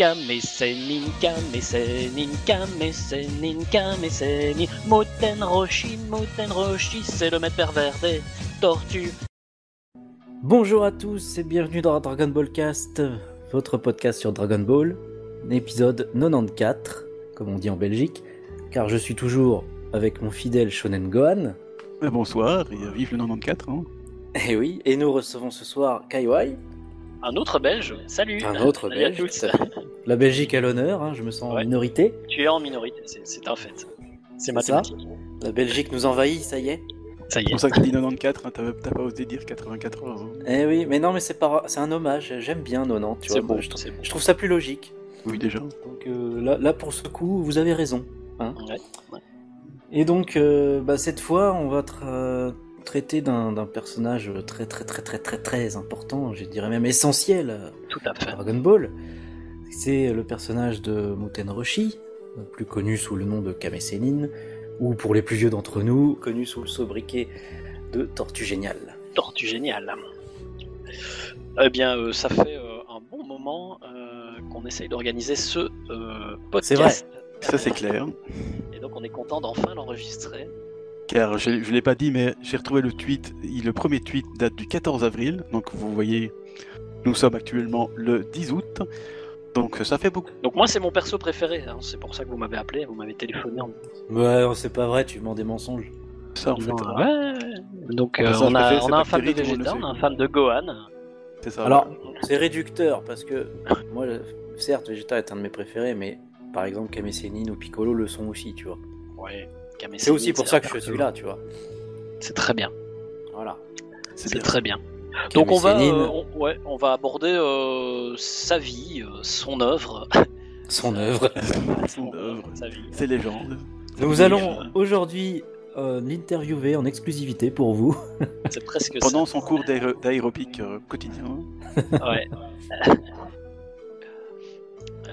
Kamesenin, Kamesenin, Kamesenin, Kamesenin, Moten Roshi, Moten Roshi, c'est le maître pervers des tortues. Bonjour à tous et bienvenue dans Dragon Ball Cast, votre podcast sur Dragon Ball, épisode 94, comme on dit en Belgique, car je suis toujours avec mon fidèle Shonen Gohan. Euh, bonsoir et vive le 94. Hein. Et oui, et nous recevons ce soir Kaiwai. Un autre belge, salut Un autre Salut belge. à. La Belgique à l'honneur, hein, je me sens en Ouais. minorité. Tu es en minorité, c'est un fait. C'est ça mathématique. La Belgique nous envahit, ça y est. Ça y C'est est. pour ça que tu dis 94, hein, t'as t'as pas osé dire 84 heures. hein. Eh oui, mais non, mais c'est pas, un hommage. J'aime bien 90, tu vois. je, trouve, c'est beau. je trouve ça plus logique. Oui, déjà. Donc euh, là, là, pour ce coup, vous avez raison. hein. Ouais. Et donc, euh, bah, cette fois, on va tra- euh, traiter d'un personnage très, très, très, très, très, très important, je dirais même essentiel à Tout à fait. Dragon Ball. C'est le personnage de Muten Roshi, plus connu sous le nom de Kame Sennin, ou pour les plus vieux d'entre nous, connu sous le sobriquet de Tortue Géniale. Tortue géniale. Eh bien, euh, ça fait euh, un bon moment euh, qu'on essaye d'organiser ce euh, C'est podcast. Ça, c'est clair. Et donc, on est content d'enfin l'enregistrer. Car je, je l'ai pas dit, mais j'ai retrouvé le tweet. Il- Le premier tweet date du 14 avril. Donc, vous voyez, nous sommes actuellement le 10 août. Donc, ça fait beaucoup. Donc, moi, c'est mon perso préféré. hein. C'est pour ça que vous m'avez appelé, vous m'avez téléphoné. En... Ouais, c'est pas vrai, tu mens des mensonges. Ça, en fait. Non, hein. ouais. Donc, euh, ça, on, a, on c'est a un fan de Vegeta, on a un fan de Gohan. C'est ça. Alors, c'est réducteur parce que moi, certes, Vegeta est un de mes préférés, mais par exemple, Kame Sennin ou Piccolo le sont aussi, tu vois. Ouais. C'est aussi pour ça que je suis là, tu vois. C'est très bien. Voilà. c'est très bien. Donc on va, euh, on, ouais, on va aborder euh, sa vie, euh, son œuvre, son œuvre. Son œuvre. sa vie. C'est légende. Nous allons euh, aujourd'hui euh, l'interviewer en exclusivité pour vous. C'est presque Pendant son cours d'aéro- d'aérobic euh, quotidien. Ouais.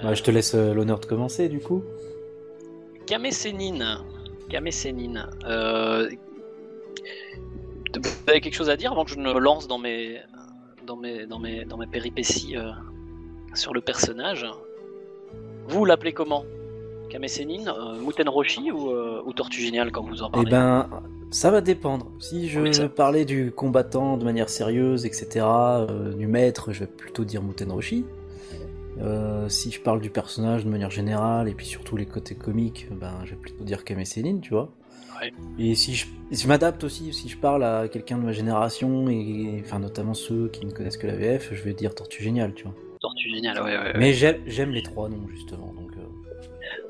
Bah, je te laisse euh, l'honneur de commencer, du coup. Kame Sennin. Kame Sennin. Vous avez quelque chose à dire avant que je ne me lance dans mes, dans mes, dans mes, dans mes péripéties euh, sur le personnage? Vous l'appelez comment? Kame Sennin, euh, Muten Roshi ou, euh, ou Tortue Géniale quand vous en Eh parlez ben, ça va dépendre. Si je Oui, ça- parlais du combattant de manière sérieuse, etc., euh, du maître, je vais plutôt dire Muten Roshi. Si je parle du personnage de manière générale, et puis surtout les côtés comiques, ben, je vais plutôt dire Kame Sennin, tu vois. Ouais. Et si je, je m'adapte aussi, si je parle à quelqu'un de ma génération, et enfin notamment ceux qui ne connaissent que la VF, je vais dire Tortue Géniale, tu vois. Tortue Géniale, ouais, ouais, ouais. Mais j'aime les trois noms, justement. Donc, euh,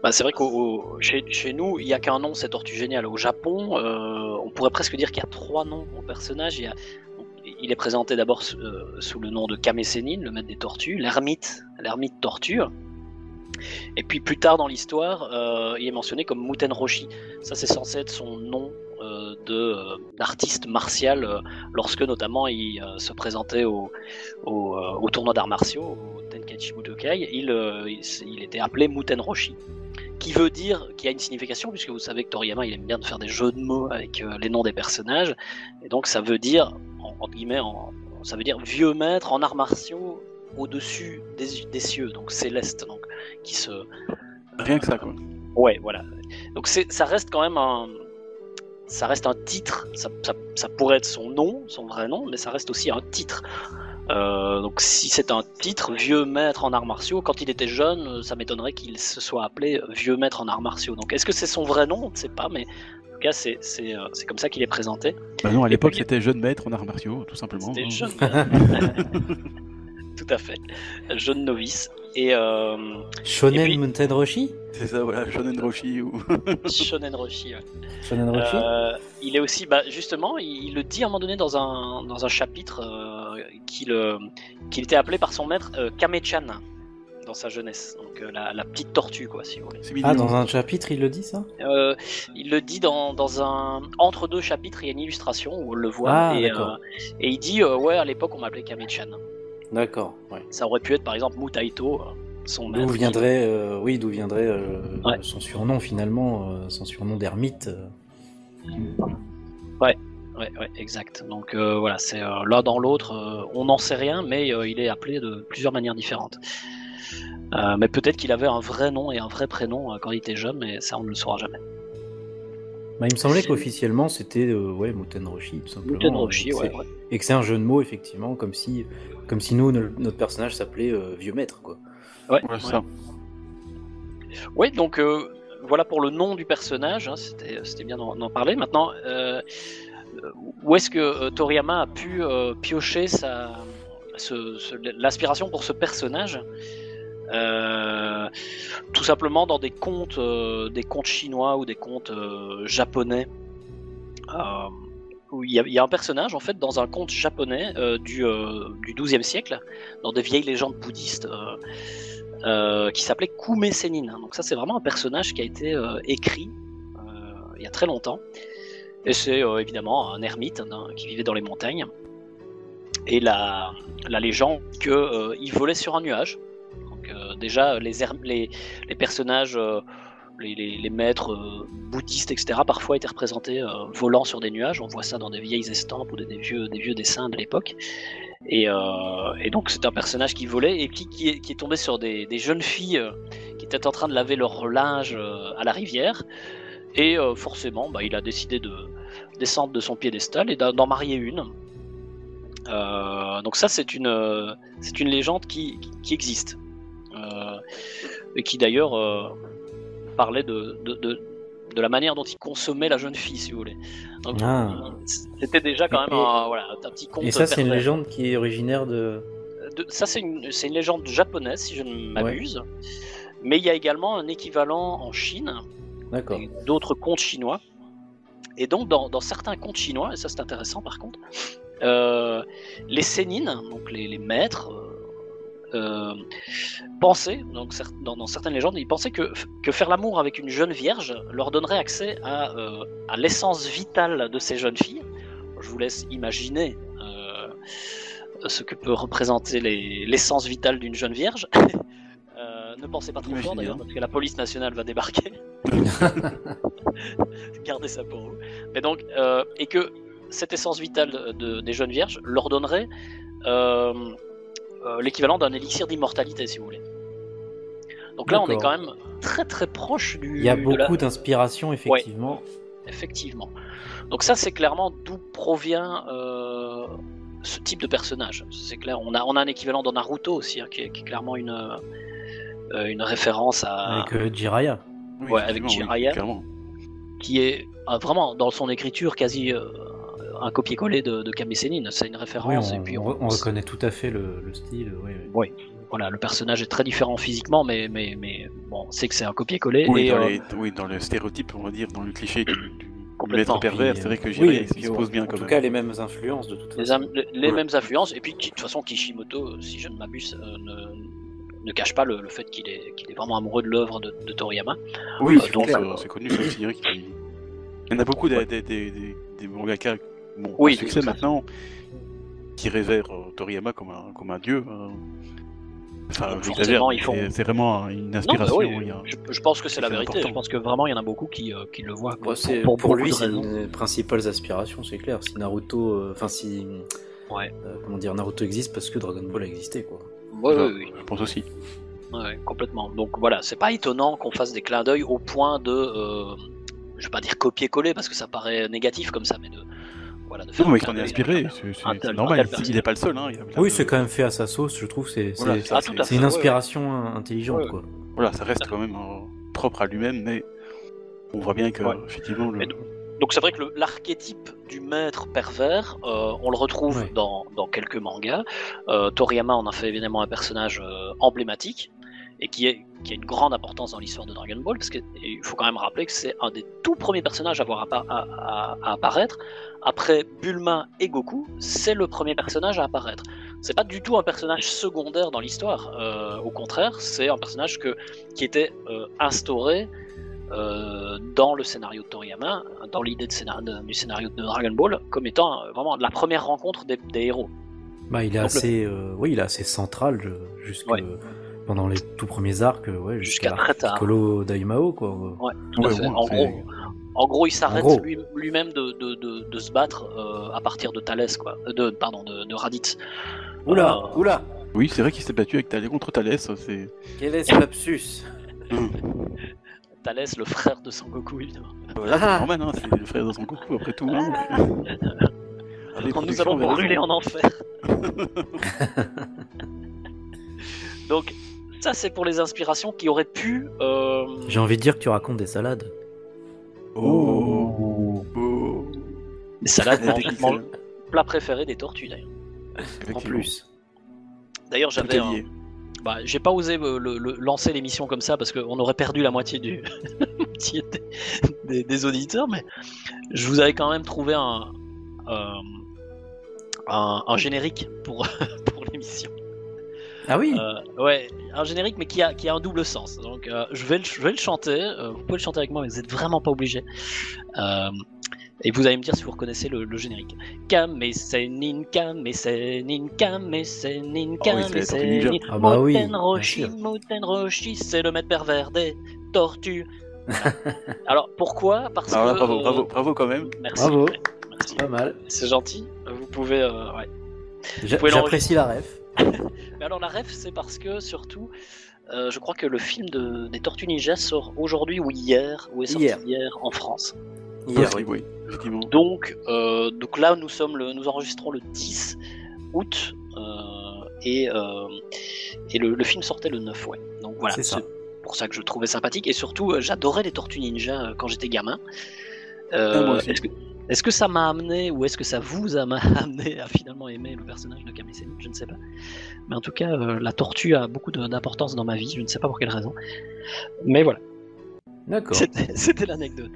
Bah, c'est vrai que chez, chez nous, il n'y a qu'un nom, c'est Tortue Géniale. Au Japon, euh, on pourrait presque dire qu'il y a trois noms au personnage. Il, y a- il est présenté d'abord sous, euh, sous le nom de Kame Sennin, le maître des tortues, l'ermite, l'ermite tortue. Et puis plus tard dans l'histoire, euh, il est mentionné comme Muten Roshi. Ça, c'est censé être son nom euh, euh, d'artiste martial lorsque notamment il se présentait au, tournoi d'arts martiaux, au Tenkaichi. Il, était appelé Muten Roshi qui veut dire, qui a une signification, puisque vous savez que Toriyama il aime bien de faire des jeux de mots avec les noms des personnages, et donc ça veut dire, guillemets, ça veut dire vieux maître en arts martiaux au-dessus des, des cieux, donc céleste, donc qui se, Rien que ça, quoi. ouais, voilà. Donc ça reste quand même un, ça reste un titre, ça, ça, ça pourrait être son nom, son vrai nom, mais ça reste aussi un titre. Euh, donc si c'est un titre, vieux maître en arts martiaux, quand il était jeune, euh, ça m'étonnerait qu'il se soit appelé vieux maître en arts martiaux. Donc est-ce que c'est son vrai nom? On ne sait pas, mais en tout cas c'est, euh, comme ça qu'il est présenté. Bah non, à l'époque, c'était jeune maître en arts martiaux, tout simplement. C'était hein. jeune. Tout à fait. Jeune novice. Et euh, Shonen Et puis- Mountain Roshi C'est ça, voilà, Shonen Roshi ou. Shonen Roshi. ouais. Shonen Roshi? Euh, il est aussi, bah, justement, il, il le dit à un moment donné dans un, dans un chapitre euh, qu'il euh, qu'il était appelé par son maître euh, Kame-chan dans sa jeunesse. Donc euh, la, la petite tortue, quoi, si vous voulez. Ah, dans un chapitre, il le dit ça? Euh, il le dit dans, dans un entre deux chapitres, il y a une illustration où on le voit Ah, et, euh, et il dit euh, ouais à l'époque on m'appelait Kame-chan. D'accord, ouais. Ça aurait pu être par exemple Mutaito, euh, son. D'où viendrait, euh, oui, d'où viendrait euh, Ouais. son surnom finalement, euh, son surnom d'ermite. Ouais, ouais, exact. Donc voilà, c'est l'un dans l'autre. on n'en sait rien, mais il est appelé de plusieurs manières différentes. Mais peut-être qu'il avait un vrai nom et un vrai prénom quand il était jeune, mais ça on ne le saura jamais. Bah, il me semblait qu'officiellement c'était euh, ouais, Muten Roshi, tout simplement. Muten Roshi, et que ouais, c'est- ouais. Et que c'est un jeu de mots, effectivement, comme si, comme si nous, no- notre personnage s'appelait euh, Vieux Maître, quoi. Ouais, ouais. ça. Oui, donc euh, voilà pour le nom du personnage, hein, c'était c'était bien d'en parler. Maintenant, euh, où est-ce que euh, Toriyama a pu euh, piocher sa, l'inspiration pour ce personnage? Euh, Tout simplement dans des contes, euh, des contes chinois ou des contes euh, japonais. Euh, où il y, a, un personnage en fait dans un conte japonais euh, du, du 12e siècle, dans des vieilles légendes bouddhistes. qui s'appelait Kume Senin. Donc ça c'est vraiment un personnage qui a été écrit il y a très longtemps. Et c'est évidemment un ermite hein, qui vivait dans les montagnes. Et la, la légende qu'il il volait sur un nuage. Euh, déjà les, personnages, euh, les, maîtres euh, bouddhistes, etc., parfois étaient représentés volant sur des nuages. On voit ça dans des vieilles estampes ou des, vieux, des vieux dessins de l'époque. Et, donc c'est un personnage qui volait et qui, est, tombé sur des, jeunes filles qui étaient en train de laver leur linge à la rivière. Et forcément, bah, il a décidé de descendre de son piédestal et d'en marier une. Donc ça, c'est une, légende qui existe. Euh, et qui d'ailleurs euh, parlait de, de, de, de la manière dont il consommait la jeune fille, si vous voulez. Donc, Ah. C'était déjà quand même Et- un, voilà, un petit conte Et ça, c'est une légende qui est originaire de. Ça, c'est une, c'est une légende japonaise, si je ne m'abuse. Mais il y a également un équivalent en Chine, D'accord. d'autres contes chinois. Et donc, dans, dans certains contes chinois, et ça c'est intéressant par contre, euh, les sénines, donc les, les maîtres, pensaient, donc, dans, dans certaines légendes, ils pensaient que, que faire l'amour avec une jeune vierge leur donnerait accès à, euh, à l'essence vitale de ces jeunes filles. Je vous laisse imaginer euh, ce que peut représenter les- l'essence vitale d'une jeune vierge. Euh, ne pensez pas trop fort d'ailleurs, hein. parce que la police nationale va débarquer. Gardez ça pour vous. Mais donc, euh, et que cette essence vitale de- de- des jeunes vierges leur donnerait euh, euh, l'équivalent d'un élixir d'immortalité, si vous voulez. Donc là, on est quand même très très proche du. Il y a beaucoup la- d'inspiration, effectivement. Effectivement. Donc ça, c'est clairement d'où provient euh, ce type de personnage. C'est clair. On a, on a un équivalent dans Naruto aussi, hein, qui, est, qui est clairement une, euh, une référence à, Avec euh, Jiraiya. Oui, Ouais, avec oui, Jiraiya. clairement. qui est euh, vraiment dans son écriture quasi euh, un copier-coller de, de Kame. C'est une Oui, référence. on, et puis on- on reconnaît tout à fait le, le style. oui, oui. voilà, le personnage est très différent physiquement, mais, mais, mais bon, c'est que c'est un copier-coller. Oui, et, dans euh, les, oui, dans le stéréotype, on va dire, dans le cliché du, du Complètement. maître pervers, c'est vrai que oui, et il puis, se pose bien En quand tout même. cas, les mêmes influences, de toute les, façon. les- les Ouais. mêmes influences. Et puis, de toute façon, Kishimoto, si je ne m'abuse, euh, ne, ne cache pas le, le fait qu'il est, vraiment amoureux de l'œuvre de, de Toriyama. Oui, Euh, c'est donc, c'est- euh, c'est connu qu'il- Il y en a beaucoup des, des, des mangaka, bon, Oui, succès maintenant, qui révèrent euh, Toriyama comme un, comme un dieu. euh. Enfin, font- c'est c'est vraiment une Non, inspiration. oui, a- je, je pense que c'est la vérité. important. Je pense que vraiment, il y en a beaucoup qui, euh, qui le voient. Pour, lui, c'est une des principales aspirations, c'est clair. Si Naruto, euh, enfin si, Ouais. euh, comment dire, Naruto existe parce que Dragon Ball a existé, quoi. Ouais, je, ouais, ouais. je pense aussi. Ouais, complètement. Donc voilà, c'est pas étonnant qu'on fasse des clins d'œil au point de, euh, je vais pas dire copier-coller parce que ça paraît négatif comme ça, mais de, voilà, de faire. Non, mais il s'en clin est inspiré, c'est normal. Il- n'est pas le seul. Hein, Oui, c'est quand même fait à sa sauce, je trouve. C'est Voilà, Ah, une ouais, inspiration intelligente, Ouais. quoi. Voilà, ça reste quand même euh, propre à lui-même, mais on voit bien que, Ouais. effectivement, le... Donc c'est vrai que l'archétype du maître pervers, euh, on le retrouve Ouais. dans, dans quelques mangas. Euh, Toriyama en a fait évidemment un personnage euh, emblématique et qui, est, qui a une grande importance dans l'histoire de Dragon Ball, parce qu'il faut quand même rappeler que c'est un des tout premiers personnages à, à apparaître. Après Bulma et Goku, c'est le premier personnage à apparaître. C'est pas du tout un personnage secondaire dans l'histoire, euh, au contraire, c'est un personnage que, qui était euh, instauré euh, dans le scénario de Toriyama, dans l'idée du scénario de Dragon Ball, comme étant vraiment la première rencontre des, des héros. Bah, il est Donc, assez, oui, il est assez central Ouais. Pendant les tout premiers arcs, euh, ouais, Jusqu'à jusqu'à très tard. Piccolo Daimao, quoi. Ouais, tout à Ouais, fait. ouais, en, gros, en gros, il s'arrête lui- lui-même de, de, de, de se battre euh, à partir de Thalès, quoi. Euh, De, pardon, de, de Raditz. Oula, Euh, oula. Oui, c'est vrai qu'il s'est battu avec Thalès contre Thalès. C'est. Quel est ce lapsus Thalès, le frère de Sangoku, évidemment. Voilà, Ah. c'est normal, hein, c'est le frère de son coucou après tout. Hein. Quand nous allons brûler en enfer. Donc, ça, c'est pour les inspirations qui auraient pu. euh, J'ai envie de dire que tu racontes des salades. Oh. Oh. Les salades, mon plat préféré des tortues, d'ailleurs. En plus. D'ailleurs, j'avais. un-. Bah, j'ai pas osé le- le- lancer l'émission comme ça parce qu'on aurait perdu la moitié du des, des- des auditeurs, mais je vous avais quand même trouvé un euh, un, un générique pour. Ah oui Euh, ouais, un générique mais qui a qui a un double sens. Donc euh, je vais le, je vais le chanter. euh, vous pouvez le chanter avec moi, mais vous êtes vraiment pas obligé. Euh, et vous allez me dire si vous reconnaissez le, le générique. Kame senin, kame senin, kame senin, Ah kame Tortues Ninja. senin. Ah bah oui, Roshi, Roshi, c'est le maître pervers des tortues. Alors pourquoi? Parce Alors là, que. bravo, euh, bravo, bravo quand même. Merci. Bravo. Merci. Pas mal. C'est gentil. Vous pouvez. euh, ouais. J'apprécie la ref. Mais alors la ref, c'est parce que surtout, euh, je crois que le film de, des Tortues Ninja sort aujourd'hui ou hier, ou est sorti Hier. hier, en France. Hier, oui. oui, effectivement. Donc, euh, donc là, nous sommes le, nous enregistrons le 10 août euh, et, euh, et le, le film sortait le 9, ouais. Donc voilà, C'est ça. pour ça que je le trouvais sympathique et surtout, j'adorais les Tortues Ninja quand j'étais gamin. Ah, moi aussi. Est-ce que ça m'a amené ou est-ce que ça vous a amené à finalement aimer le personnage de Kame Sennin Je ne sais pas. Mais en tout cas, euh, la tortue a beaucoup de- d'importance dans ma vie. Je ne sais pas pour quelle raison. Mais voilà, D'accord. c'était l'anecdote.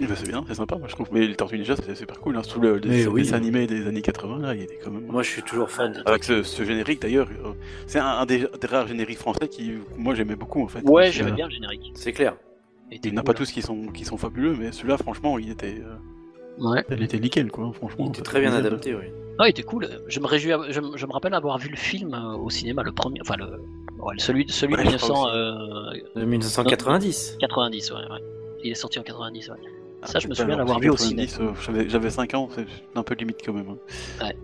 Eh ben, c'est bien, c'est sympa, moi je trouve. Mais les Tortues Ninja, c'est super cool. Hein. Sous le, le oui. dessin animé des années 80, là, il était quand même. Moi, je suis toujours fan. des Avec ce, ce générique d'ailleurs, euh, c'est un, un des, des rares génériques français qui, moi j'aimais beaucoup en fait. Ouais, j'aimais bien le générique. C'est clair. Il n'y en a pas tous qui sont, qui sont fabuleux, mais celui-là, franchement, il était, euh, Ouais. il était nickel, quoi, franchement. Il était très bien adapté, oui. Ah, il était cool. Je me réjouis. Je, me- je me rappelle avoir vu le film euh, au cinéma, le premier, enfin le, ouais, celui, celui Ouais, de je crois 1990. De 1990. ouais, ouais. Il est sorti en 90, ouais. Ah, Ça, je me souviens l'avoir vu au ciné. 90, euh, j'avais- J'avais 5 ans, c'est un peu limite quand même. hein. Ouais.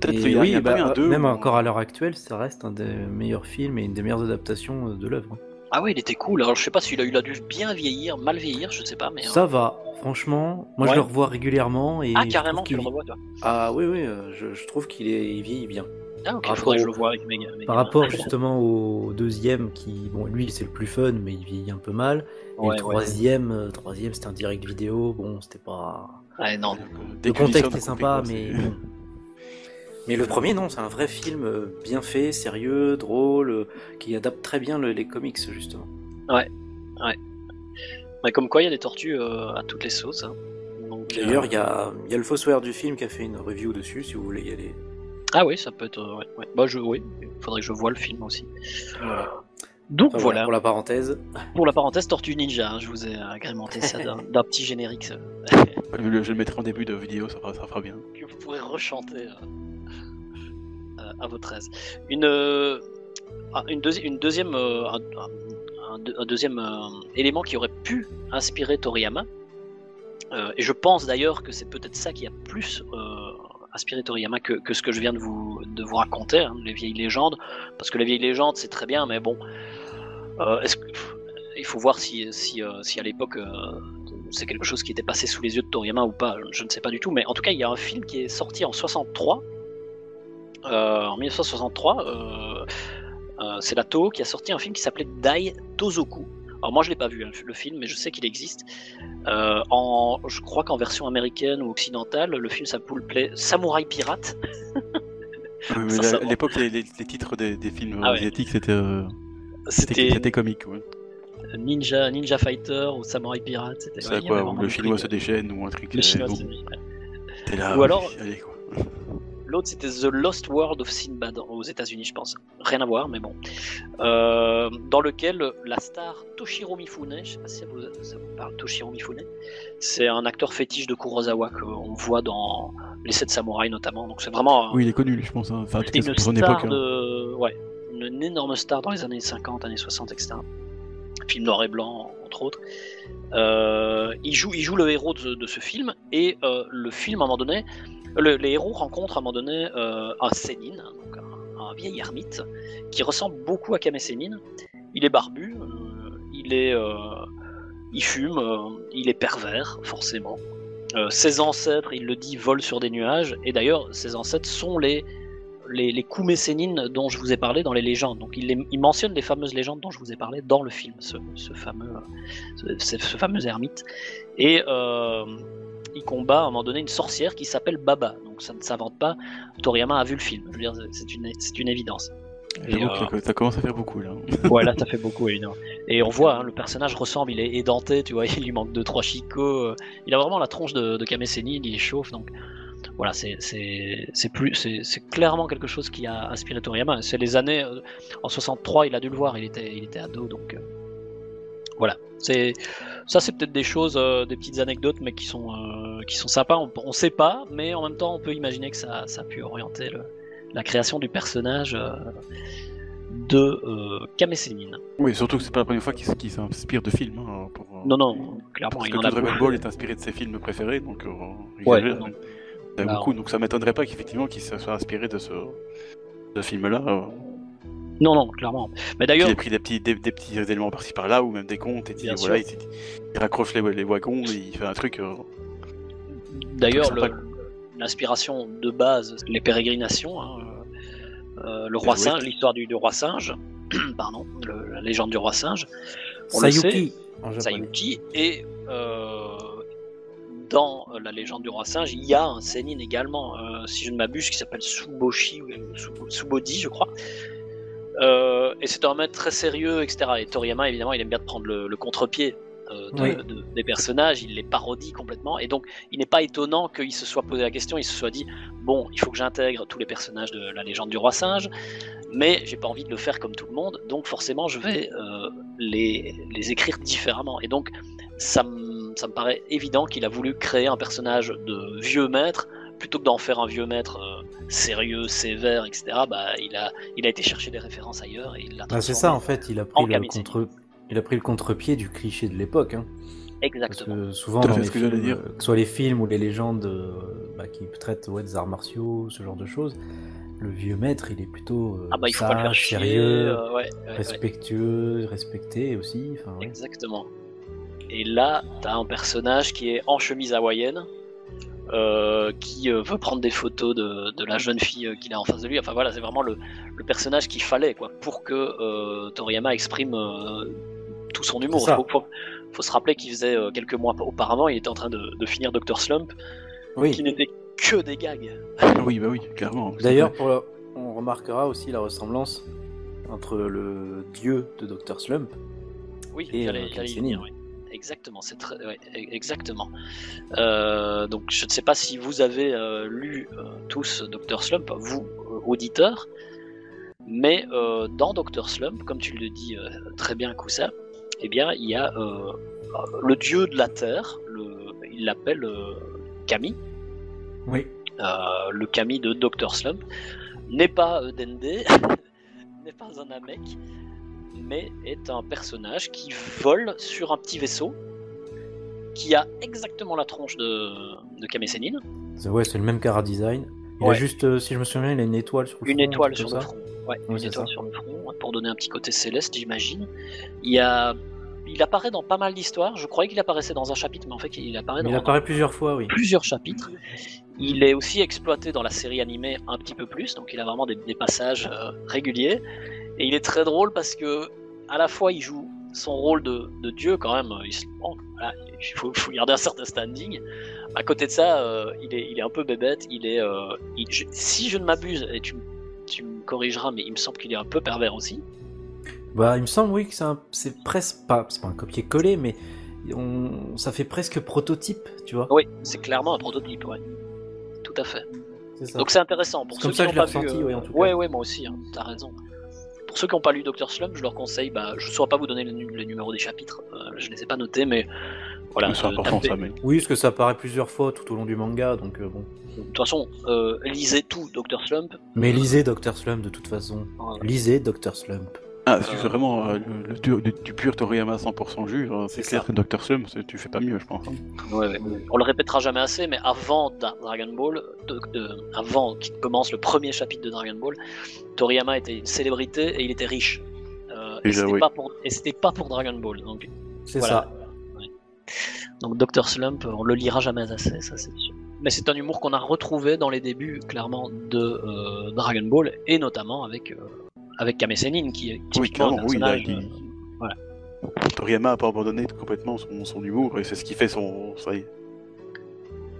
Peut-être qu'il y a, il y oui, a pas bah, eu un 2. même encore à l'heure actuelle, ça reste un des meilleurs films et une des meilleures adaptations euh, de l'œuvre. Ah oui, il était cool. Alors je sais pas s'il a eu la dû bien vieillir, mal vieillir, je sais pas, mais. euh, Ça va, franchement. Moi, Ouais. je le revois régulièrement et Ah je carrément, tu le revois toi. Ah oui, oui, euh, je, je trouve qu'il est il vieillit bien. Ah ok, Par faudrait que je rapport le vois avec mes, mes Par rapport justement au deuxième, qui, bon, lui, c'est le plus fun, mais il vieillit un peu mal. Et Ouais, le troisième, euh, troisième, c'était un direct vidéo. Bon, c'était pas. Ouais, non. Le contexte est sympa, mais. Mais le premier, non, c'est un vrai film euh, bien fait, sérieux, drôle, euh, qui adapte très bien le- les comics, justement. Mais comme quoi, il y a des tortues euh, à toutes les sauces. hein. D'ailleurs, il y a, y a le fossoyeur du film qui a fait une review dessus, si vous voulez y aller. Ah oui, ça peut être. euh, ouais, ouais. Bah je, oui, faudrait que je voie le film aussi. Voilà. Donc Enfin, voilà, Pour la parenthèse. pour la parenthèse Tortue Ninja, hein, je vous ai agrémenté ça d'un petit générique ça, Je, je le mettrai en début de vidéo, ça fera, ça fera bien. que vous pourrez rechanter euh, euh, à votre aise. Une, euh, ah, une, deuxi- une deuxième, euh, un, un- un deux- un deuxième euh, élément qui aurait pu inspirer Toriyama, euh, et je pense d'ailleurs que c'est peut-être ça qui a plus euh, inspiré Toriyama que, que ce que je viens de vous, de vous raconter, hein, les vieilles légendes, parce que les vieilles légendes c'est très bien, mais bon, euh, est-ce que, pff, il faut voir si, si, euh, si à l'époque euh, c'est quelque chose qui était passé sous les yeux de Toriyama ou pas, je ne sais pas du tout, mais en tout cas il y a un film qui est sorti en 63, euh, en 1963, euh, euh, c'est la Toho qui a sorti un film qui s'appelait Dai Tozoku. Alors moi je l'ai pas vu hein, le film, mais je sais qu'il existe. Euh, en, je crois qu'en version américaine ou occidentale, le film s'appelait Samouraï Pirate. Oui, mais Ça, à l'époque, les, les- les titres des, des films Ah ouais. asiatiques, c'était euh, c'était comique. Ouais. Ninja, Ninja Fighter ou Samouraï Pirate. C'était C'est ouais, quoi, ou le chinois se déchaîne, ou un truc. Le euh, chinois se déchaîne. Ou alors-. L'autre, c'était The Lost World of Sinbad aux États-Unis, je pense. Rien à voir, mais bon. Euh, dans lequel la star Toshiro Mifune, je sais pas si ça vous, ça vous parle, Toshiro Mifune, c'est un acteur fétiche de Kurosawa qu'on voit dans Les Sept Samouraïs notamment. Donc c'est vraiment Oui, il est connu, je pense. hein. Enfin, en tout cas, une pour son star époque. hein. de, ouais, une, énorme star dans les années 50, années 60, etc. Film noir et blanc, entre autres. Euh, il, joue, il joue le héros de, ce film, et euh, le film, à un moment donné, le- les héros rencontrent à un moment donné euh, un Sénin, donc un, vieil ermite qui ressemble beaucoup à Kame Sennin. Il est barbu, il est, il fume, il est pervers forcément. Ses ancêtres, il le dit, volent sur des nuages. Et d'ailleurs, ses ancêtres sont les les, les Kume Sennin dont je vous ai parlé dans les légendes. Donc il, les- il mentionne les fameuses légendes dont je vous ai parlé dans le film, ce, ce fameux, ce, fameux ermite. Et euh, il combat à un moment donné une sorcière qui s'appelle Baba. Donc ça ne s'invente pas. Toriyama a vu le film. Je veux dire, c'est une, c'est une évidence. Et, J'avoue euh, que ça commence à faire beaucoup là. Ouais, là, ça fait beaucoup, évidemment. Et on voit, hein, le personnage ressemble, il est édenté, tu vois, il lui manque deux, trois chicots. euh, Il a vraiment la tronche de, de il est chauve, donc voilà, c'est plus, c'est clairement quelque chose qui a inspiré Toriyama. C'est les années, euh, en 63, il a dû le voir, il était, il était ado, donc euh, voilà. C'est ça, c'est peut-être des choses, euh, des petites anecdotes, mais qui sont, euh, qui sont sympas. On, on sait pas, mais en même temps, on peut imaginer que ça, ça a pu orienter le- la création du personnage de euh, Kame Sennin. Oui, surtout que c'est pas la première fois qu'il s'inspire de films. hein, pour, Non, non, clairement, Parce il que en tout a Dragon. Ball est inspiré de ses films préférés, donc euh, Ouais. Il y a Bah, beaucoup, donc ça m'étonnerait pas qu'effectivement qu'il se soit inspiré de ce, de film-là. euh, Non, non, clairement. Mais d'ailleurs, ait pris des petits, des, des petits éléments par-ci par-là, ou même des contes, et dit, voilà, il, il raccroche les, les wagons, et il fait un truc. euh, d'ailleurs, l'inspiration de base, les pérégrinations, hein, euh, le roi singe, l'histoire du, du roi singe, pardon, le- la légende du roi singe, on le Sayuki japonais. Sayuki, et euh, dans euh, la légende du roi singe, il y a un Sennin également, euh, si je ne m'abuse, qui s'appelle Suboshi, ou Subo- Subodi, je crois. Euh, et c'est un maître très sérieux, etc. Et Toriyama, évidemment, il aime bien prendre le, le contre-pied de- Oui. de- des personnages, il les parodie complètement. Et donc, il n'est pas étonnant qu'il se soit posé la question, il se soit dit bon, il faut que j'intègre tous les personnages de la légende du roi singe, mais j'ai pas envie de le faire comme tout le monde, donc forcément, je vais euh, les, les écrire différemment. Et donc, ça me, ça me paraît évident qu'il a voulu créer un personnage de vieux maître plutôt que d'en faire un vieux maître euh, sérieux, sévère, etc. Bah, il a, il a été chercher des références ailleurs et il l'a. Bah, c'est ça en fait, il a pris le contre, il a pris le contre-pied du cliché de l'époque. Hein. Parce Exactement. que souvent dans les ce que films, j'allais dire. que ce soit les films ou les légendes euh, bah, qui traitent ouais, des arts martiaux, ce genre de choses, le vieux maître il est plutôt euh, Ah bah il faut pas le faire sage, chier. sérieux, euh, ouais, ouais, ouais. respectueux, respecté aussi. Exactement. Et là, t'as un personnage qui est en chemise hawaïenne, euh, qui euh, veut prendre des photos de, de la jeune fille euh, qu'il a en face de lui. Enfin voilà, c'est vraiment le, le personnage qu'il fallait quoi, pour que euh, Toriyama exprime euh, tout son humour. Ça. Faut, faut- faut se rappeler qu'il faisait euh, quelques mois auparavant, il était en train de, de finir Dr. Slump, qui n'était que des gags. Oui, bah oui, clairement. D'ailleurs, on remarquera aussi la ressemblance entre le dieu de Dr Slump. Oui, Et, j'allais euh, j'allais y Kelsey venir, oui. Exactement, c'est très, ouais, e- exactement. Euh, donc, je ne sais pas si vous avez euh, lu euh, tous Dr. Slump, vous, auditeurs, mais dans Dr. Slump, comme tu le dis très bien, Koussa, eh bien, il y a le dieu de la Terre, le, il l'appelle Kami, Oui. le Kami de Dr. Slump, n'est pas Dende, n'est pas un Namek, mais est un personnage qui vole sur un petit vaisseau, qui a exactement la tronche de, de Kame Sennin, C'est ouais, c'est le même cara design. Il a Ouais. juste, euh, si je me souviens, il a une étoile sur le une front, étoile sur le front. Ouais, Oui, une étoile ça. sur le front, pour donner un petit côté céleste, j'imagine. Il, a... apparaît dans pas mal d'histoires, je croyais qu'il apparaissait dans un chapitre, mais en fait, il apparaît dans, il apparaît plusieurs fois, oui. plusieurs chapitres. Il est aussi exploité dans la série animée un petit peu plus, donc il a vraiment des, des passages euh, réguliers. Et il est très drôle parce que à la fois il joue son rôle de, de dieu quand même. Il, se- bon, voilà, il faut, faut garder un certain standing. À côté de ça, euh, il, est, il est un peu bébête. Il est, euh, il- je- si je ne m'abuse, et tu, me corrigeras, mais il me semble qu'il est un peu pervers aussi. Bah, il me semble, oui, que c'est presque pas, c'est pas un copier-coller, mais on, ça fait presque prototype, tu vois. Oui, c'est clairement un prototype, ouais. Tout à fait. Ça. Donc c'est intéressant. Pour C'est ceux comme ça qui que je pas l'ai ressenti, euh, ouais, en tout cas. Ouais, ouais, moi aussi, hein, t'as raison. Ceux qui n'ont pas lu Dr. Slump, je leur conseille, bah, je ne saurais pas vous donner les, nu- les numéros des chapitres, euh, je les ai pas notés, mais voilà. c'est euh, important ça, mais. Oui, parce que ça apparaît plusieurs fois tout au long du manga, donc euh, bon. De toute façon, euh, lisez tout Dr. Slump. Mais lisez Dr Slump de toute façon. Voilà. Lisez Dr Slump. Ah, si tu Euh, fais vraiment euh, le, le du, du pur Toriyama 100% jus, euh, c'est clair ça. que Dr. Slump, c'est- tu fais pas mieux, je pense. hein. Ouais, ouais. On le répétera jamais assez, mais avant Dragon Ball, de- de- avant qu'il commence le premier chapitre de Dragon Ball, Toriyama était une célébrité et il était riche. Euh, et Déjà, c'était oui. pas pour et c'était pas pour Dragon Ball. Donc, C'est Voilà. ça. donc Dr Slump, on le lira jamais assez, ça c'est sûr. Mais c'est un humour qu'on a retrouvé dans les débuts clairement de euh, Dragon Ball et notamment avec euh, avec Kame Sennin qui est Oui, typiquement clairement, un oui. là, il- euh, voilà. Toriyama a pas abandonné complètement son, son humour, et c'est ce qui fait son. Ça y est.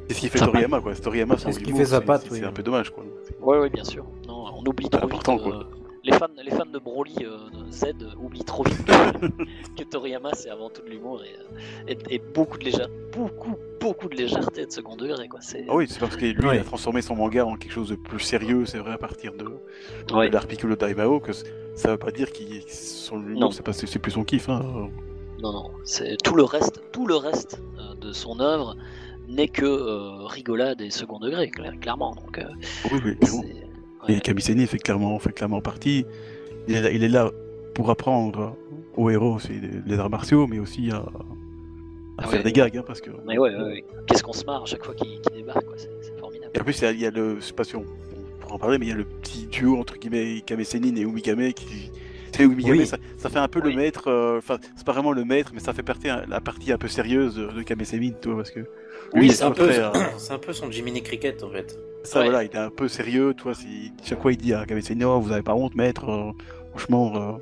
C'est ce qui fait Toriyama, quoi. C'est Toriyama, son C'est ce qui humour, fait sa c'est- patte, c'est- oui. C'est un peu dommage, quoi. Ouais, ouais, bien sûr. Non, on oublie C'est trop vite. important, quoi. euh, les fans, les fans de Broly euh, de Z oublient trop vite que, Toriyama c'est avant tout de l'humour et, euh, et, et beaucoup de légèreté, beaucoup, beaucoup de légèreté et de second degré quoi. C'est Ah oui, c'est parce que lui, Ouais. il a transformé son manga en quelque chose de plus sérieux, c'est vrai, à partir de, Ouais. de l'art Piccolo Daimao, que ça veut pas dire qu'il son Non. c'est pas- c'est c'est plus son kiff. Hein. non non, c'est tout le reste, tout le reste euh, de son œuvre n'est que euh, rigolade et second degré cla- clairement. Donc euh, Oui, oui, Et. Kamiseni fait clairement, fait clairement partie. Il est, là, il est là pour apprendre aux héros les arts martiaux, mais aussi à, à Ah faire ouais. des gags, hein, parce que. Mais ouais, ouais, ouais. qu'est-ce qu'on se marre à chaque fois qu'il débarque quoi. C'est c'est formidable. Et en plus, il y a, il y a le, je sais pas si on, pourra en parler, mais il y a le petit duo entre guillemets Kame Sennin et Umigame qui. C'est Umigame, Oui. ça, ça fait un peu Oui. le maître, euh, enfin, c'est pas vraiment le maître, mais ça fait partie, la partie un peu sérieuse de, Kame Sennin, tu vois, parce que. Oui, c'est est un, peu, euh, c'est un peu son Jiminy Cricket en fait. ça, Ouais. voilà, il est un peu sérieux, tu vois, si, chaque fois il dit à Kame Sennin, oh, vous avez pas honte, maître, euh, franchement.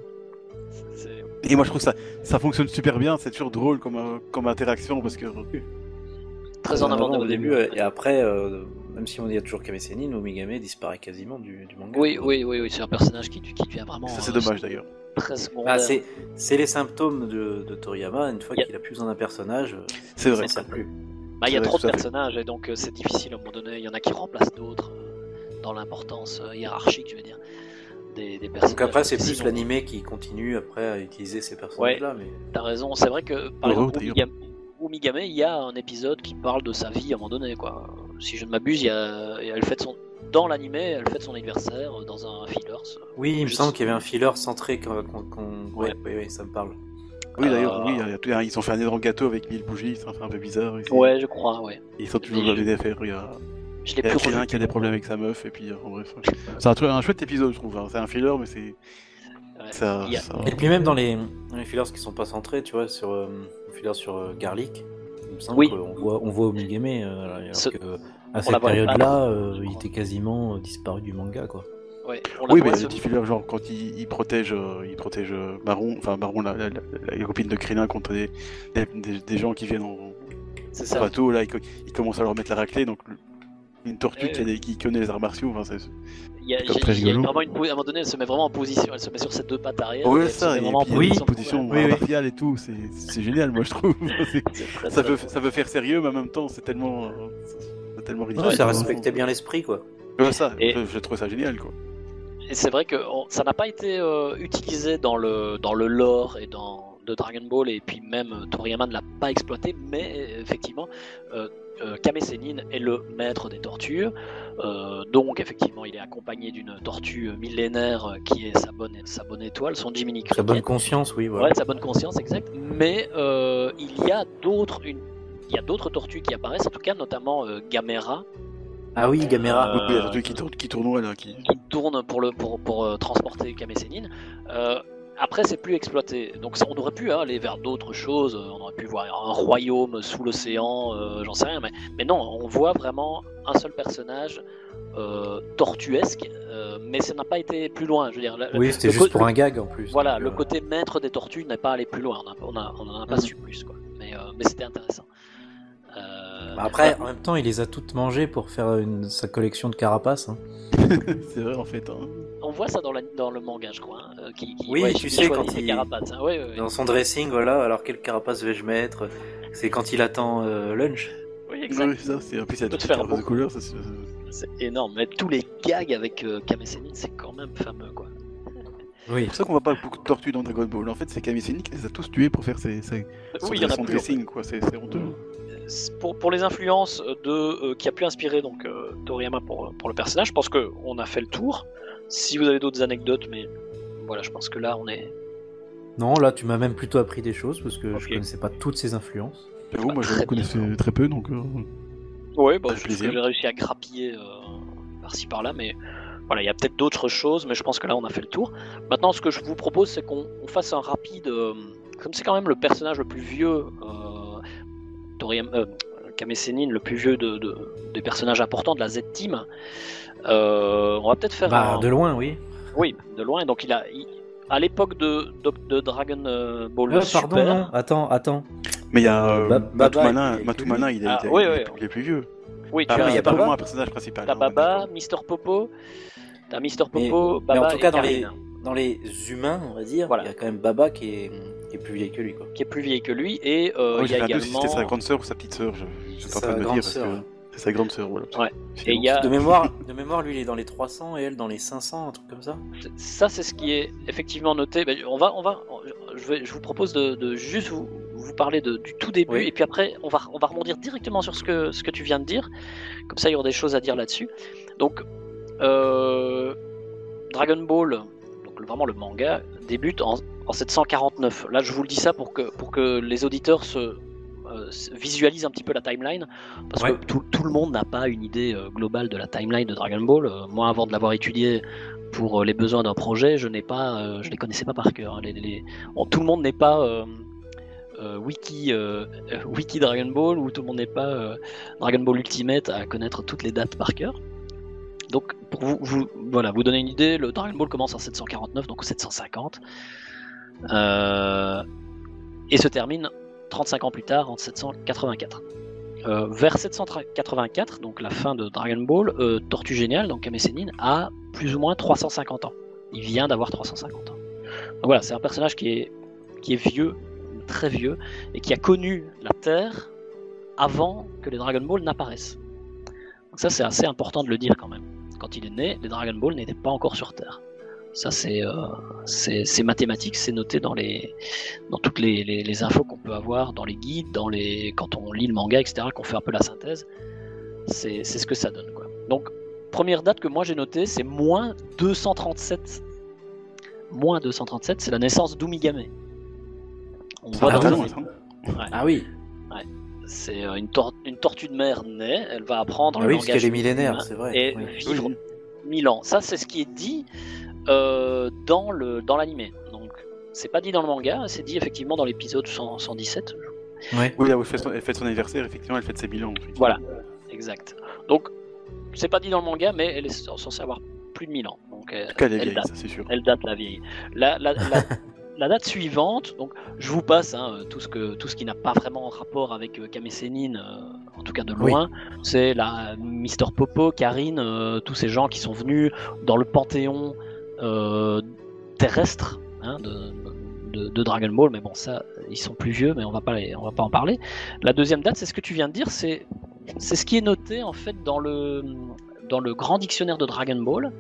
Et moi je trouve ça, ça fonctionne super bien, c'est toujours drôle comme, euh, comme interaction parce que Très en avant au début euh, et après, euh, même si on y a toujours Kame Sennin, Omigame disparaît quasiment du, du manga. Oui, oui, oui, oui, c'est un personnage qui, qui devient vraiment. ça c'est euh, dommage d'ailleurs. Bah, c'est, c'est les symptômes de, de Toriyama. Une fois qu'il a plus besoin d'un personnage, C'est vrai. ça ne sert plus. Bah, il y a trop de personnages et donc euh, c'est difficile à un moment donné. Il y en a qui remplacent d'autres euh, dans l'importance euh, hiérarchique, je veux dire, des, des personnages. Donc après, c'est plus l'animé qui continue après à utiliser ces personnages-là. Mais... T'as raison, c'est vrai que par exemple. Umigame, Umigame, il y a un épisode qui parle de sa vie à un moment donné, quoi. Si je ne m'abuse, il y a, elle fête son. Dans l'animé, elle fête son anniversaire dans un fillers. Oui, il me Je semble qu'il y avait un filler centré qu'on. Ouais. Ouais, oui, oui, ça me parle. Oui d'ailleurs, Euh, oui, ils ont fait un énorme gâteau avec mille bougies, ça fait un peu bizarre. ici. Ouais, je crois, ouais. Ils sont toujours dans les affaires. Il y a, Je l'ai il y a plus quelqu'un revu. qui a des problèmes avec sa meuf, et puis euh, en bref. C'est un, truc- un chouette épisode, je trouve. hein. C'est un filler, mais c'est. Ouais. Ça, Il y a- ça- Et puis même dans les, dans les fillers qui sont pas centrés, tu vois, sur euh, filler sur euh, Garlic, il me semble Oui. qu'on voit, on voit Omigame, euh, alors Ce- que à cette période-là, euh, il était quasiment euh, disparu du manga, quoi. Ouais, on la Oui, mais les petits fillers, genre quand il, il protège, euh, il protège Baron, enfin Baron, la, la, la- la copine de Krillin contre des, des, des- des gens qui viennent en, c'est en ça. bateau, là, il, il commence à leur mettre la raclée, donc une tortue qui, a des- qui connaît les arts martiaux, enfin, c'est... Il y a, C'est comme très il y a rigolo. vraiment une, po- à un moment donné, elle se met vraiment en position, elle se met sur ses deux pattes arrière. Ouais, elle se ça, met et vraiment en puis oui, position. position Oui, oui. martiale et tout, c'est c'est génial, moi je trouve. C'est- C'est très, ça, très veut, ça veut faire sérieux, mais en même temps, c'est tellement, euh, c'est tellement ridicule. Ouais, ça respectait bien l'esprit, quoi. Ouais, ça, Et- je, je trouve ça génial, quoi. Et c'est vrai que on- ça n'a pas été euh, utilisé dans le, dans le lore et dans de Dragon Ball, et puis même euh, Toriyama ne l'a pas exploité, mais euh, effectivement, euh, euh, Kame Sennin est le maître des tortues. Euh, donc, effectivement, il est accompagné d'une tortue millénaire qui est sa bonne, sa bonne étoile, son Jiminy Sa bonne Cricket. conscience, oui, voilà. Ouais, sa bonne conscience, exact. Mais euh, il y a d'autres, une... il y a d'autres tortues qui apparaissent, en tout cas, notamment euh, Gamera, Ah oui, Gamera. Euh, Oui, qui, tournent, qui là, qui... qui tourne pour, le, pour, pour euh, transporter Kame Sennin. Euh, après, c'est plus exploité. Donc, ça, on aurait pu hein, aller vers d'autres choses. On aurait pu voir un royaume sous l'océan, euh, j'en sais rien. Mais, mais non, on voit vraiment un seul personnage euh, tortuesque, euh, mais ça n'a pas été plus loin. Je veux dire, le- Oui, c'était juste pour un gag en plus. Voilà, donc, le côté maître des tortues n'est pas allé plus loin. On a- on a- on pas Mhm. su plus, quoi. Mais, mais c'était intéressant. Euh, bah Après, en même temps, il les a toutes mangées pour faire une... sa collection de carapaces. hein. c'est vrai, en fait. Hein. on voit ça dans, la- dans le manga, je crois. hein, euh, qui, qui- Oui, ouais, tu sais, quand il- carapaces, hein. Ouais, ouais, ouais. Dans son dressing, voilà. Alors, quelle carapace vais-je mettre? C'est quand il attend euh, lunch. Oui, exact. Oui, ça, c'est... En plus, il y a faire cartes de couleurs, ça, c'est... C'est énorme. Mais tous les gags avec euh, c'est quand même fameux, quoi. Oui. C'est pour ça qu'on voit pas beaucoup de tortues dans Dragon Ball. En fait, c'est Kami les a tous tués pour faire ses, ses, son, Oui, il y en a son plus. dressing, quoi. C'est, c'est honteux. Pour, pour les influences de euh, qui a pu inspirer donc euh, Toriyama pour, pour le personnage, je pense que on a fait le tour. Si vous avez d'autres anecdotes, mais Voilà, je pense que là, on est. Non, là, tu m'as même plutôt appris des choses parce que je Ok. connaissais pas toutes ces influences. J'avoue, moi je connaissais bien. très peu, donc. euh, Oui, bah, Avec c'est ce que plaisir. j'ai réussi à grappiller euh, par-ci par-là, mais voilà, il y a peut-être d'autres choses, mais je pense que là on a fait le tour. Maintenant, ce que je vous propose, c'est qu'on on fasse un rapide. euh, comme c'est quand même le personnage le plus vieux, euh, Toriyama- euh, Kame Sennin, le plus vieux de, de- des personnages importants de la Z-Team, euh, on va peut-être faire Bah, un. de loin, oui. Oui, de loin. Donc il a. il- à l'époque de, de, de Dragon euh, Ball Euh, Super. pardon, non, attends, attôt Mais il y a euh, Ba- Baba, Matumana, il est Matumana, il est, Ah, il est- oui, il est- oui. il est plus vieux. Oui, tu Ah, vois, as il n'y a pas vraiment un personnage principal. T'as Baba. Mister Popo. T'as Mister Mais- Popo, Mais Baba en tout cas, et dans les, dans les humains, on va dire, Voilà. il y a quand même Baba qui est, qui est plus vieille que lui. Quoi. qui est plus vieille que lui, et euh, Ouais, il y j'ai a si également. c'était sa grande sœur ou sa petite sœur. je- J'étais en Sa train de me parce que. C'est sa grande sœur, voilà. Ouais. Sinon, Et il y a- De mémoire, de mémoire, lui, il est dans les 300 et elle dans les 500, un truc comme ça. Ça, c'est ce qui est effectivement noté. Ben, on va, on va, je, vais, je vous propose de, de juste vous, vous parler de- du tout début, Oui. et puis après, on va, on va rebondir directement sur ce que, ce que tu viens de dire. Comme ça, il y aura des choses à dire là-dessus. Donc, euh, Dragon Ball, donc vraiment le manga, débute en, en 749. Là, je vous le dis ça pour que, pour que les auditeurs se euh, se visualisent un petit peu la timeline, parce Ouais. que tout, tout le monde n'a pas une idée euh, globale de la timeline de Dragon Ball. Euh, moi, avant de l'avoir étudié pour euh, les besoins d'un projet, je n'ai pas, je les connaissais pas par cœur. hein. Les- les- bon, tout le monde n'est pas wiki, wiki Dragon Ball ou tout le monde n'est pas Dragon Ball Ultimate à connaître toutes les dates par cœur. Donc, pour vous, vous- voilà, vous donner une idée, le Dragon Ball commence en 749, donc 750, euh, et se termine 35 ans plus tard, en 784. Euh, vers 784, donc la fin de Dragon Ball, euh, Tortue Géniale, donc Kame a plus ou moins 350 ans. Il vient d'avoir 350 ans. Donc voilà, c'est un personnage qui est, qui est vieux, très vieux, et qui a connu la Terre avant que les Dragon Ball n'apparaissent. Donc ça, c'est assez important de le dire quand même. Quand il est né, les Dragon Ball n'étaient pas encore sur Terre. Ça, c'est euh, mathématique, c'est noté dans, les, dans toutes les, les- les infos qu'on peut avoir, dans les guides, dans les, quand on lit le manga, etc., qu'on fait un peu la synthèse. C'est c'est ce que ça donne. Quoi. Donc, première date que moi j'ai notée, c'est moins 237. Moins 237, c'est la naissance d'Umigame. On voit va dans ça. Ah oui, c'est euh, une, tor- une tortue de mer naît, elle va apprendre ah le oui parce langage qu'elle est millénaire, c'est vrai. et oui. vivre 1000 ans. Ça, c'est ce qui est dit euh, dans le dans l'animé. Donc, c'est pas dit dans le manga, c'est dit effectivement dans l'épisode 100 117. Ouais. Oui, là où elle fait son, elle fête son anniversaire, effectivement, elle fête ses bilans. effectivement. Voilà, exact. Donc, c'est pas dit dans le manga, mais elle est censée avoir plus de 1000 ans. Donc, elle, En tout cas, elle vieille, date. ça c'est sûr. Elle date la vieille. La, la, la, la date suivante, donc je vous passe hein, tout ce que tout ce qui n'a pas vraiment rapport avec euh, euh, en tout cas de Oui. loin. C'est la Mister Popo, Karine, euh, tous ces gens qui sont venus dans le panthéon euh, terrestre hein, de, de, de Dragon Ball. Mais bon, ça, ils sont plus vieux, mais on va pas les- on va pas en parler. La deuxième date, c'est ce que tu viens de dire, c'est c'est ce qui est noté en fait dans le dans le grand dictionnaire de Dragon Ball.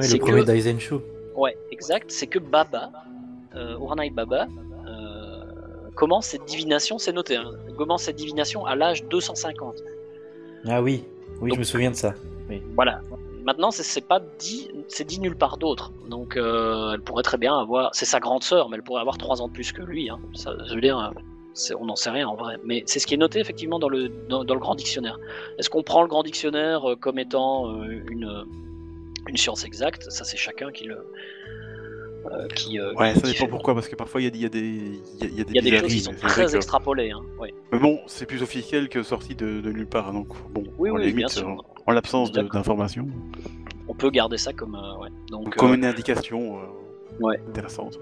C'est le premier que- Daisenshu. Ouais, exact. C'est que Baba, euh, Uranai Baba, euh, commence cette divination, c'est noté, hein, commence cette divination à l'âge 250. Ah oui, oui, Donc- je me souviens de ça. Voilà. Maintenant, c'est- pas dit, c'est dit nulle part d'autre. Donc, euh, elle pourrait très bien avoir, c'est sa grande sœur, mais elle pourrait avoir trois ans de plus que lui. Hein. Ça, je veux dire, on n'en sait rien en vrai. Mais c'est ce qui est noté effectivement dans le dans, dans le grand dictionnaire. Est-ce qu'on prend le grand dictionnaire euh, comme étant euh, une une science exacte? Ça, c'est chacun qui le qui, euh, Ouais, qui ça dépend fait- pourquoi, parce que parfois il y a des, il y a des, il y y a des Il des choses qui sont très que- extrapolées. Hein. ouais. Mais bon, c'est plus officiel que sorti de, de nulle part, donc bon, Oui, bien sûr. euh, en l'absence d'informations, On peut garder ça comme. euh, ouais. Donc, comme une indication Ouais. intéressante.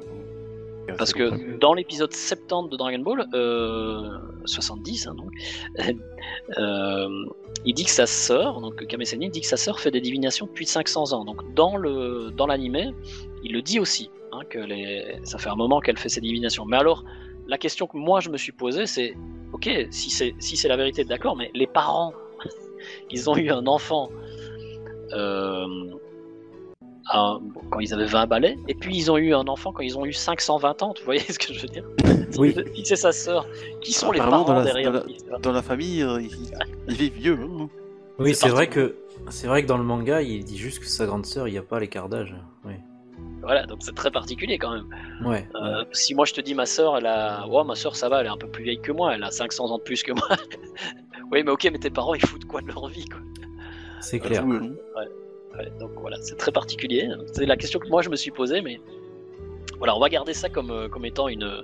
Parce que dans l'épisode 70 de Dragon Ball, euh, 70, hein, donc, euh, il dit que sa sœur, donc Kame Sennin, dit que sa sœur fait des divinations depuis 500 ans. Donc dans le dans l'animé, il le dit aussi, hein, que les, ça fait un moment qu'elle fait ses divinations. Mais alors, la question que moi je me suis posée, c'est, ok, si c'est si c'est la vérité, d'accord, mais les parents, ils ont eu un enfant. euh, quand ils avaient 20 balais, et puis ils ont eu un enfant quand ils ont eu 520 ans, tu voyez ce que je veux dire? Oui. Si c'est sa sœur, qui sont les parents dans la- derrière dans la- l'histoire Dans la famille, euh, ils, ils vivent vieux. hein. Oui, C'est vrai que c'est vrai que dans le manga, il dit juste que sa grande sœur, il n'y a pas l'écart d'âge. Oui. voilà, donc c'est très particulier quand même. Ouais. Euh, si moi je te dis ma soeur, elle a. Ouais, ma soeur ça va, elle est un peu plus vieille que moi, elle a 500 ans de plus que moi. oui, mais ok, mais tes parents ils foutent quoi de leur vie quoi? C'est clair. Ouais. Ouais, Donc voilà, c'est très particulier. C'est la question que moi je me suis posée, mais voilà, on va garder ça comme, euh, comme étant une,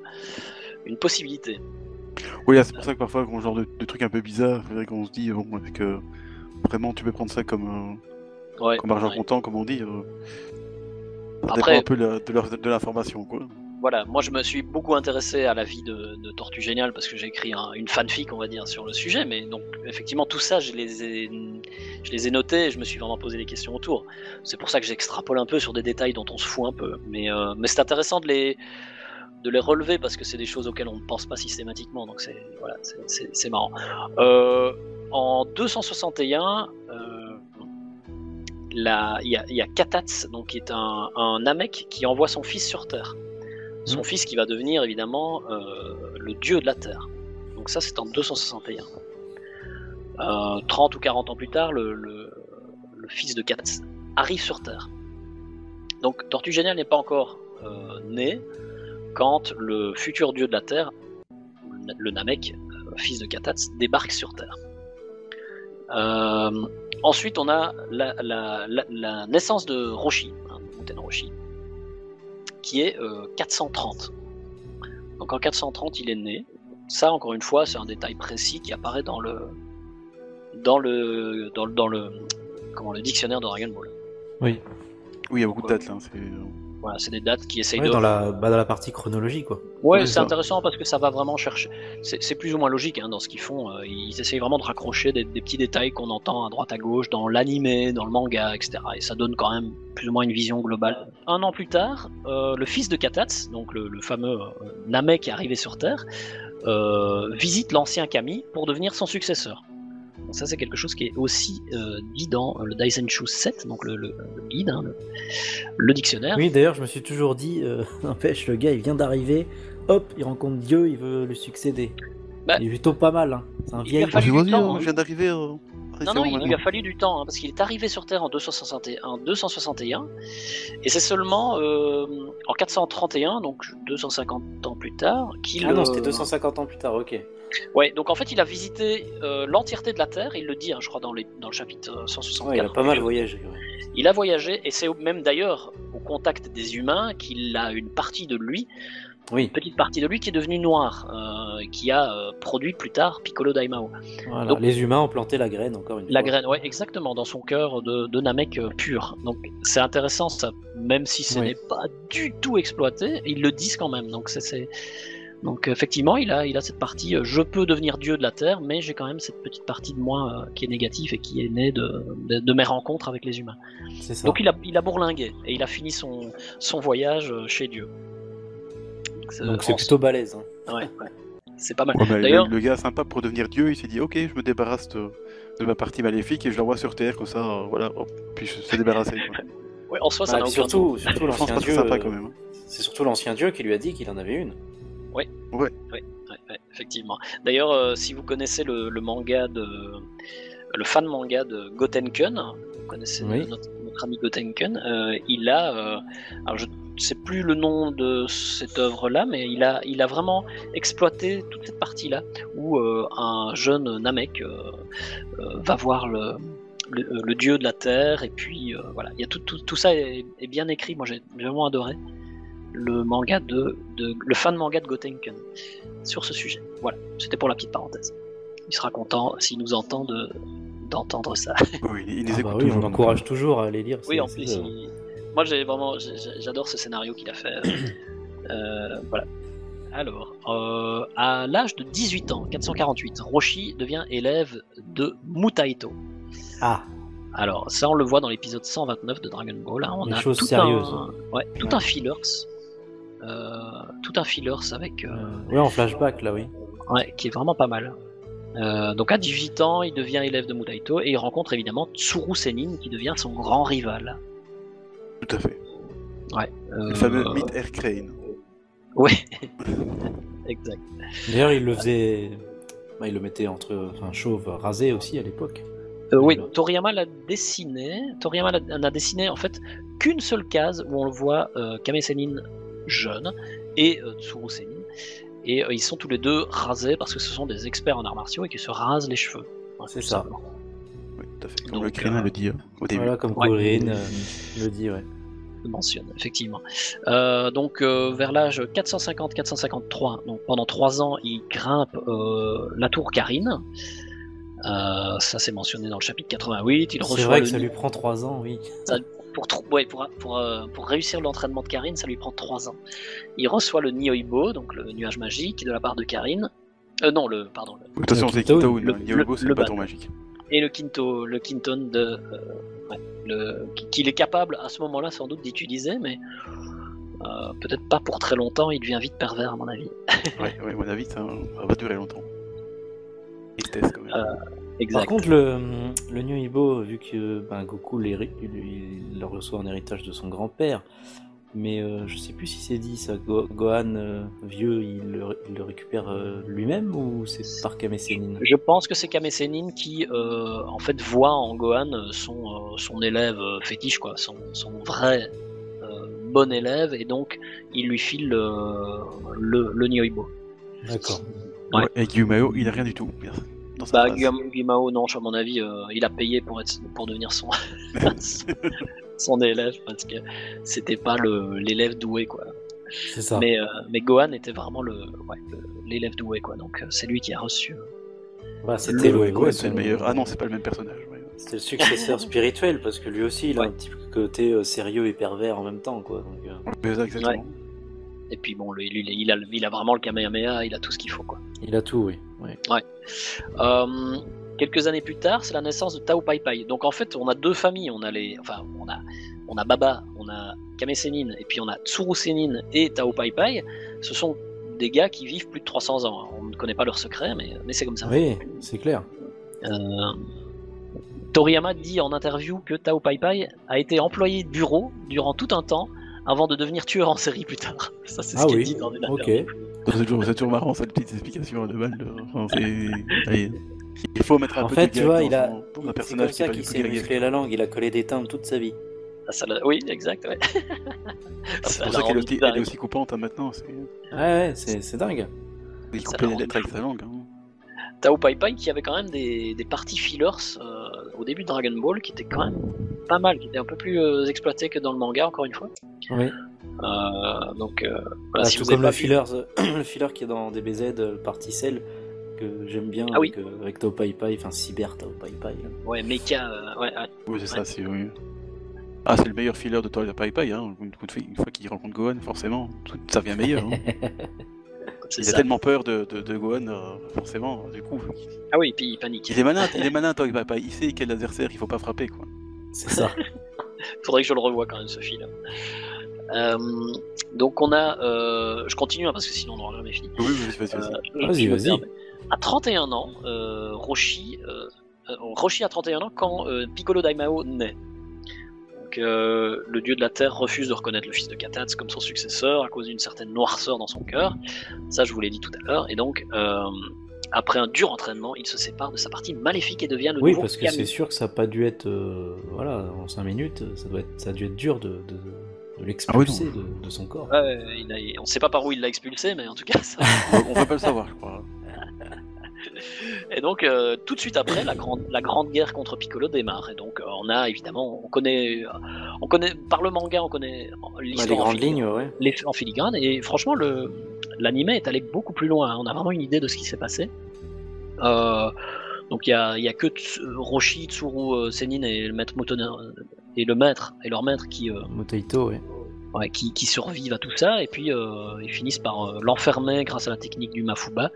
une possibilité. Oui, c'est pour ça que parfois, quand genre de, de trucs un peu bizarres, c'est vrai qu'on se dit, bon, avec, euh, vraiment, tu peux prendre ça comme, euh, Ouais, comme argent ouais. comptant, comme on dit. euh, ça Après- dépend un peu la- de l'information, quoi. Voilà, moi je me suis beaucoup intéressé à la vie de, de Tortue Géniale parce que j'ai écrit un- une fanfic, on va dire, sur le sujet. Mais donc, effectivement, tout ça, je les ai, notés et je me suis vraiment posé des questions autour. C'est pour ça que j'extrapole un peu sur des détails dont on se fout un peu. Mais, euh, c'est intéressant de les, relever parce que c'est des choses auxquelles on ne pense pas systématiquement. Donc, c'est marrant. Euh, en 261, euh, il y, a, Katats, donc, qui est un, un qui envoie son fils sur Terre son fils qui va devenir évidemment euh, le dieu de la Terre. Donc ça c'est en 261. Euh, 30 ou 40 ans plus tard, le, fils de Katz arrive sur Terre. Donc Tortue Géniale n'est pas encore euh, né quand le futur dieu de la Terre, le Namek, euh, fils de Katats, débarque sur Terre. Euh, ensuite, on a la, naissance de Roshi, hein, Roshi, qui est euh, 430. Donc en 430, il est né. Ça, encore une fois, c'est un détail précis qui apparaît dans le dans le dans, le- dans le comment le dictionnaire de Dragon Ball. Oui. Oui, il y a beaucoup de dates, là. C'est- Voilà, c'est des dates qui essayent Ouais, de. dans, la, bah, dans la partie chronologie, quoi. Ouais, Oui, c'est intéressant parce que ça va vraiment chercher. C'est c'est plus ou moins logique hein, dans ce qu'ils font. euh, Ils essayent vraiment de raccrocher des, des petits détails qu'on entend à droite à gauche dans l'animé, dans le manga, etc. Et ça donne quand même plus ou moins une vision globale. Un an plus tard, euh, le fils de Katats, donc le, le fameux euh, Namek qui est arrivé sur Terre, euh, visite l'ancien Kami pour devenir son successeur. Donc ça, c'est quelque chose qui est aussi euh, dit dans le Daisenshu 7, donc le, le- le guide, hein, le, le dictionnaire. Oui, d'ailleurs, je me suis toujours dit, euh, n'empêche, le gars, il vient d'arriver, hop, il rencontre Dieu, il veut lui succéder. Bah, il est plutôt pas mal, hein. C'est un il vieil. a fallu du temps, hein, je viens d'arriver. euh, Non, non, il lui a fallu du temps, hein, parce qu'il est arrivé sur Terre en 261, en 261 et c'est seulement euh, en 431, donc 250 ans plus tard, qu'il... Ah non, euh, c'était 250 ans plus tard, ok. Ouais, donc en fait, il a visité euh, l'entièreté de la Terre, il le dit, hein, je crois, dans, les, dans le chapitre euh, 164. Ouais, il a pas mal voyagé. ouais. Il a voyagé, et c'est même d'ailleurs au contact des humains qu'il a une partie de lui, Oui, une petite partie de lui qui est devenue noire, euh, qui a euh, produit plus tard Piccolo Daimao. voilà. Donc- les humains ont planté la graine, encore une La fois. graine, ouais, exactement, dans son cœur de, de Namek euh, pur. Donc c'est intéressant ça, même si ce Oui. n'est pas du tout exploité, ils le disent quand même. Donc c'est, donc effectivement, il a, il a cette partie, je peux devenir dieu de la terre, mais j'ai quand même cette petite partie de moi qui est négative et qui est née de, de, de mes rencontres avec les humains. Ça. Donc il a, il a bourlingué et il a fini son, son voyage chez Dieu. Donc, c'est plutôt balèze. hein. ouais, ouais. C'est pas mal. Ouais, le, D'ailleurs- le gars sympa pour devenir dieu, il s'est dit ok, je me débarrasse de, de ma partie maléfique et je l'envoie sur Terre, comme ça, euh, voilà, hop, puis je se débarrasser. quoi. Ouais, en soi, ça Ah, surtout, l'ancien dieu. c'est sympa euh, quand même. hein. C'est surtout l'ancien dieu qui lui a dit qu'il en avait une. Ouais, ouais, effectivement. D'ailleurs, euh, si vous connaissez le, le manga de. Le fan manga de Gotenken, vous connaissez Oui. notre, notre ami Gotenken, euh, il a. euh, alors, je ne sais plus le nom de cette œuvre-là, mais il a, il a vraiment exploité toute cette partie-là où euh, un jeune Namek va voir le. Dieu de la terre et puis voilà il y a tout, tout, tout ça est, bien écrit moi j'ai j'ai vraiment adoré le manga de, de le fan manga de Gotenken sur ce sujet. Voilà, c'était pour la petite parenthèse. Il sera content s'il nous entend de d'entendre ça. Oui, il, les Ah écoute bah oui, toujours. on encourage toujours à aller lire. Oui, en plus, il- moi j'ai vraiment, j'adore ce scénario qu'il a fait. Euh, voilà. Alors, euh, à l'âge de 18 ans, 448, Roshi devient élève de Mutaito. Ah, Alors, ça, on le voit dans l'épisode 129 de Dragon Ball. hein. On Des a choses tout sérieuses. un, ouais, tout Ouais. un fillers, euh, tout un fillers avec. euh, euh, ouais, en flashback là, oui. Ouais, qui est vraiment pas mal. Euh, donc à 18 ans, il devient élève de Mutaito et il rencontre évidemment Tsuru Senin qui devient son grand rival. Tout à fait. Euh, Le fameux Meet Air Crane. Ouais, exact. D'ailleurs, il le faisait. bah, il le mettait entre. Enfin, chauve rasé aussi à l'époque. Euh, oui, Toriyama l'a dessiné. Toriyama n'a dessiné en fait qu'une seule case où on le voit euh, Kame Sennin jeune et euh, Tsuru Sennin. Et euh, ils sont tous les deux rasés parce que ce sont des experts en arts martiaux et qui se rasent les cheveux. Voilà, C'est ça. simplement. Oui, tout à fait. Comme Donc, le Krillin euh, le dit euh, au début. Voilà, comme Ouais. Corinne euh, le dit, ouais. le mentionne, effectivement. Euh, donc, euh, vers l'âge 450-453, donc pendant trois ans, il grimpe euh, la tour Karine. Euh, ça, c'est mentionné dans le chapitre 88. Il C'est reçoit vrai le que ça lui prend 3 ans, oui. Pour, trou- ouais, pour, pour, euh, pour réussir l'entraînement de Karine, ça lui prend trois ans. Il reçoit le Nioibo, donc le nuage magique, de la part de Karine. Euh, non, le, pardon, le- Attention, Le c'est Kintoon. le- le- c'est le bâton magique. et le Kinto, le Kinton de, euh, ouais, le, qu'il est capable à ce moment-là sans doute d'utiliser, mais euh, peut-être pas pour très longtemps. Il devient vite pervers à mon avis. Ouais, ouais, à mon avis, ça va durer longtemps. Tristesse quand même. Exact. Par contre, le, le Nyoibo, vu que ben, Goku l'héri- il, il le reçoit en héritage de son grand-père, mais euh, je sais plus si c'est dit ça, Go- Gohan euh, vieux, il le, il le récupère euh, lui-même ou c'est par Kame Sennin Je pense que c'est Kame Sennin qui, euh, en fait, voit en Gohan son, euh, son élève fétiche, quoi, son, son vrai euh, bon élève, et donc il lui file euh, le, le Nioibo. D'accord. ouais. Ouais, Et Gyumao, il a rien du tout. Dans sa Bah, phrase. Guillaume- Guimao, non, à mon avis, euh, il a payé pour, être, pour devenir son, son élève, parce que c'était pas le- l'élève doué, quoi. C'est ça. Mais, euh, mais Gohan était vraiment le ouais, le- l'élève doué, quoi. Donc euh, c'est lui qui a reçu. euh, Voilà, c'était le, ouais, c'est le meilleur. Ah non, c'est pas le même personnage. ouais. c'était le successeur spirituel parce que lui aussi, il a Ouais. un petit côté euh, sérieux et pervers en même temps, quoi. Donc, euh, Mais ça, exactement. Et puis bon, lui, lui, il, a, il a vraiment le Kamehameha, il a tout ce qu'il faut, quoi. il a tout, oui. Ouais. Euh, quelques années plus tard, c'est la naissance de Tao Pai Pai. Donc en fait, on a deux familles. On a les, enfin, on a, on a Baba, on a Kame Sennin, et puis on a Tsuru Sennin et Tao Pai Pai. Ce sont des gars qui vivent plus de 300 ans. On ne connaît pas leur secret, mais, mais c'est comme ça. Oui, c'est clair. Euh, Toriyama dit en interview que Tao Pai Pai a été employé de bureau durant tout un temps avant de devenir tueur en série plus tard. Ça, c'est ce Ah qu'il oui, dit dans ok. C'est toujours, c'est toujours marrant, cette petite explication de balle. de- enfin, Il faut mettre un En peu fait, de tu vois, il a. son- un comme personnage qui s'est musclé la langue. Il a collé des timbres toute sa vie. Ah, ça oui, exact. Ouais. Ah, C'est Ça pour ça qu'elle est est aussi coupante hein, maintenant. Ouais, ouais, c'est dingue. Il coupait l'a les lettres avec sa langue. hein. Tao Pai Pai qui avait quand même des, des parties fillers euh, au début de Dragon Ball qui étaient quand même pas mal, qui étaient un peu plus euh, exploitées que dans le manga encore une fois. Oui. Euh, donc euh, voilà, Bah, si tout vous comme le vu- filler, le filler qui est dans DBZ, le partie Cell, que j'aime bien Ah oui. avec, euh, avec Tao Pai Pai, enfin Cyber Tao Pai Pai. là. Ouais, Mecha, euh, ouais, ouais. Oui, c'est ça, c'est oui. Ah, c'est le meilleur filler de Toy Pai Pai. Hein. Une, fois- qu'il rencontre Gohan, forcément, tout, ça devient meilleur. hein. Il a ça. tellement peur de, de, de Gohan, euh, forcément, du coup. Ah oui, puis il panique. Il est malin, il est malin, Pai. Il sait quel adversaire il faut pas frapper, quoi. C'est ça. Faudrait que je le revoie quand même ce film. Euh, donc on a, euh, je continue hein, parce que sinon on n'aura jamais fini. Oui, oui, vas-y, vas-y. Euh, permets. À 31 ans, euh, Roshi, Roshi a 31 ans quand euh, Piccolo Daimao naît. Donc, euh, le dieu de la terre refuse de reconnaître le fils de Katats comme son successeur à cause d'une certaine noirceur dans son cœur. Ça, je vous l'ai dit tout à l'heure. Et donc, euh, après un dur entraînement, il se sépare de sa partie maléfique et devient le Oui, nouveau parce que c'est sûr que ça n'a pas dû être. euh, voilà, en 5 minutes, ça, doit être, ça a dû être dur de, de, de Ah l'expulser de, de son corps. Ouais, il a- on ne sait pas par où il l'a expulsé, mais en tout cas, ça, On on peut pas le savoir, je crois. Et donc, euh, tout de suite après, la grande, la grande guerre contre Piccolo démarre. Et donc, euh, on a évidemment, on connaît, euh, on connaît par le manga, on connaît l'histoire les grandes lignes, ouais. les- en filigrane. Et franchement, le l'animé est allé beaucoup plus loin. hein. On a vraiment une idée de ce qui s'est passé. Donc, il y a, il y a que Tsu- Roshi, Tsuru, Sennin et le maître et le maître et leur maître qui Motaito, ouais. Qui, survivent à tout ça, et puis euh, ils finissent par euh, l'enfermer grâce à la technique du Mafuba.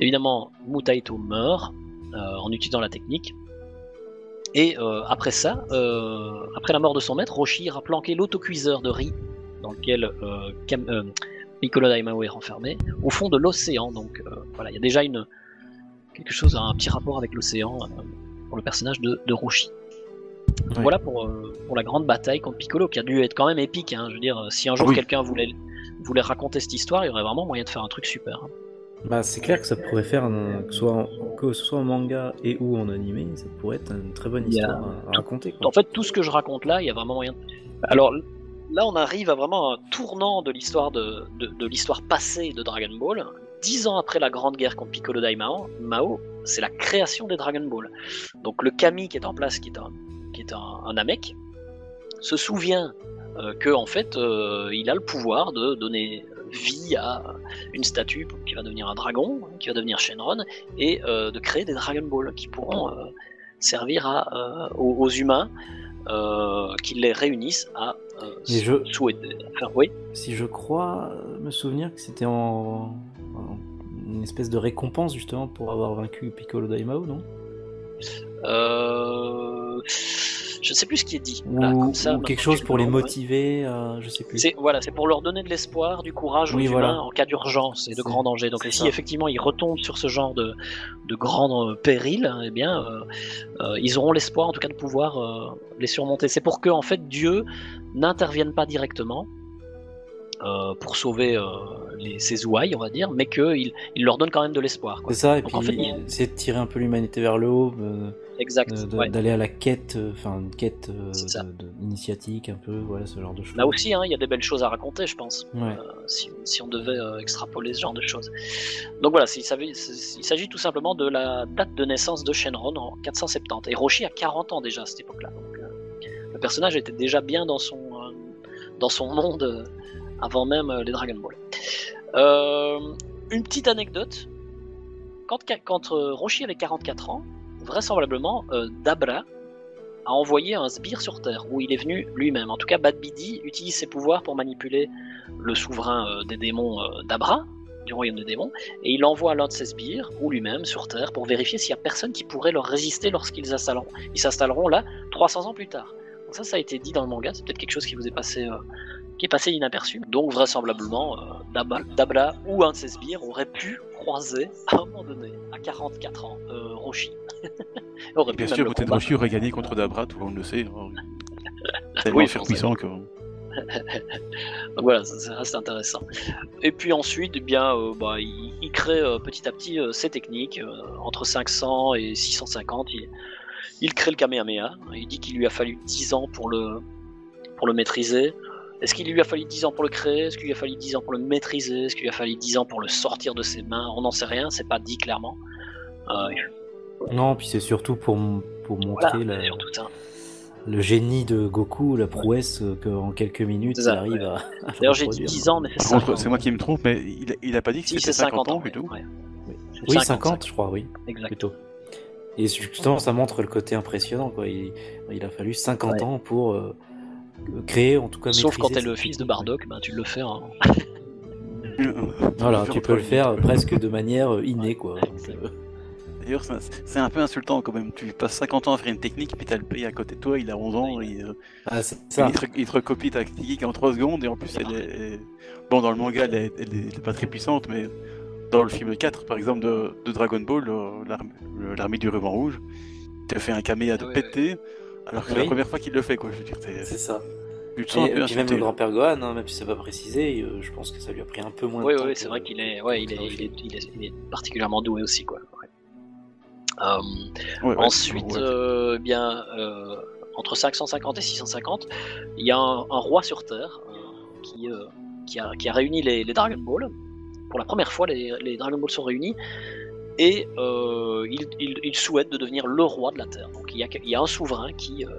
Évidemment, Mutaito meurt euh, en utilisant la technique. Et après ça, après la mort de son maître, Roshi ira planquer l'autocuiseur de riz dans lequel Piccolo Daimao est renfermé, au fond de l'océan. Donc voilà, il y a déjà quelque chose, un petit rapport avec l'océan pour le personnage de Roshi. Ouais. Voilà pour, euh, pour la grande bataille contre Piccolo, qui a dû être quand même épique. Hein. Je veux dire, si un jour Oui. quelqu'un voulait, voulait raconter cette histoire, il y aurait vraiment moyen de faire un truc super. hein. Bah, c'est clair que ça pourrait faire, un- que, soit en, que ce soit en manga et ou en animé, ça pourrait être une très bonne a- histoire à, à raconter. Quoi. En fait, tout ce que je raconte là, il y a vraiment moyen. de- Alors là, on arrive à vraiment un tournant de l'histoire de, de, de l'histoire passée de Dragon Ball. Dix ans après la grande guerre contre Piccolo Daimao, Mao, c'est la création des Dragon Ball. Donc le Kami qui est en place, qui est un, qui est un, un Namek, se souvient euh, que en fait, euh, il a le pouvoir de donner vie à une statue qui va devenir un dragon, qui va devenir Shenron, et euh, de créer des Dragon Ball qui pourront euh, servir à, aux, aux humains, qui les réunissent à je- souhaiter. Enfin, oui. Si je crois me souvenir que c'était en, en- une espèce de récompense justement pour avoir vaincu Piccolo Daimao, non? Euh, je ne sais plus ce qui est dit. Ou, là, comme ça, ou maintenant quelque que chose pour les motiver, euh, je sais plus. C'est voilà, c'est pour leur donner de l'espoir, du courage aux humains en cas d'urgence et de C'est- grand danger. Donc c'est si ça. effectivement ils retombent sur ce genre de, de grands euh, périls, eh bien euh, ils auront l'espoir en tout cas de pouvoir les surmonter. C'est pour que en fait Dieu n'intervienne pas directement euh, pour sauver euh, les, ses ouailles, on va dire, mais qu'il il leur donne quand même de l'espoir. C'est ça, et Donc, puis en fait, il- essayer de tirer un peu l'humanité vers le haut, euh, Exact. ouais. d'aller à la quête, euh, enfin une quête euh, de- de- initiatique un peu, voilà ce genre de choses. Là aussi, hein, il y a des belles choses à raconter, je pense. Ouais. Euh, si, si on devait euh, extrapoler ce genre de choses. Donc voilà, il s'agit tout simplement de la date de naissance de Shenron en 470. Et Roshi a 40 ans déjà à cette époque-là. Euh, le personnage était déjà bien dans son, dans son monde avant même les Dragon Ball. Une petite anecdote. Quand, quand Roshi avait 44 ans, vraisemblablement, euh, Dabra a envoyé un sbire sur Terre, où il est venu lui-même. En tout cas, Bad Bidi utilise ses pouvoirs pour manipuler le souverain euh, des démons euh, d'Abra, du royaume des démons, et il envoie l'un de ses sbires, ou lui-même, sur Terre, pour vérifier s'il n'y a personne qui pourrait leur résister lorsqu'ils s'installeront. Ils s'installeront là 300 ans plus tard. Donc ça, ça a été dit dans le manga, c'est peut-être quelque chose qui vous est passé, qui est passé inaperçu. Donc vraisemblablement, euh, Dabla ou un de ses sbires aurait pu croiser, à un moment donné, à 44 ans, euh, Roshi. aurait Bien sûr, le peut-être. Roshi aurait gagné contre Dabra, tout le monde le sait. hein. Tellement Oui, surpuissant que. Donc voilà, reste intéressant. Et puis ensuite, eh bien, euh, bah, il, il crée euh, petit à petit euh, ses techniques. euh, entre 500 et 650, il, il crée le Kamehameha. Il dit qu'il lui a fallu 10 ans pour le, pour le maîtriser. Est-ce qu'il lui a fallu 10 ans pour le créer? Est-ce qu'il lui a fallu 10 ans pour le maîtriser? Est-ce qu'il lui a fallu 10 ans pour le sortir de ses mains? On n'en sait rien, c'est pas dit clairement. Euh, Non, puis c'est surtout pour, pour voilà, montrer la- c'est surtout ça. le génie de Goku, la prouesse qu'en quelques minutes C'est il ça, arrive ouais. à, à D'ailleurs, j'ai dit reproduire. 10 ans, mais c'est 50 contre, c'est moi qui me trompe, mais il, il a pas dit que Si, c'était c'est 50 ans plutôt. ouais. Oui, 50, 50, je crois, oui, Exact. plutôt. Et justement, ça montre le côté impressionnant. Quoi. Il, il a fallu 50 Ouais. ans pour euh, créer, en tout cas, Sauf quand t'es le fils de. Bardock, ben, tu le fais. hein. Voilà, tu peux le faire presque de manière euh, innée, quoi. D'ailleurs, c'est un- peu insultant quand même. Tu passes 50 ans à faire une technique, puis t'as le pays à côté de toi, il a 11 ans, et, euh, Ah, c'est ça. il, te, il te recopie ta technique en 3 secondes, et en plus, elle est. elle- Bon, dans le manga, elle est, elle pas très puissante, mais dans le film 4, par exemple, de, de Dragon Ball, euh, l'armée du ruban rouge, tu fait un caméa de Ah ouais, péter, alors que c'est Oui. la première fois qu'il le fait, quoi. Je veux dire, C'est ça. tu te Et, et même le grand-père Gohan, hein, même si c'est pas précisé, euh, je pense que ça lui a pris un peu moins Oui, de temps. oui, c'est vrai qu'il est, ouais, il est, il est, il est, il est particulièrement doué aussi, quoi. Ouais. Euh, Ouais, ensuite, ouais. euh, bien, euh, entre 550 et 650, il y a un, un roi sur Terre euh, qui, euh, qui, a, qui a réuni les, les Dragon Ball. Pour la première fois, les, les Dragon Ball sont réunis. Et euh, il, il- il souhaite de devenir le roi de la Terre. Donc il y a, il y a un souverain qui, euh,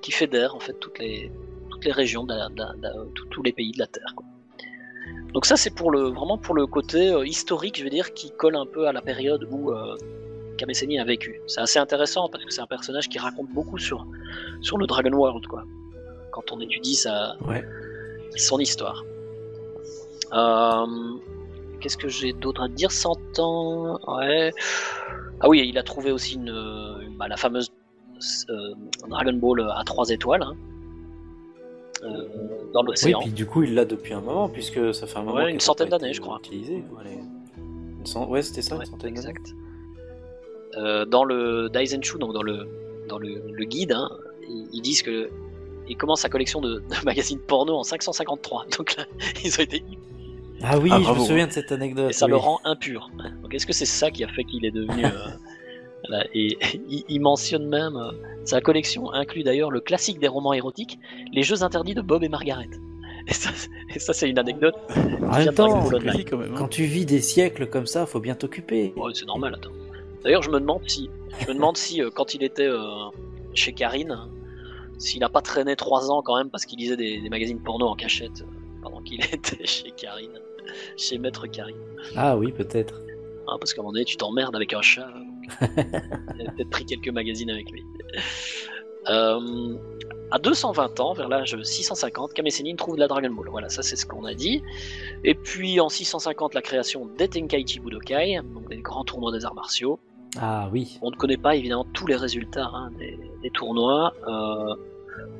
qui fédère en fait toutes les, toutes les régions, de la- de la- de la- tous- les pays de la Terre. quoi. Donc ça c'est pour le vraiment pour le côté euh, historique, je veux dire, qui colle un peu à la période où Kame Sennin a vécu. C'est assez intéressant parce que c'est un personnage qui raconte beaucoup sur sur le Dragon World, quoi. Quand on étudie sa Ouais. son histoire. Euh, Qu'est-ce que j'ai d'autre à dire 100 ans Ouais. Ah oui, il a trouvé aussi une, une- bah, la fameuse euh, Dragon Ball à trois étoiles hein, euh, dans Oui, l'océan. puis du coup, il l'a depuis un moment, puisque ça fait un moment. Ouais, une centaine d'années, je crois. une cent- Ouais, c'était ça, Ouais, une centaine d'années. exact. Euh, dans le Daisenshu, donc dans le, dans le, le guide, hein, ils, ils disent que il commence sa collection de, de magazines porno en 553. Donc là, ils ont été Ah oui, Ah, je bravo. me souviens de cette anecdote. et ça oui. le rend impur. Donc est-ce que c'est ça qui a fait qu'il est devenu... euh, voilà, et il, mentionne même, euh, sa collection inclut d'ailleurs le classique des romans érotiques, les jeux interdits de Bob et Margaret. Et ça, c'est- et ça, c'est une anecdote. En même temps, quand même. hein. quand tu vis des siècles comme ça, faut bien t'occuper. Ouais, c'est normal, attends. D'ailleurs, je me demande si, je me demande si euh, quand il était euh, chez Karine, s'il n'a pas traîné trois ans quand même parce qu'il lisait des, des magazines porno en cachette euh, pendant qu'il était chez Karine, chez Maître Karine. Ah oui, peut-être. Hein, parce qu'à un moment donné, tu t'emmerdes avec un chat. donc, Il a peut-être pris quelques magazines avec lui. Euh, à 220 ans, vers l'âge 650, Kame Sennin trouve la Dragon Ball. Voilà, ça c'est ce qu'on a dit. Et puis en 650, la création des Tenkaichi Budokai, donc des grands tournois des arts martiaux. Ah oui. On ne connaît pas évidemment tous les résultats hein, des, des tournois, euh,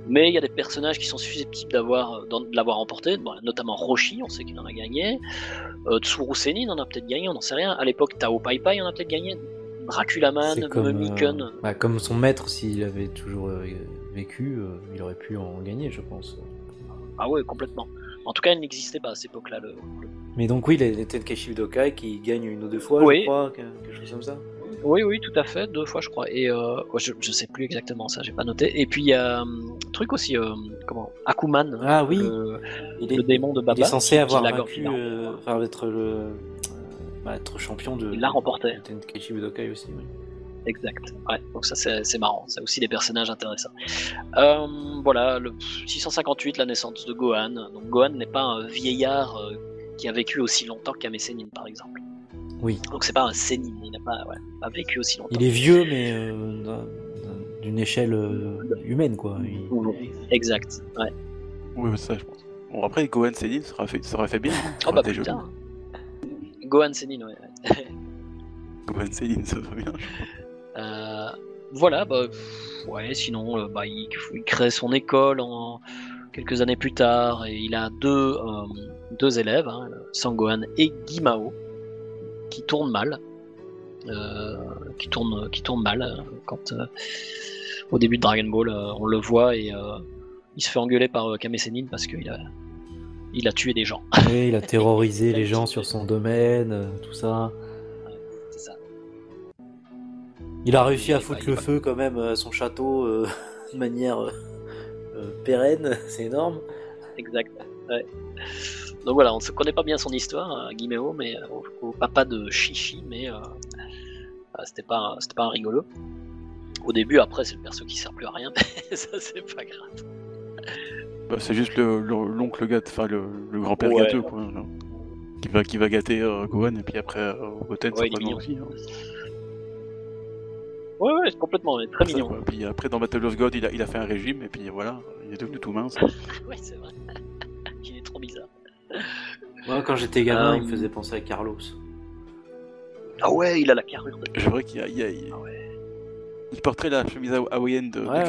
mais il y a des personnages qui sont susceptibles d'avoir, d'en- de l'avoir emporté, bon, notamment Roshi, on sait qu'il en a gagné. Euh, Tsuru Senin en a peut-être gagné, on n'en sait rien. À l'époque, Tao Pai Pai en a peut-être gagné. Draculaman, C'est comme, euh, bah, comme son maître, s'il avait toujours euh, vécu, euh, il aurait pu en gagner, je pense. Ah ouais, complètement. En tout cas, il n'existait pas à cette époque-là. Le... Mais donc oui, les, les Tenkaichi Budokai qui gagnent une ou deux fois, Oui. je crois, que- quelque chose comme ça. Oui, oui, tout à fait, deux fois je crois. Et euh, ouais, je, je sais plus exactement ça, j'ai pas noté. Et puis il y a un truc aussi, euh, comment Akuman, Ah oui, le, il est, le démon de Baba. il est censé avoir vaincu, euh, enfin être le, euh, bah, être champion de. Il l'a remporté. Tenkaichi Budokai aussi. Oui. Exact. Ouais, donc ça c'est marrant. C'est aussi des personnages intéressants. Euh, voilà, le 658, la naissance de Gohan. Donc Gohan n'est pas un vieillard euh, qui a vécu aussi longtemps qu'Ame Sennin par exemple. Oui. Donc c'est pas un Sennin, il n'a pas, ouais, pas vécu aussi longtemps. Il est vieux, mais euh, d'un- d'un- d'une échelle euh, humaine, quoi. Il- Exact. Ouais. Oui, c'est ça, je pense. Bon, après, Gohan Céline, ça aurait fait, ça aurait fait bien. Ça Oh bah putain. Gohan Sennin, ouais. ouais. Gohan Céline, ça va bien. Euh, voilà, bah, pff, ouais, sinon, bah, il, il crée son école en quelques années plus tard et il a deux, euh, deux élèves, hein, Sangohan et Gimao, qui tournent mal. Euh, qui tournent, qui tournent mal euh, quand euh, au début de Dragon Ball euh, on le voit et euh, il se fait engueuler par euh, Kame Sennin parce qu'il a, il a tué des gens. Oui, il a terrorisé les gens sur son domaine, tout ça. C'est ça. Il a réussi à foutre il- le feu quand même à son château euh, de manière pérenne, c'est énorme. Exact. Ouais. Donc voilà, on ne connaît pas bien son histoire, euh, Guiméo, mais euh, au, au papa de Chichi, mais euh, euh, c'était pas, c'était pas un rigolo. Au début, après, c'est le perso qui sert plus à rien, mais ça c'est pas grave. Bah, c'est juste le- le- l'oncle gâte, enfin le, le grand-père Ouais. gâteux, quoi. genre, Qui va, qui va gâter Gohan, et puis après, Goten, Ouais, il est certainement mignon. aussi. hein. Ouais, ouais, c'est complètement, mais très Ça, mignon. quoi. Puis après, dans Battle of God, il a, il a fait un régime, et puis voilà, il est devenu tout mince. Ouais, c'est vrai. Moi, quand j'étais gamin, Euh, il me faisait penser à Carlos. Ah ouais, il a la carrure de. C'est vrai qu'il y a, il y a- il- Ah ouais. il porterait la chemise hawa- hawaïenne de, Ouais,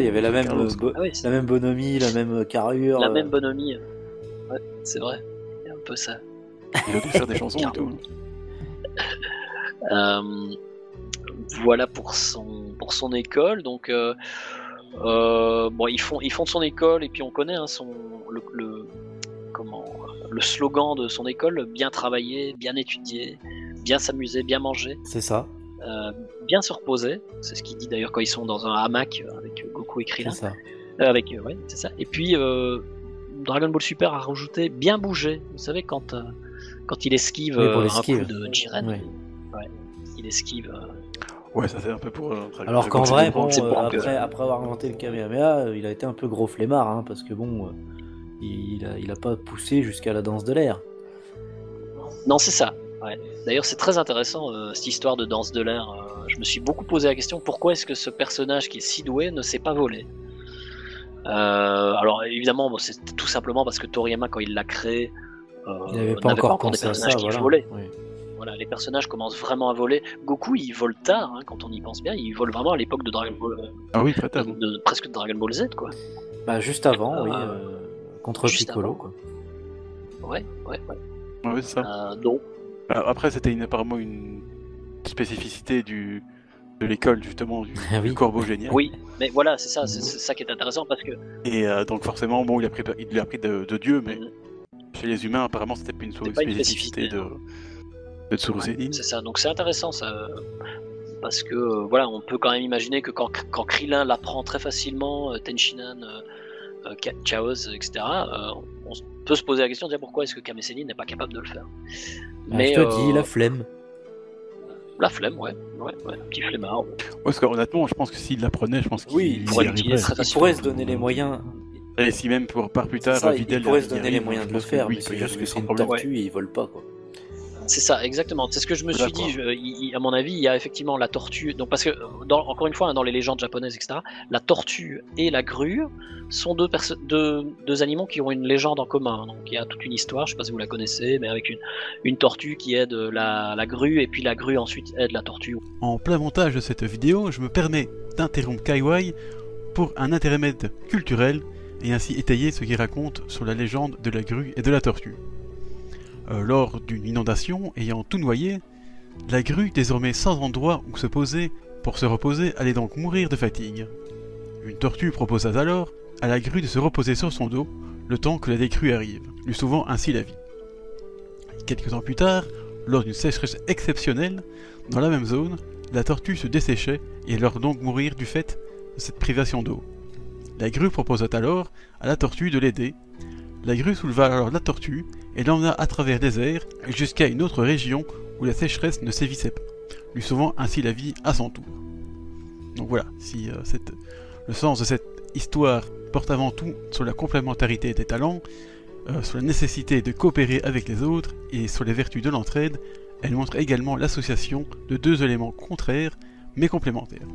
il y avait la même, Carlos, euh, bo- Ah la même bonhomie, la même carrure. la euh, même bonhomie. Ouais, c'est vrai. Il y a un peu ça. Il a dû faire des chansons et tout. Euh, voilà pour son pour son école. Donc euh, euh, bon, ils font ils font son école et puis on connaît hein, son le, le- comment le slogan de son école bien travailler, bien étudier, bien s'amuser, bien manger, C'est ça, euh, bien se reposer. C'est ce qu'il dit d'ailleurs quand ils sont dans un hamac avec Goku et c'est Krillin. ça. Euh, avec euh, ouais, c'est ça. Et puis euh, Dragon Ball Super a rajouté bien bouger. Vous savez quand euh, quand il esquive Oui, pour un coup de Jiren, ouais, il esquive. euh, Ouais, ça c'est un peu pour. euh, Dragon- Alors qu'en vrai, bon, c'est euh, que- après, après avoir inventé le Kamehameha, il a été un peu gros flemmard, hein, parce que bon, euh, il, a, il a pas poussé jusqu'à la danse de l'air. Non, c'est ça. Ouais. D'ailleurs, c'est très intéressant euh, cette histoire de danse de l'air. euh, je me suis beaucoup posé la question pourquoi est-ce que ce personnage qui est si doué ne s'est pas volé? Euh, Alors évidemment, bon, c'est tout simplement parce que Toriyama, quand il l'a créé, euh, Il n'avait pas encore des à ça, personnages qui voilà. volaient. Oui. Voilà, les personnages commencent vraiment à voler. Goku, il vole tard, hein, quand on y pense bien. Il vole vraiment à l'époque de Dragon Ball, Ah oui, très tard. de, presque de Dragon Ball Z, quoi. Bah, juste avant, oui, contre Juste Piccolo. avant. Quoi. Ouais, ouais, ouais. Ouais, c'est ça. Euh, donc, Ah, Après, c'était une- apparemment une spécificité du, de l'école, justement, du, Ah oui. du corbeau génial. oui, mais voilà, c'est ça, c'est ça qui est intéressant parce que Et euh, donc, forcément, bon, il a pris, il a appris de, de Dieu, mais Mhm. Chez les humains, apparemment, c'était pas une C'était pas une spécificité de, de. C'est ça, donc c'est intéressant ça. Parce que euh, voilà, on peut quand même imaginer que quand, quand Krillin l'apprend très facilement, euh, Euh, euh, Chaoz, etc., euh, on peut se poser la question de dire pourquoi est-ce que Kame Sennin n'est pas capable de le faire. Bah, je te euh, dis, la flemme. la flemme, ouais, ouais, ouais, un petit flemmard. ouais. Parce qu'honnêtement, je pense que s'il l'apprenait, je pense qu'il Oui, il pourrait Il se donner les moyens. Et si même pour par plus tard, ça, il- Videl il pourrait se donner les moyens de le que faire, oui, mais c'est juste que c'est une tortue et il vole pas quoi. C'est ça, exactement. C'est ce que je me suis dit. je- il- il- à mon avis, il y a effectivement la tortue. Donc, parce que, dans- encore une fois, hein, dans les légendes japonaises, etc., la tortue et la grue sont deux, perso- deux, deux animaux qui ont une légende en commun. Donc, il y a toute une histoire, je sais pas si vous la connaissez, mais avec une, une tortue qui aide la, la grue, et puis la grue ensuite aide la tortue. En plein montage de cette vidéo, je me permets d'interrompre Kaiwai pour un intermède culturel et ainsi étayer ce qu'il raconte sur la légende de la grue et de la tortue. Euh, lors d'une inondation ayant tout noyé, la grue, désormais sans endroit où se poser pour se reposer, allait donc mourir de fatigue. Une tortue proposa alors à la grue de se reposer sur son dos le temps que la décrue arrive, lui sauvant ainsi la vie. Quelques temps plus tard, lors d'une sécheresse exceptionnelle, dans la même zone, la tortue se desséchait et elle leur donc mourir du fait de cette privation d'eau. La grue proposa alors à la tortue de l'aider. La grue souleva alors la tortue et l'emmena à travers les airs jusqu'à une autre région où la sécheresse ne sévissait pas, lui sauvant ainsi la vie à son tour. Donc voilà, si euh, le sens de cette histoire porte avant tout sur la complémentarité des talents, euh, sur la nécessité de coopérer avec les autres et sur les vertus de l'entraide, elle montre également l'association de deux éléments contraires mais complémentaires.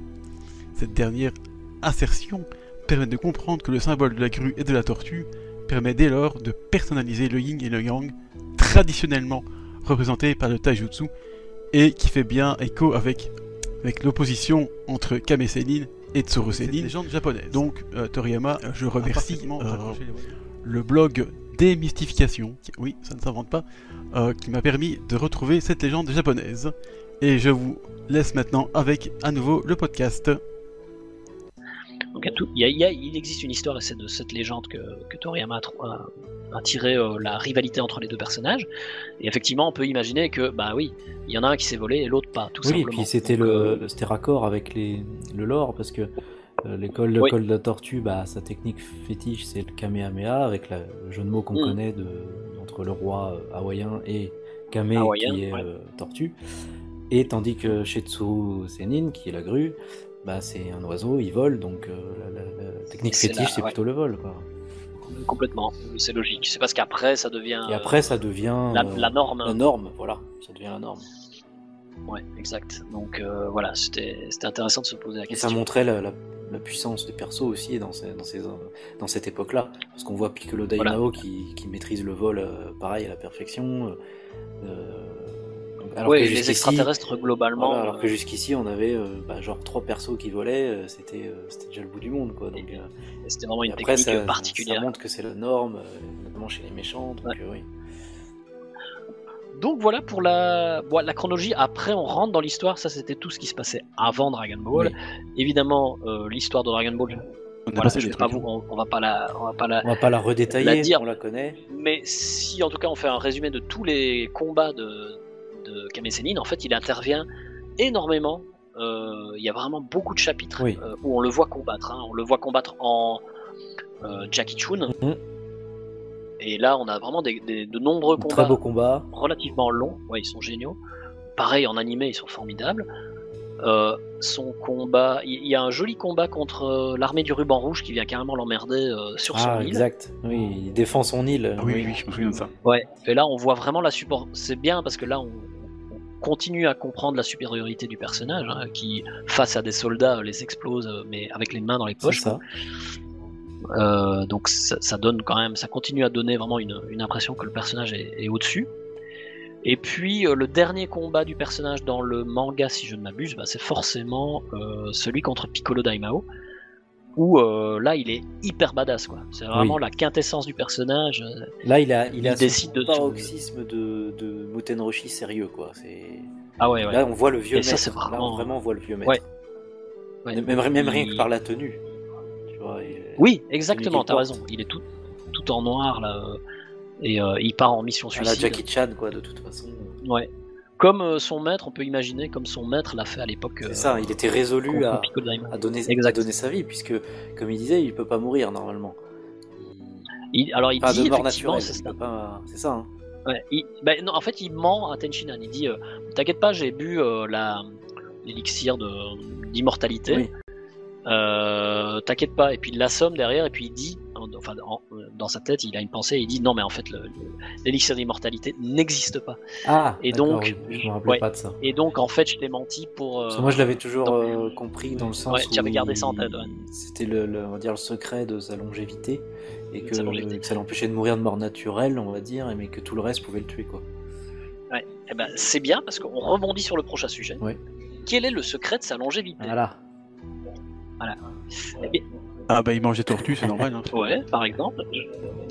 Cette dernière assertion permet de comprendre que le symbole de la grue et de la tortue permet dès lors de personnaliser le yin et le yang traditionnellement représentés par le taijutsu et qui fait bien écho avec, avec l'opposition entre Kame Sennin et Tsuru Sennin, légende japonaise. Donc euh, Toriyama, euh, je remercie euh, le blog Démystification, qui- oui, ça ne s'invente pas, euh, qui m'a permis de retrouver cette légende japonaise. Et je vous laisse maintenant avec à nouveau le podcast. Donc, il, y a tout- il y a- il y a- il existe une histoire, et c'est de cette légende que, que Toriyama a, a- a tiré euh, la rivalité entre les deux personnages. Et effectivement, on peut imaginer que, bah oui, il y en a un qui s'est volé et l'autre pas, tout Oui, et puis c'était le, euh, le- c'était raccord avec les, le lore parce que euh, l'école Oui. de la tortue, bah, sa technique fétiche c'est le Kamehameha avec la- le jeu de mots qu'on Mm. connaît de, entre le roi hawaïen et Kame Hawaïen, qui est ouais. euh, tortue. Et tandis que chez Tsuru Senin, qui est la grue, bah, c'est un oiseau, il vole, donc euh, la, la- la technique C'est fétiche la- c'est ouais. plutôt le vol. Quoi. complètement, c'est logique. C'est parce qu'après, ça devient Et euh, après ça devient la, euh, la norme. la norme, voilà, ça devient la norme. Ouais, exact. Donc euh, voilà, c'était c'était intéressant de se poser la Et question. ça montrait la, la- la puissance des persos aussi dans, ces- dans, ces- dans cette époque-là. Parce qu'on voit Piccolo Voilà. Daimao qui, qui maîtrise le vol euh, pareil à la perfection. euh, alors les jusqu'ici- extraterrestres globalement. voilà, alors que euh, jusqu'ici on avait euh, bah, genre trois persos qui volaient, euh, c'était euh, c'était déjà le bout du monde quoi. Donc, euh, c'était vraiment une après technique ça, particulière. ça montre que c'est la norme, notamment chez les méchants. Donc, Ouais. euh, oui. Donc voilà pour la, bon, la chronologie. Après, on rentre dans l'histoire. Ça, c'était tout ce qui se passait avant Dragon Ball. Oui. Évidemment, euh, l'histoire de Dragon Ball. On a Voilà, je pas vous, on, on va pas la, on va pas la. On va pas la redétailler, La dire. on la connaît. Mais si en tout cas on fait un résumé de tous les combats de, de Kame Sennin, en fait, il intervient énormément. Euh, Il y a vraiment beaucoup de chapitres Oui. euh, où on le voit combattre. hein. On le voit combattre en euh, Jackie Chun. Mhm. Et là, on a vraiment des, des- de nombreux combats Très beau combat. relativement longs. Ouais, ils sont géniaux. Pareil, en animé, ils sont formidables. Euh, son combat, il y a un joli combat contre l'armée du ruban rouge qui vient carrément l'emmerder euh, sur son Ah, île. exact. Oui, il défend son île. Ah oui, oui, je me souviens de ça. Ouais. Et là, on voit vraiment la support. C'est bien parce que là, on continue à comprendre la supériorité du personnage hein, qui, face à des soldats, euh, les explose, euh, mais avec les mains dans les poches. ça. Euh, donc ça, ça donne quand même, ça continue à donner vraiment une, une impression que le personnage est, est au-dessus. Et puis euh, le dernier combat du personnage dans le manga, si je ne m'abuse, bah, c'est forcément euh, celui contre Piccolo Daimao, où euh, là il est hyper badass quoi. C'est vraiment la quintessence du personnage. euh, Là, il a, il Il a décide de- paroxysme de, de Muten Roshi sérieux, quoi. C'est... Ah ouais, ouais. Là, on voit le vieux Et maître. ça, c'est Là, vraiment- on, vraiment, voit le vieux maître. Ouais. Ouais. Même, même rien Il- que par la tenue. Tu vois, il- Oui, exactement, t'as raison. Il est tout, tout en noir là. euh, Et euh, il part en mission À la suicide. Jackie Chan, quoi, de toute façon. Ouais. Comme euh, son maître, on peut imaginer comme son maître l'a fait à l'époque. C'est ça, il était résolu à, donner, Exact. à donner sa vie, puisque, comme il disait, il peut pas mourir normalement. Il- alors il Pas dit de mort effectivement, c'est ça. peut pas- c'est ça. hein. Ouais, il- ben, non, en fait, il ment à Tenchinan. Il dit euh, T'inquiète pas, j'ai bu euh, la l'élixir de- d'immortalité. Oui. Euh, T'inquiète pas. Et puis il l'assomme derrière, et puis il dit enfin, en- dans sa tête, il a une pensée. Il dit Non, mais en fait, l'élixir d'immortalité n'existe pas. Ah, Et donc- oui, je me rappelais ouais. pas de ça. Et donc, en fait, je t'ai menti pour. euh, Parce que moi, je l'avais toujours dans- euh, compris dans le sens Ouais, où tu avais gardé ça en tête, ouais. c'était le, le- on va dire le secret de sa longévité et que, sa longévité. que ça l'empêchait de mourir de mort naturelle, on va dire, mais que tout le reste pouvait le tuer, quoi. eh ben, c'est bien parce qu'on rebondit sur le prochain sujet. Ouais. Quel est le secret de sa longévité? Voilà. Eh bien, Ah bah il mange des tortues, c'est normal. Hein. Ouais, par exemple.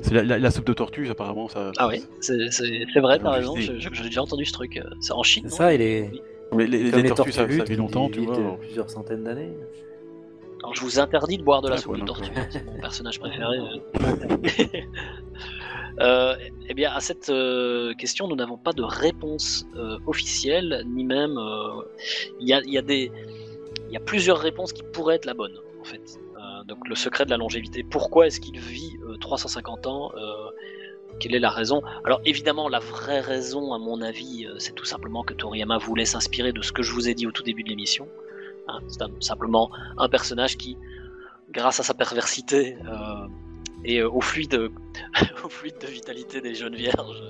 C'est la, la- la soupe de tortue, apparemment. Ça, Ah oui, c'est vrai, je- je- j'ai déjà entendu ce truc. euh, C'est en Chine. Ça, il est Mais les, les- comme les les tortues, ça, ça tortues vit longtemps, tu vois. alors. plusieurs centaines d'années. Alors, je vous interdis de boire de la Ah, soupe quoi, de tortue. C'est mon personnage préféré. euh. Euh, eh bien, à cette euh, question, nous n'avons pas de réponse euh, officielle, ni même. euh, Il y, a, il y a des, il y a plusieurs réponses qui pourraient être la bonne, en fait. Euh, donc, le secret de la longévité. Pourquoi est-ce qu'il vit euh, 350 ans euh, Quelle est la raison? Alors, évidemment, la vraie raison, à mon avis, euh, c'est tout simplement que Toriyama voulait s'inspirer de ce que je vous ai dit au tout début de l'émission. Hein, c'est simplement un personnage qui, grâce à sa perversité euh, et euh, au, fluide, au fluide de vitalité des jeunes vierges,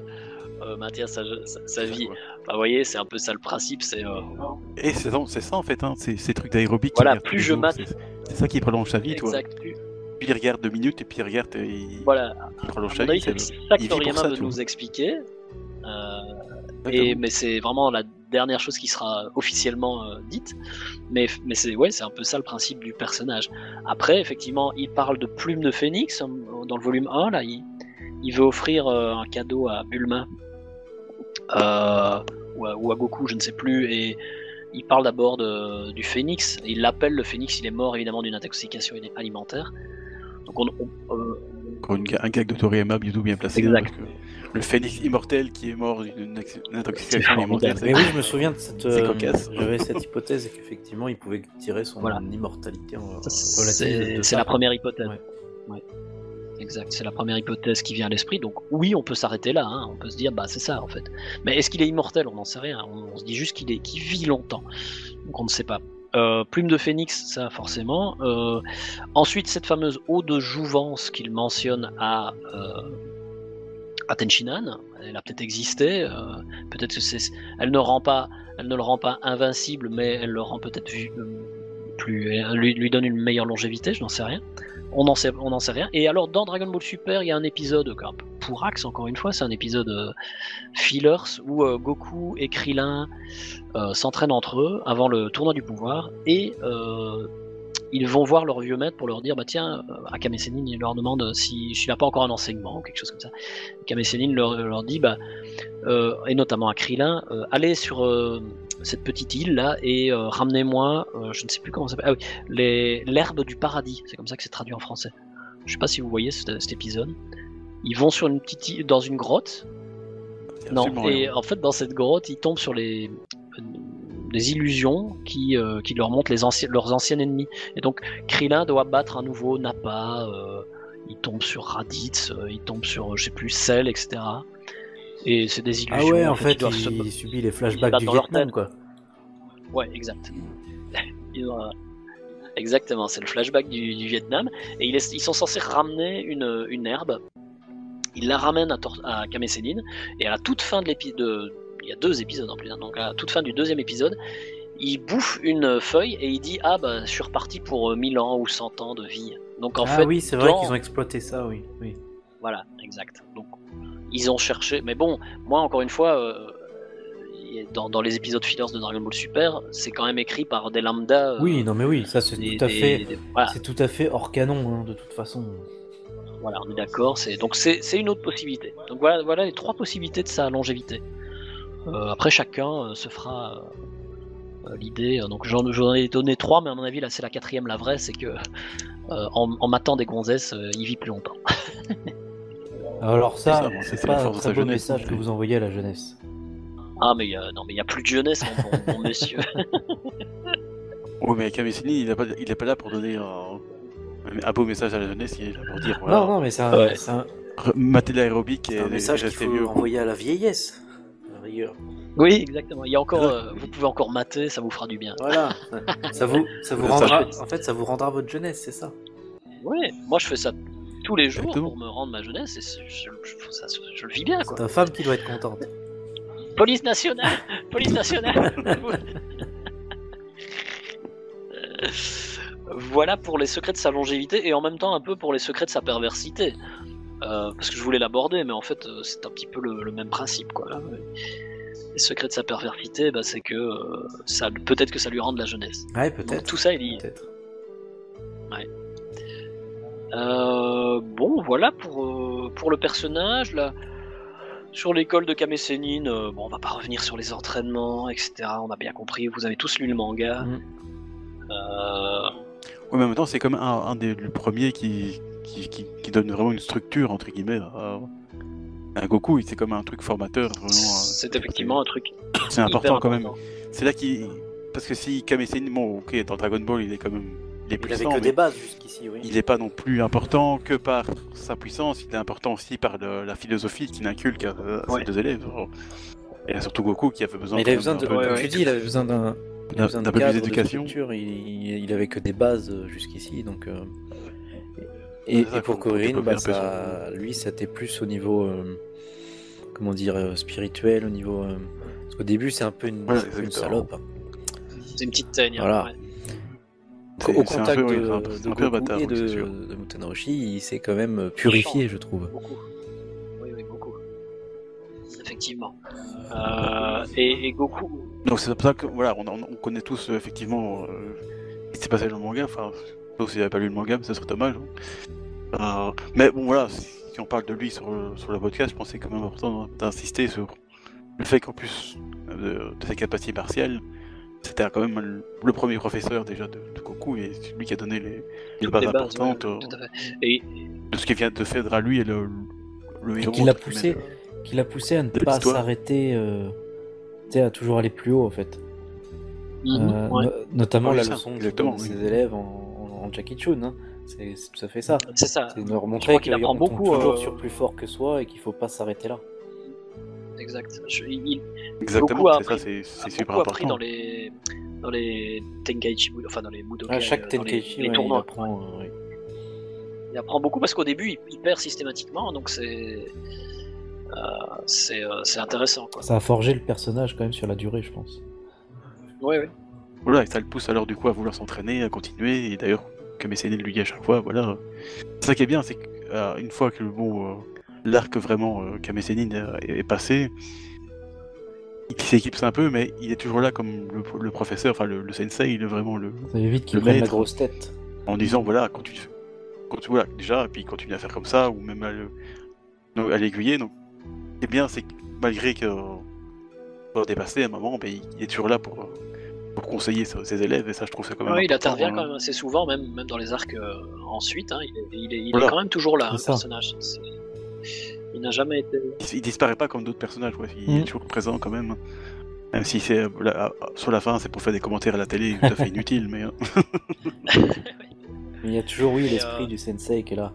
euh, maintient sa, sa- sa vie. Enfin, vous voyez, c'est un peu ça le principe. C'est euh, Et c'est ça, en fait, hein, ces, ces trucs d'aérobic. Voilà, plus je mate- C'est ça qui prolonge sa vie, toi. exact. Plus, Puis il regarde deux minutes et puis il regarde et il, voilà. il prolonge sa vie. c'est ça il que Toriyama veut nous expliquer. Euh, et, mais c'est vraiment la dernière chose qui sera officiellement euh, dite. Mais, mais c'est ouais, un peu ça le principe du personnage. Après, effectivement, il parle de plume de phénix euh, dans le volume 1. Là, il, il veut offrir euh, un cadeau à Bulma euh, ou, à, ou à Goku, je ne sais plus. Et il parle d'abord du phénix. Il l'appelle le phénix. Il est mort évidemment d'une intoxication alimentaire. Donc on, on- euh, Encore une un gag de Toriyama bientôt bien placé. hein, Exact. que le phénix immortel qui est mort d'une intoxication alimentaire. Mais oui, je me souviens de cette. C'est euh, cocasse. J'avais cette hypothèse qu'effectivement, il pouvait tirer son Voilà. immortalité en C'est la première hypothèse. Ouais. Exact, c'est la première hypothèse qui vient à l'esprit. Donc oui, on peut s'arrêter là. hein. On peut se dire, bah c'est ça en fait. Mais est-ce qu'il est immortel? On n'en sait rien. On, se dit juste qu'il est, vit longtemps. Donc on ne sait pas. Euh, plume de phénix, ça forcément. Euh, ensuite, cette fameuse eau de jouvence qu'il mentionne à euh, elle a peut-être existé. euh, peut-être que c'est, elle ne elle ne le rend pas invincible, mais elle le rend peut-être plus, lui donne une meilleure longévité. Je n'en sais rien. On n'en sait, n'en sait rien. Et alors dans Dragon Ball Super, il y a un épisode peu pour Axe encore une fois, c'est un épisode euh, fillers où euh, Goku et Krillin euh, s'entraînent entre eux avant le tournoi du pouvoir et euh, ils vont voir leur vieux maître pour leur dire bah tiens euh, Akame Sennin il leur demande si s'il n'a pas encore un enseignement ou quelque chose comme ça. Akame Sennin leur, leur dit bah euh, et notamment à Krillin euh, allez sur euh, cette petite île là et euh, ramenez-moi euh, je ne sais plus comment ça s'appelle ah oui les l'herbe du paradis c'est comme ça que c'est traduit en français. Je sais pas si vous voyez cet, cet épisode. Ils vont sur une petite île, dans une grotte non, et rien. en fait, dans cette grotte, ils tombent sur les euh, des illusions qui, euh, qui leur montrent les anciens, leurs anciens ennemis. Et donc, Krillin doit battre à nouveau Nappa, euh, il tombe sur Raditz, euh, il tombe sur, euh, je sais plus, Cell, etc. Et c'est des illusions. Ah ouais, en fait, doivent se- il subit les flashbacks du dans leur Vietnam, tête. quoi. Ouais, exact. Exactement, c'est le flashback du, du Vietnam. Et il est- ils sont censés ramener une, une herbe. Ils la ramènent à, à. Et à la toute fin de l'épisode. Il y a deux épisodes en plus. hein, donc à toute fin du deuxième épisode, il bouffe une feuille et il dit Ah bah, je suis reparti pour euh, 1000 ans ou 100 ans de vie. Donc en ah fait, oui, c'est vrai dans- qu'ils ont exploité ça, oui. oui. voilà, exact. Donc, ils ont cherché. Mais bon, moi, encore une fois, euh, dans, dans les épisodes fillers de Dragon Ball Super, c'est quand même écrit par des lambda. euh, Oui, non mais oui, ça c'est tout à des- fait, des- voilà, c'est tout à fait hors canon, hein, de toute façon. voilà, on est d'accord. C'est donc c'est c'est une autre possibilité. Donc voilà, voilà les trois possibilités de sa longévité. Euh, après, chacun euh, se fera euh, l'idée. Donc j'en j'en ai donné trois, mais à mon avis là, c'est la quatrième, la vraie, c'est que euh, en, en matant des gonzesses, euh, il vit plus longtemps. Alors ça, C'est pas un très beau jeunesse, message que vous envoyez à la jeunesse. Ah, mais non, mais il n'y a plus de jeunesse, mon, monsieur. Oui, mais Kamesini, il n'est pas, il est pas là pour donner un, un beau message à la jeunesse, il est là pour dire voilà, Non, non, mais c'est un, Ouais. c'est un- re- matez l'aérobic c'est et, un message qu'il faut mieux. envoyer à la vieillesse. Oui, exactement. Il y a encore, euh, vous pouvez encore mater, ça vous fera du bien. Voilà. ça vous, ça vous rendra, en fait, ça vous rendra votre jeunesse, c'est ça. Ouais, moi je fais ça tous les jours Exactement. pour me rendre ma jeunesse et je, je- ça- je le vis bien C'est ta femme qui doit être contente. Police nationale Police nationale Voilà pour les secrets de sa longévité et en même temps un peu pour les secrets de sa perversité. Euh, parce que je voulais l'aborder, mais en fait euh, c'est un petit peu le, le même principe quoi. Les secrets de sa perversité, bah, c'est que euh, ça peut-être que ça lui rende la jeunesse. Ouais, Donc peut-être. tout ça est lié. Peut-être. Euh, bon, voilà pour, euh, pour le personnage. Là. Sur l'école de Kame Sennin, euh, bon, on va pas revenir sur les entraînements, etc. On a bien compris, vous avez tous lu le manga. Mm. Euh, Oui, mais en même temps, c'est comme un, un des le premier qui, qui, qui, qui donne vraiment une structure, entre guillemets, à, à Goku. C'est comme un truc formateur. Vraiment, euh, c'est effectivement un truc. c'est important quand même. C'est là qu'il. Parce que si Kame bon, ok, dans Dragon Ball, il est quand même. Il est Il avait que des bases jusqu'ici, oui. il n'est pas non plus important que par sa puissance, il est important aussi par le- la philosophie qu'il inculque à, à Ouais. ses deux élèves. Et surtout Goku qui avait besoin, Mais il avait besoin de, même ouais, comme ouais. tu dis, il avait besoin d'un il avait besoin d'un de peu plus cadre, de d'éducation. structure, il, il avait que des bases euh, jusqu'ici, donc. euh, Et, C'est ça, et pour Corinne, bah, ça, lui, c'était plus au niveau, euh, comment dire, euh, spirituel, au niveau. euh, Parce qu'au début, c'est un peu une, Ouais, salope. C'est une petite teigne. Voilà. ouais. Au contact peu, oui, de, de Goku bâtard, et de, de Mutanoshi, il s'est quand même purifié, je trouve. Beaucoup. Oui, oui, beaucoup. Effectivement. Euh, et, et Goku. Donc c'est pour ça que voilà, on, on- on connaît tous euh, effectivement euh, ce qui s'est passé dans le manga. Enfin, sauf si j'avais pas lu le manga, mais ça serait dommage. hein. Euh, mais bon voilà, si, si on parle de lui sur, le- sur le podcast, je pense que c'est quand même important d'insister sur le fait qu'en plus euh, de, de ses capacités martiales, c'était quand même le, le premier professeur déjà de, de Goku et c'est lui qui a donné les, bases les bases, importantes ouais, euh. Et de ce qui vient de faire à lui et le, le héros. qu'il l'a poussé, a poussé à ne de pas s'arrêter, euh, à toujours aller plus haut en fait. Mhm, Euh, ouais. no- notamment Ouais, la ça, leçon que oui. ses élèves en, en, Jackie Chun. Hein. C'est tout à fait ça. C'est ça. C'est de montrer qu'il apprend beaucoup, toujours euh, sur plus fort que soi et qu'il faut pas s'arrêter là. Exact. Je- il, Exactement, c'est ça, c'est super beaucoup appris important. dans les dans les Tenkaichi, enfin dans les Budokai, À chaque euh, dans les, Tenkaichi, les ouais, il tournois. apprend. euh. Il apprend beaucoup parce qu'au début il, il perd systématiquement, donc c'est euh, c'est euh, c'est intéressant quoi. Ça a forgé le personnage quand même sur la durée, je pense. Oui, oui. Voilà, et ça le pousse alors du coup à vouloir s'entraîner, à continuer, et d'ailleurs, de lui dit à chaque fois, voilà. C'est ça qui est bien, c'est qu'une fois que bon, euh, l'arc vraiment euh, Sennin est, est passé, il s'équipe un peu, mais il est toujours là comme le, le professeur, enfin le, le sensei, il est vraiment le, Ça évite qu'il Le prenne la grosse tête. en disant voilà, quand tu, quand tu voilà, déjà, et puis il continue à faire comme ça, ou même à le- l'aiguiller, donc, ce qui est bien, c'est que malgré que va dépasser à un moment, il, est toujours là pour, euh, pour conseiller ses, élèves, et ça, je trouve ça quand même Ouais, il intervient hein. quand même assez souvent, même, même dans les arcs euh, ensuite. hein, il est, il est- il est Voilà. quand même toujours là, hein, le personnage. Il n'a jamais été. il, il disparaît pas comme d'autres personnages, ouais. il Mm. est toujours présent quand même. Même si c'est euh, sur la fin, c'est pour faire des commentaires à la télé tout à fait inutiles, mais Mais il y a toujours, oui, l'esprit euh, du sensei qui est là.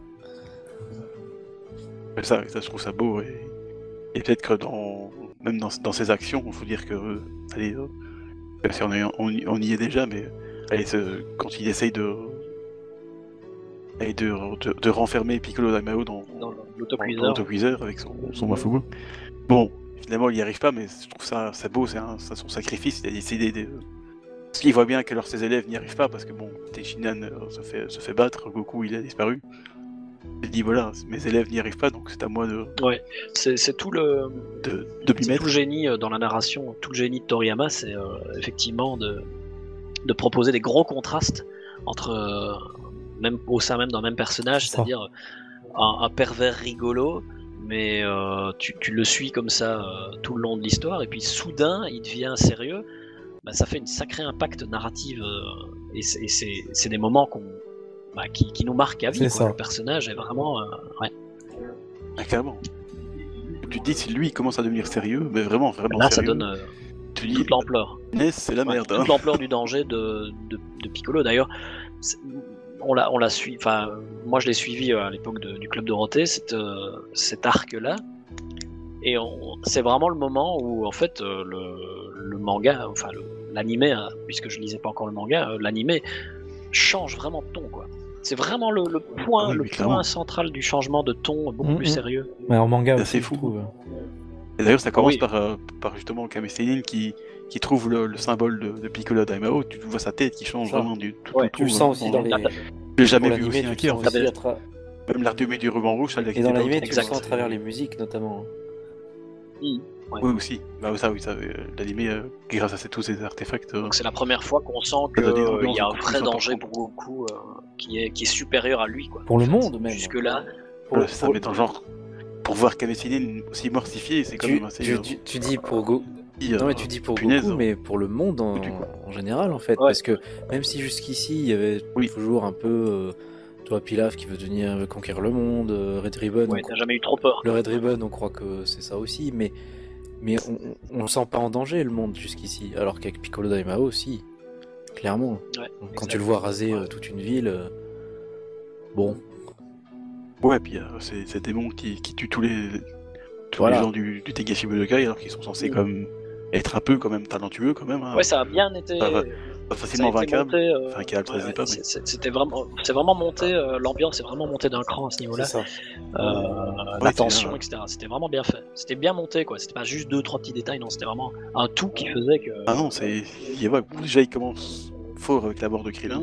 ça, ça, je trouve ça beau. Et, et peut-être que dans, même dans, dans ses actions, il faut dire que, allez, même si on, est- on y- on y est déjà, mais allez, quand il essaye de, allez, de, de, de renfermer Piccolo Daimao dans, dans l'autocuiseur. avec son, son Mafugo. Bon, finalement, il n'y arrive pas, mais je trouve ça, ça beau, c'est son sacrifice. Il a décidé de. Parce qu'il voit bien que alors, ses élèves n'y arrivent pas, parce que bon, Tenshinhan euh, se fait, se fait battre, Goku il a disparu. Il dit voilà, mes élèves n'y arrivent pas, donc c'est à moi de, C'est c'est tout le, de, de tout le génie euh, dans la narration, tout le génie de Toriyama, c'est euh, effectivement de, de proposer des gros contrastes entre, euh, même au sein même d'un même personnage, c'est-à-dire un, un pervers rigolo, mais euh, tu, tu le suis comme ça euh, tout le long de l'histoire, et puis soudain il devient sérieux. Bah, ça fait une sacrée impact narrative, euh, et c'est- et c'est c'est des moments qu'on bah, qui, qui nous marquent à vie. Quoi. Le personnage est vraiment. euh, ouais. Ah, carrément. Tu te dis, si lui il commence à devenir sérieux, mais vraiment, vraiment Là, ça donne euh, tu dis, toute l'ampleur. C'est la Ouais, merde. hein. toute l'ampleur du danger de, de, de Piccolo. D'ailleurs, on l'a, on l'a suivi. Enfin, moi, je l'ai suivi euh, à l'époque de- du club Dorothée, cet, euh, cet arc-là. Et on- c'est vraiment le moment où, en fait, euh, le, le manga, enfin le- l'animé, hein, puisque je lisais pas encore le manga, euh, l'animé change vraiment de ton, quoi. C'est vraiment le, le point, Ah oui, le point central du changement de ton, beaucoup Mhm. plus sérieux. Mais en manga C'est fou. trouve. Et d'ailleurs, ça commence Oui. par, euh, par justement Kame Sennin qui, qui trouve le, le symbole de, de Piccolo Daimao. Tu vois sa tête qui change Ça. vraiment du tout Ouais, au Tu le tout, sens aussi dans les. Je l'ai jamais vu aussi le. En fait. tra- Même l'armée du ruban rouge, ça l'a Et dans l'animé, tu le sens à travers les musiques notamment. Ouais. Oui, aussi. Bah, ça, oui, ça, euh, l'animé, euh, grâce à ces- tous ces artefacts. euh, Donc c'est la première fois qu'on sent qu'il y a un vrai danger pour Goku euh, qui, est, qui est supérieur à lui. Quoi. Pour le monde même. Jusque là, Pour- voilà, ça pour- met dans le genre. Pour voir Kame Sennin aussi mortifié, c'est quand tu, même assez. tu- tu- tu dis pour Go... euh, Non mais tu dis pour punaise, Goku, hein. mais pour le monde en, général en fait, Ouais. parce que même si jusqu'ici il y avait Oui. toujours un peu, euh, toi Pilaf qui veut devenir conquérir le monde, euh, Red Ribbon, ouais, on- t'as jamais eu trop peur. le Red Ribbon on croit que c'est ça aussi, mais mais on, le sent pas en danger le monde jusqu'ici, alors qu'avec Piccolo Daimao aussi, clairement. Ouais, Quand exact. tu le vois raser euh, toute une ville, euh, bon, Ouais, puis euh, c'est c'est des démons qui, qui tuent tous les, tous Voilà. les gens du, du Tegashi Budokai alors qu'ils sont censés quand même être un peu quand même talentueux quand même. hein. Ouais, ça a bien été. Facilement a été vainquable. monté, euh, Enfin, qui a le ouais, ouais, C'était vraiment, c'est vraiment monté. euh, L'ambiance est vraiment montée d'un cran à ce c'est niveau-là. ça. Euh, Ouais, la tension, etc. C'était vraiment bien fait. C'était bien monté, quoi. C'était pas juste deux, trois petits détails. Non, c'était vraiment un tout qui faisait que. Ah non, c'est. il y a- ouais, déjà, il commence fort avec la mort de Krillin.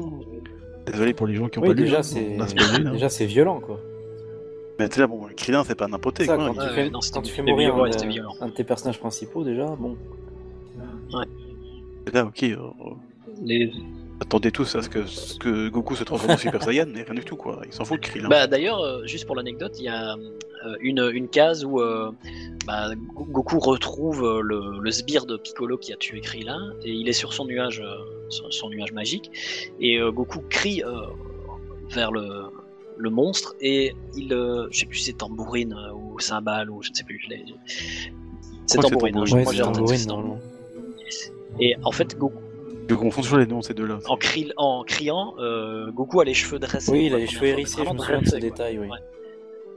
Désolé pour les gens qui ont Oui pas lu. déjà hein, c'est là. déjà c'est violent quoi. Mais déjà, bon, Krillin, c'est pas n'importe quoi. quand, il- tu Ouais, fais, non, quand tu fais mourir un, un de tes personnages principaux déjà, bon. Là, ok, euh, Les... attendez tous à ce que, ce que Goku se transforme en Super Saiyan, mais rien du tout, quoi. Il s'en fout de Krillin. Bah, D'ailleurs, euh, juste pour l'anecdote, il y a euh, une, une case où euh, bah, Go- Goku retrouve le, le sbire de Piccolo qui a tué Krillin et il est sur son nuage, euh, son, son nuage magique et euh, Goku crie euh, vers le, le monstre et il, euh, je sais plus si c'est tambourine euh, ou cymbale ou je ne sais plus. je l'ai- C'est tambourine. hein, tambourine. je- Ouais, en tête que tambourine. Et en fait, Goku, Je confonds toujours les noms, ces deux-là. en, cri- en criant, euh, Goku a les cheveux dressés. Oui, il a les cheveux hérissés, je me souviens de ce détail, oui. Ouais.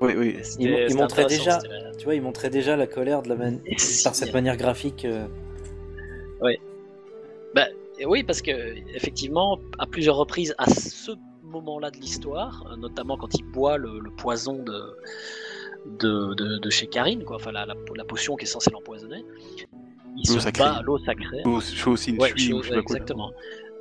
Oui, oui. Il, montrait déjà, tu vois, il montrait déjà la colère de la man... Et si, par cette manière graphique. euh, Et oui, parce que effectivement, à plusieurs reprises, à ce moment-là de l'histoire, euh, notamment quand il boit le, le poison de, de, de, de chez Karine, quoi, enfin la, la, la potion qui est censée l'empoisonner, il L'eau se sacrée. bat à l'eau sacrée. Chose aussi une Ouais, suie ou chose- je sais pas quoi. exactement.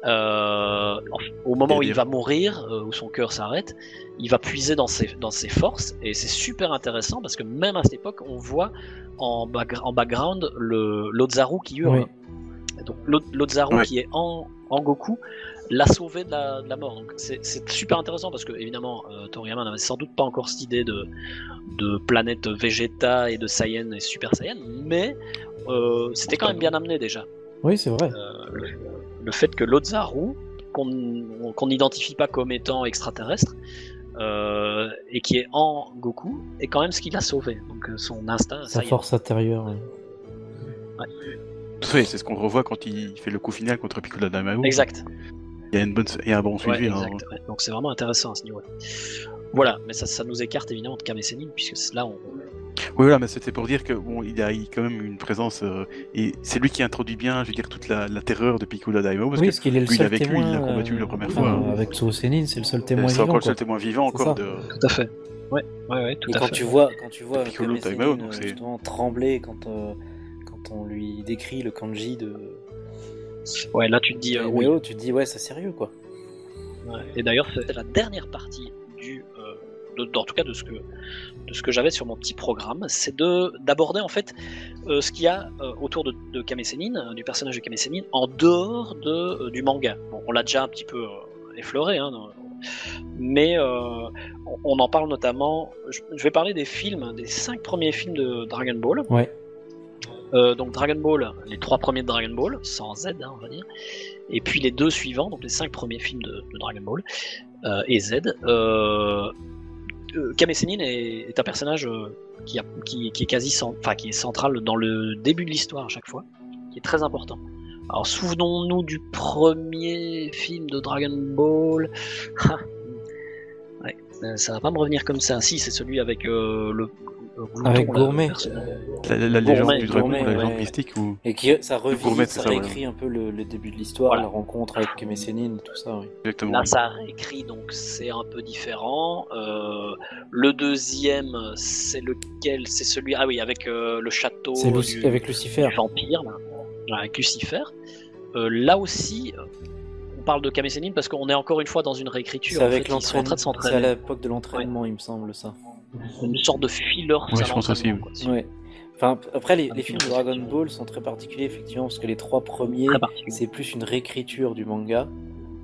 Euh, au moment où il va mourir, euh, où son cœur s'arrête, il va puiser dans ses, dans ses forces et c'est super intéressant parce que même à cette époque, on voit en, en background le l'Ozaru qui hurle. Oui. Donc l'O- l'Ozaru Ouais. qui est en, en Goku l'a sauvé de la, de la mort. Donc c'est super intéressant parce que évidemment euh, Toriyama n'avait sans doute pas encore cette idée de, de planète Vegeta et de Saiyan et Super Saiyan, mais euh, c'était quand même bien amené déjà Oui, c'est vrai. euh, le, le fait que l'Ozaru, qu'on qu'on n'identifie pas comme étant extraterrestre, euh, et qui est en Goku, est quand même ce qui l'a sauvé. Donc son instinct, Sa ça y est. force intérieure. oui. Oui, c'est ce qu'on revoit quand il fait le coup final contre Piccolo Daimao. Exact. Il y a, une bonne... il y a un bon Ouais, suivi. hein. exact, ouais. Donc c'est vraiment intéressant à ce niveau-là. Voilà, mais ça, ça nous écarte évidemment de Kame Sennin, puisque là on... Oui, voilà, mais c'était pour dire que bon, il a a quand même une présence euh, et c'est lui qui introduit bien, je veux dire, toute la, la terreur de Piccolo Daimao parce Oui, parce qu'il est le lui, seul avec lui, témoin. il l'a combattu euh, la première enfin, fois. Avec Tsuosenin, c'est le seul témoin c'est vivant. encore le seul témoin vivant C'est encore de. Tout à fait. Ouais, ouais, ouais, tout Et à quand fait. tu vois, quand tu vois Piccolo Sennin, donc euh, c'est- justement trembler quand euh, quand on lui décrit le kanji de Ouais, là tu te dis euh, oui. Tu te dis ouais, c'est sérieux quoi. Ouais. Et d'ailleurs, c'est la dernière partie du, de- en tout cas de ce que de ce que j'avais sur mon petit programme, c'est de d'aborder en fait euh, ce qu'il y a euh, autour de, de Kame Sennin, euh, du personnage de Kame Sennin, en dehors de du manga. Bon, on l'a déjà un petit peu effleuré, hein, mais on, on en parle notamment. Je, je vais parler des films, des cinq premiers films de Dragon Ball. Ouais. Euh, donc Dragon Ball, les trois premiers de Dragon Ball, sans Z, hein, on va dire, et puis les deux suivants, donc les cinq premiers films de, de Dragon Ball euh, et Z. Euh, Kame Sennin est, un personnage euh, qui, est quasi central dans le début de l'histoire à chaque fois, qui est très important. Alors souvenons-nous du premier film de Dragon Ball. Ouais, euh, ça va pas me revenir comme ça. Si, c'est celui avec euh, le glouton, Avec Gourmet. La, la- la légende Gourmet, du dragon, Gourmet, la légende ouais. mystique ou Et qui, ça revisite, Gourmet, ça ça, réécrit un peu le, le début de l'histoire, Voilà. la rencontre avec Mécénine, tout ça. Oui. exactement. Là, ça réécrit, donc c'est un peu différent. Euh, le deuxième, c'est lequel? C'est celui, ah oui, avec euh, le château C'est Luci- avec Lucifer. vampire, là, avec Lucifer. Euh, là aussi, on parle de Camésénine parce qu'on est encore une fois dans une réécriture. C'est en avec fait, ils sont en train l'entraînement. de C'est à l'époque de l'entraînement, il me semble, ça. Une sorte de filler. Ouais, je pense aussi, l'entraînement, quoi. Ouais. Enfin, après, les, films de Dragon. Ball sont très particuliers, effectivement, parce que les trois premiers, c'est plus une réécriture du manga.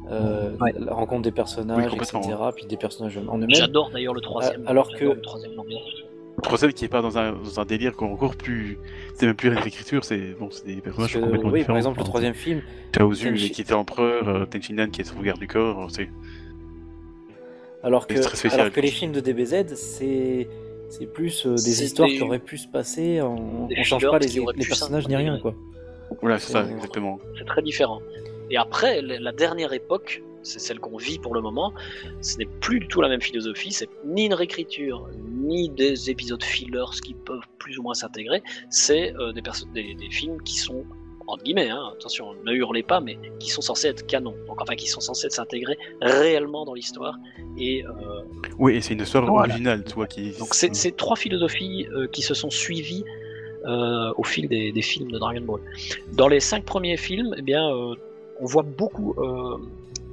Euh, Ouais. La rencontre des personnages, Oui, etc. Puis des personnages en eux-mêmes. J'adore d'ailleurs le troisième. alors que- le troisième ambiance. Le troisième qui est pas dans un, dans un délire encore plus. C'est même plus réécriture, c'est bon, c'est des Parce personnages que, complètement oui, différents. par exemple, le troisième film, Chaozu Tenchi- qui était empereur, euh, Tenchinan qui est sauvegarde du corps, c'est alors que, spécial. alors que les films de DBZ, c'est c'est plus euh, des histoires des- qui auraient pu se passer. On, on change pas les, les personnages ni rien, quoi. voilà, c'est ça, exactement. C'est très différent. Et après, la dernière époque, c'est celle qu'on vit pour le moment, ce n'est plus du tout la même philosophie, c'est ni une réécriture, ni des épisodes fillers qui peuvent plus ou moins s'intégrer, c'est euh, des, des films qui sont, entre guillemets, hein, attention, ne hurlez pas, mais qui sont censés être canon, donc enfin qui sont censés s'intégrer réellement dans l'histoire. Et euh, Oui, et c'est une histoire Voilà. originale, tu vois, qui. donc c'est c'est trois philosophies euh, qui se sont suivies euh, au fil des, des films de Dragon Ball. Dans les cinq premiers films, eh bien, on voit beaucoup euh,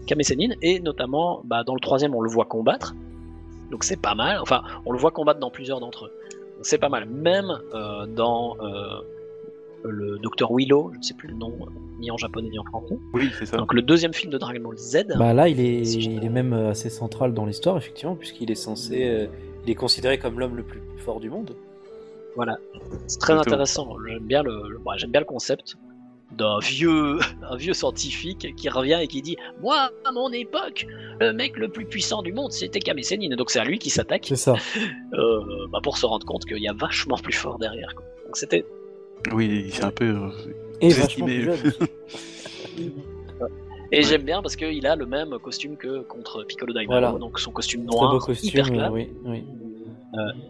Kame Sennin, et notamment bah, dans le troisième, on le voit combattre. Donc c'est pas mal. Enfin, on le voit combattre dans plusieurs d'entre eux. C'est pas mal. Même dans le Docteur Willow, je ne sais plus le nom, ni en japonais ni en français. Oui, c'est ça. Donc le deuxième film de Dragon Ball Z. Bah là, il est, Si il est même assez central dans l'histoire, effectivement, puisqu'il est censé. euh, il est considéré comme l'homme le plus fort du monde. Voilà, c'est très intéressant. J'aime bien le, le- bah, j'aime bien le concept d'un vieux, un vieux scientifique qui revient et qui dit Moi, à mon époque, le mec le plus puissant du monde, c'était Kame Sennin. Donc c'est à lui qui s'attaque C'est ça. euh, bah, pour se rendre compte qu'il y a vachement plus fort derrière. quoi. Donc c'était. Oui, c'est un peu. euh, Et Très vachement plus estimé. jeune. Et j'aime bien parce qu'il a le même costume que contre Piccolo Daimao, Voilà. donc son costume Très noir, beau costume. hyper euh, clair. oui, oui.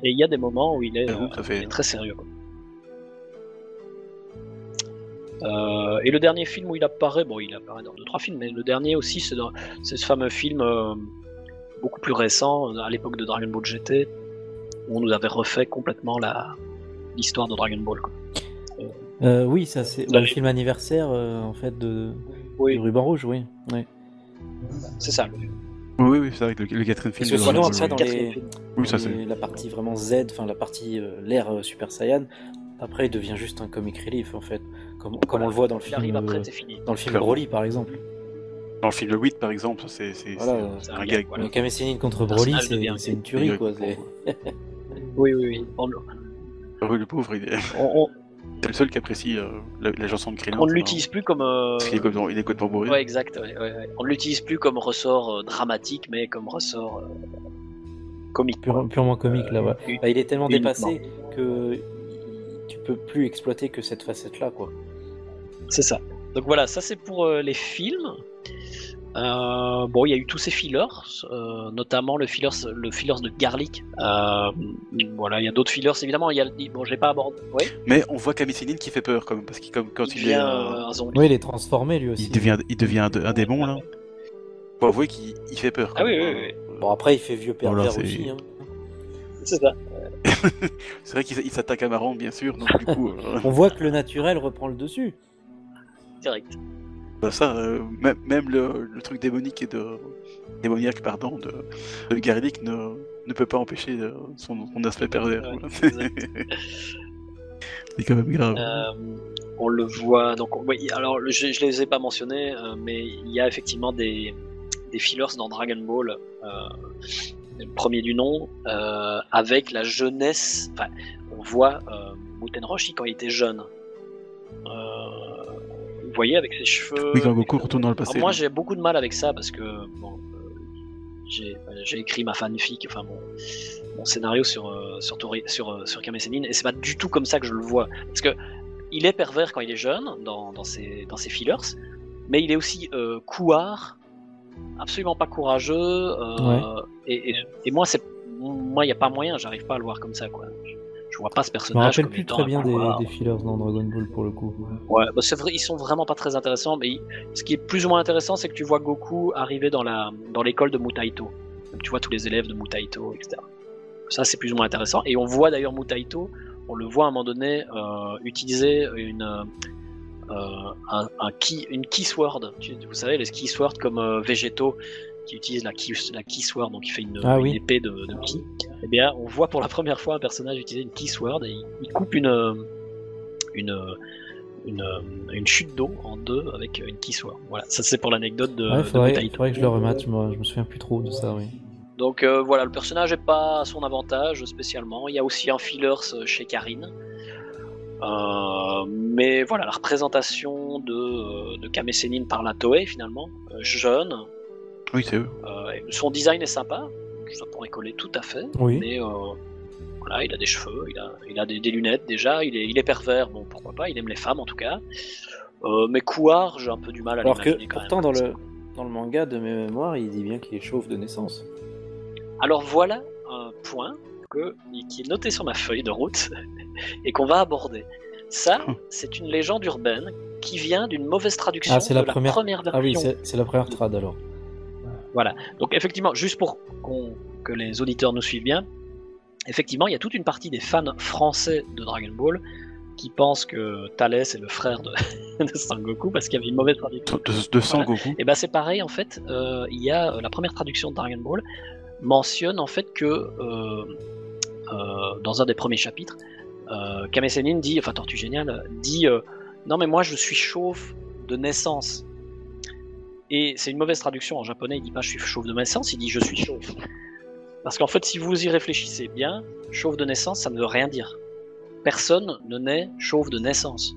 Et il y a des moments où il est, J'avoue, euh, il est très sérieux. quoi. Euh, et le dernier film où il apparaît, bon, il apparaît dans deux trois films, mais le dernier aussi, c'est ce fameux film euh, beaucoup plus récent, euh, à l'époque de Dragon Ball GT, où on nous avait refait complètement la l'histoire de Dragon Ball. quoi. Euh, oui, ça c'est le film anniversaire euh, en fait de Oui, du ruban rouge, oui. oui. c'est ça. le- Oui, oui, c'est avec le, le quatrième film. Parce que sinon après dans les. Oui, ça les- c'est. la partie vraiment Z, enfin la partie euh, l'ère euh, Super Saiyan, après il devient juste un comic relief en fait, comme, comme on le voit dans le Il film arrive après, euh, fini. dans le film Clairement. Broly par exemple. Dans le film 8, par exemple, c'est Voilà, un gag. voilà. Mais Kame Sennin contre Le Broly, c'est une un tuerie quoi. Oui, oui, oui. Oui, le pauvre, il est... on- on- c'est le seul qui apprécie euh, la, la chanson de Krillin. on ne l'utilise plus comme. euh, Parce qu'il est complètement, il est complètement bourré. Ouais, exact. ouais, ouais, ouais. On ne l'utilise plus comme ressort euh, dramatique, mais comme ressort euh, comique. Pure- purement comique là. ouais. Bah, il est tellement Uniquement. dépassé que tu peux plus exploiter que cette facette là quoi. C'est ça. Donc voilà, ça c'est pour euh, les films. Euh, bon, il y a eu tous ces fillers, euh, notamment le fillers, le fillers de Garlic. Euh, voilà, il y a d'autres fillers évidemment. Il y a, bon, j'ai pas abordé. Ouais, Mais on voit Kamisinin qui fait peur, quand même, parce qu'il comme quand il il, est, devient un zombie. Oui, il est transformé lui aussi. il devient, il devient un, un démon là. Faut avouer qu'il il fait peur. Ah quand oui, oui, oui. Bon après il fait vieux pervers Voilà, c'est- aussi. Hein. C'est ça. C'est vrai qu'il il s'attaque à Marron, bien sûr. Donc du coup, euh, On voit que le naturel reprend le dessus. Direct. Bah, ça, euh, même, le, le truc démonique et de démoniaque, pardon, de, de Garlic ne, ne peut pas empêcher euh, son, son aspect pervers. Ouais. C'est quand même grave. Euh, on le voit. Donc, on- oui, alors je, je les ai pas mentionnés, euh, mais il y a effectivement des, des fillers dans Dragon Ball, euh, premier du nom, avec la jeunesse. Enfin, on voit Muten Roshi quand il était jeune. Euh, voyez avec ses cheveux. Oui, quand beaucoup retournent dans le Alors passé. moi, j'ai beaucoup de mal avec ça parce que bon, euh, j'ai écrit ma fanfic, enfin mon, mon scénario sur euh, sur Tori- sur euh, sur Kame Sennin, et c'est pas du tout comme ça que je le vois, parce que il est pervers quand il est jeune dans dans ses dans ses fillers, mais il est aussi euh, couard, absolument pas courageux, euh, et, et, et moi c'est moi il y a pas moyen, j'arrive pas à le voir comme ça quoi. Je, vois pas ce Je me personnage. rappelle plus très bien des, des fillers dans Dragon Ball pour le coup. Ouais, bah c'est vrai, ils sont vraiment pas très intéressants, mais ils- ce qui est plus ou moins intéressant, c'est que tu vois Goku arriver dans la dans l'école de Mutaito. Donc, tu vois tous les élèves de Mutaito, etc. Ça, c'est plus ou moins intéressant. Et on voit d'ailleurs Mutaito, on le voit à un moment donné euh, utiliser une euh, un, un key, une Vous savez, les key swords comme euh, Végétaux qui utilisent la key, la key sword, donc il fait une, Ah une oui. épée de, de ki. Eh bien, on voit pour la première fois un personnage utiliser une key sword et il, il coupe une une une, une chute d'eau en deux avec une key sword. Voilà, ça c'est pour l'anecdote de, ouais, de faudrait, Mutaito. faudrait que je le remette, je me, je me souviens plus trop de ça, oui. Donc euh, voilà, le personnage n'est pas à son avantage spécialement. Il y a aussi un fillers euh, chez Karine. Euh, mais voilà, la représentation de, de Kame Sennin par la Toei finalement, jeune, Oui, c'est eux. euh, son design est sympa, ça pourrait coller tout à fait, Oui. mais euh, voilà, il a des cheveux, il a, il a des, des lunettes déjà, il est, il est pervers, bon pourquoi pas, il aime les femmes en tout cas. Euh, mais Couard, j'ai un peu du mal à Alors que pourtant même. dans le, dans le manga de mes mémoires, il dit bien qu'il est chauve de naissance. Alors voilà un point que, qui est noté sur ma feuille de route et qu'on va aborder. Ça, c'est une légende urbaine qui vient d'une mauvaise traduction Ah, c'est la première- version. Ah oui, c'est la première trad alors. Donc effectivement, juste pour qu'on- que les auditeurs nous suivent bien, effectivement, il y a toute une partie des fans français de Dragon Ball qui pensent que Thalès est le frère de, de Sangoku parce qu'il y avait une mauvaise traduction. De, de sang Voilà. Goku. Et ben c'est pareil en fait. euh, il y a euh, la première traduction de Dragon Ball mentionne en fait que euh, euh, dans un des premiers chapitres, Kame Sennin dit, enfin Tortue Géniale dit non mais moi je suis chauve de naissance. Et c'est une mauvaise traduction en japonais. Il dit pas je suis chauve de naissance, il dit je suis chauve. Parce qu'en fait, si vous y réfléchissez bien, chauve de naissance, ça ne veut rien dire. Personne ne naît chauve de naissance,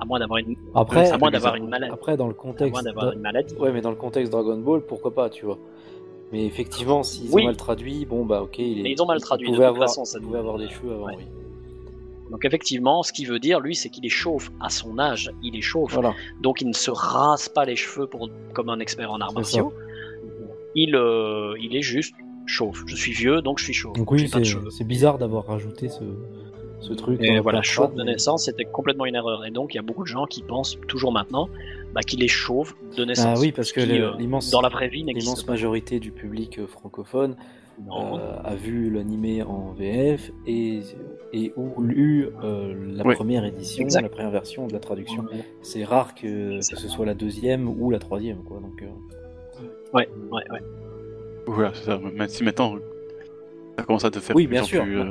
à moins d'avoir une, Après, à moins c'est d'avoir bizarre. une maladie. après dans le À contexte. moins d'avoir une maladie. Ouais, mais dans le contexte Dragon Ball, pourquoi pas, tu vois. Mais effectivement, s'ils Oui. ont mal traduit, bon bah ok, il est. Mais ils ont mal traduit, Il de toute avoir, façon, ça pouvait avoir des cheveux avant, Ouais. oui. Donc effectivement, ce qu'il veut dire, lui, c'est qu'il est chauve à son âge. Il est chauve, Voilà. donc il ne se rase pas les cheveux pour, comme un expert en arts martiaux. Il, euh, il est juste chauve. Je suis vieux, donc je suis chauve. Donc oui, c'est bizarre d'avoir rajouté ce, ce truc. Et voilà, chauve de naissance, c'était complètement une erreur. Et donc il y a beaucoup de gens qui pensent toujours maintenant bah, qu'il est chauve de naissance. Ah oui, parce que qui, euh, l'immense dans la vraie vie l'immense majorité du public euh, francophone. Euh, a vu l'animé en VF et, et ou lu euh, la Oui. première édition, Exact. la première version de la traduction. C'est rare que, que ce soit la deuxième ou la troisième, quoi. Donc, euh, Ouais, ouais, ouais. Voilà, c'est ça. Même si maintenant, ça commence à te faire Oui, bien en sûr. plus, euh,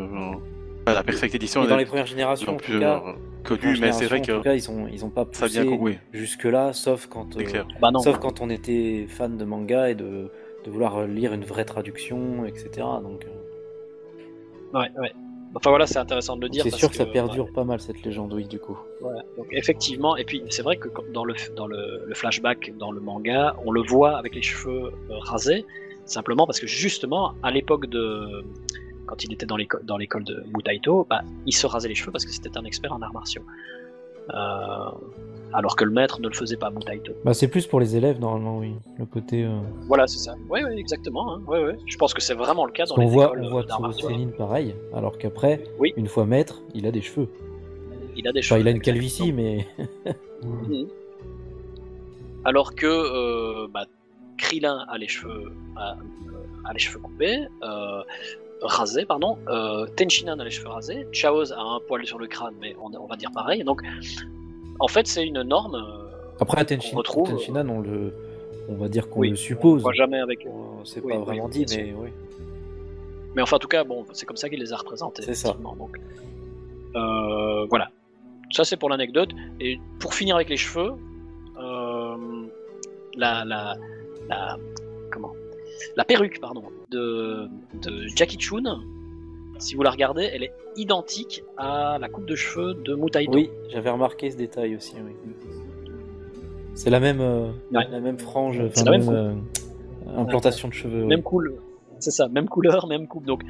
la perfecte édition mais dans les premières générations, en en plus tout cas, euh, les connue, premières mais c'est vrai générations, en tout que cas, ils ont ils ont pas ça poussé vient. Oui, jusque là, sauf quand euh. Bah non. sauf quand on était fan de manga et de, de vouloir lire une vraie traduction, etc. Donc euh, Ouais, ouais. Enfin voilà, c'est intéressant de le dire. c'est sûr que ça ouais. perdure pas mal cette légende, oui, du coup. Voilà. Donc effectivement, et puis c'est vrai que dans le dans le, le flashback dans le manga, on le voit avec les cheveux euh, rasés, simplement parce que justement à l'époque de quand il était dans l'école dans l'école de Mutaito, bah, il se rasait les cheveux parce que c'était un expert en arts martiaux. Euh, alors que le maître ne le faisait pas, Mutaito. Bah, c'est plus pour les élèves normalement, oui. Le côté. euh, Voilà, c'est ça. Oui, oui, exactement. hein. Ouais, ouais. Je pense que c'est vraiment le cas dans les voit, écoles on euh, voit. Céline pareil, alors qu'après, Oui. une fois maître, il a des cheveux. Il a des Enfin, cheveux. il a une calvitie, mais. Mhm. Alors que euh, bah, Krillin a les cheveux, a, euh, a les cheveux coupés, euh, rasés, pardon. Euh, Tenchinan a les cheveux rasés. Chaoz a un poil sur le crâne, mais on, on va dire pareil. Donc, en fait, c'est une norme. euh, Après, Tenshin, retrouve. Tenshinhan, on le. On va dire qu'on Oui, le On suppose. voit jamais avec. Euh, C'est Oui, pas oui, vraiment dit, mais oui. Mais enfin, en tout cas, bon, c'est comme ça qu'il les a représentés. C'est ça. Donc, euh, voilà. Ça, c'est pour l'anecdote. Et pour finir avec les cheveux, euh, la, la, la, comment? La perruque, pardon, de, de Jackie Chun, si vous la regardez, elle est identique à la coupe de cheveux de Mutaito. Oui, j'avais remarqué ce détail aussi, oui. C'est la même, euh, Ouais. la même frange, enfin, C'est la même euh, Implantation de cheveux. Même couleur. C'est ça, même couleur, même coupe. Donc,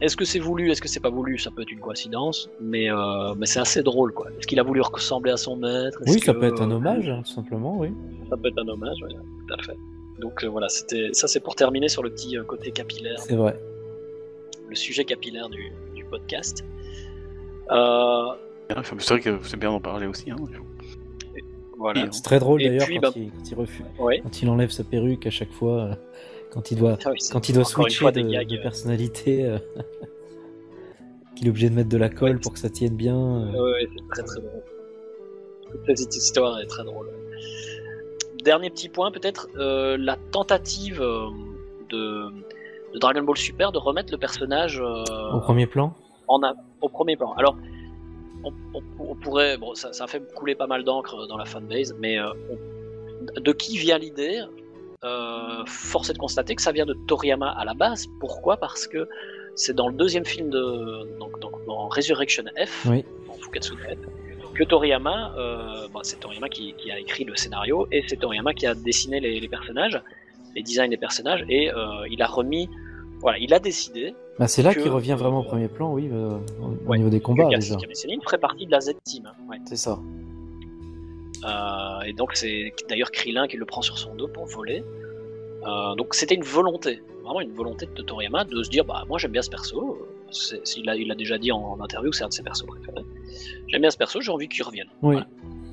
est-ce que c'est voulu, est-ce que c'est pas voulu? Ça peut être une coïncidence, mais, euh, mais c'est assez drôle, quoi. Est-ce qu'il a voulu ressembler à son maître? Oui, ça que- peut être un hommage, hein, tout simplement, oui. Ça peut être un hommage, oui, tout à fait. Donc voilà, c'était ça, c'est pour terminer sur le petit côté capillaire, C'est vrai. Le sujet capillaire du, du podcast. Euh, C'est vrai que c'est bien d'en parler aussi. Hein. voilà. C'est très drôle d'ailleurs quand, bah- il, quand il refuse, Ouais. quand il enlève sa perruque à chaque fois, euh, quand il doit, Ah oui, quand il doit switcher fois de, des gags. de personnalité, euh, qu'il est obligé de mettre de la colle Ouais. pour que ça tienne bien. Ouais, c'est très très drôle. Toute cette histoire est très drôle. Dernier petit point, peut-être euh, la tentative euh, de, de Dragon Ball Super de remettre le personnage euh, Au premier plan en a- au premier plan. Alors, on, on- on pourrait, bon, ça, ça a fait couler pas mal d'encre dans la fanbase, mais euh, on- de qui vient l'idée Euh, Force est de constater que ça vient de Toriyama à la base. Pourquoi? Parce que c'est dans le deuxième film de, donc, donc, dans Resurrection F, Oui. en Fukatsu F, que Toriyama, euh, bon, c'est Toriyama qui, qui a écrit le scénario et c'est Toriyama qui a dessiné les, les personnages, les designs des personnages et euh, il a remis, voilà, il a décidé Bah, c'est là que- qu'il revient vraiment au premier plan, oui, euh, au Ouais, niveau des combats que déjà. Sennin ferait partie de la Z-Team. hein, ouais. C'est ça. Euh, et donc c'est d'ailleurs Krillin qui le prend sur son dos pour voler. Euh, donc c'était une volonté, vraiment une volonté de Toriyama de se dire bah moi j'aime bien ce perso. C'est- Il a, il a déjà dit en, en interview c'est un de ses persos préférés. J'aime bien ce perso, j'ai envie qu'il revienne. Oui.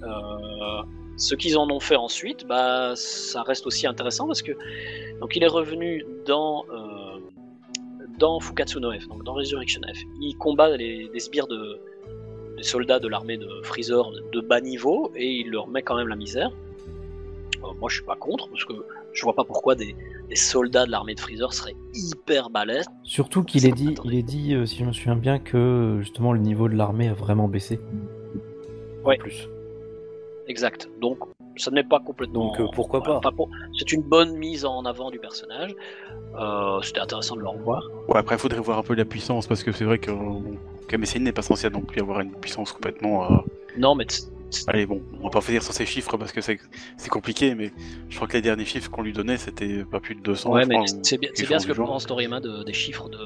Euh, ce qu'ils en ont fait ensuite, bah ça reste aussi intéressant parce que donc il est revenu dans euh, dans Fukatsu no F, donc dans Resurrection F. Il combat les, des sbires de des soldats de l'armée de Freezer de, bas niveau et il leur met quand même la misère. Euh, moi je suis pas contre parce que je vois pas pourquoi des, des soldats de l'armée de Freezer seraient hyper balèzes. Surtout qu'il est dit, il est dit, euh, si je me souviens bien, que justement le niveau de l'armée a vraiment baissé. Ouais. En plus. Exact. Donc ça n'est pas complètement. Donc, euh, pourquoi voilà, pas. pour- C'est une bonne mise en avant du personnage. Euh, C'était intéressant de le revoir. Ouais, après, il faudrait voir un peu la puissance parce que c'est vrai que bon, Kame Sennin n'est pas censé non plus avoir une puissance complètement. euh, Non, mais Allez, bon, on va pas finir sur ces chiffres parce que c'est compliqué, mais je crois que les derniers chiffres qu'on lui donnait c'était pas plus de 200. ouais, mais c'est bien, ce que pense Toriyama de, des chiffres de,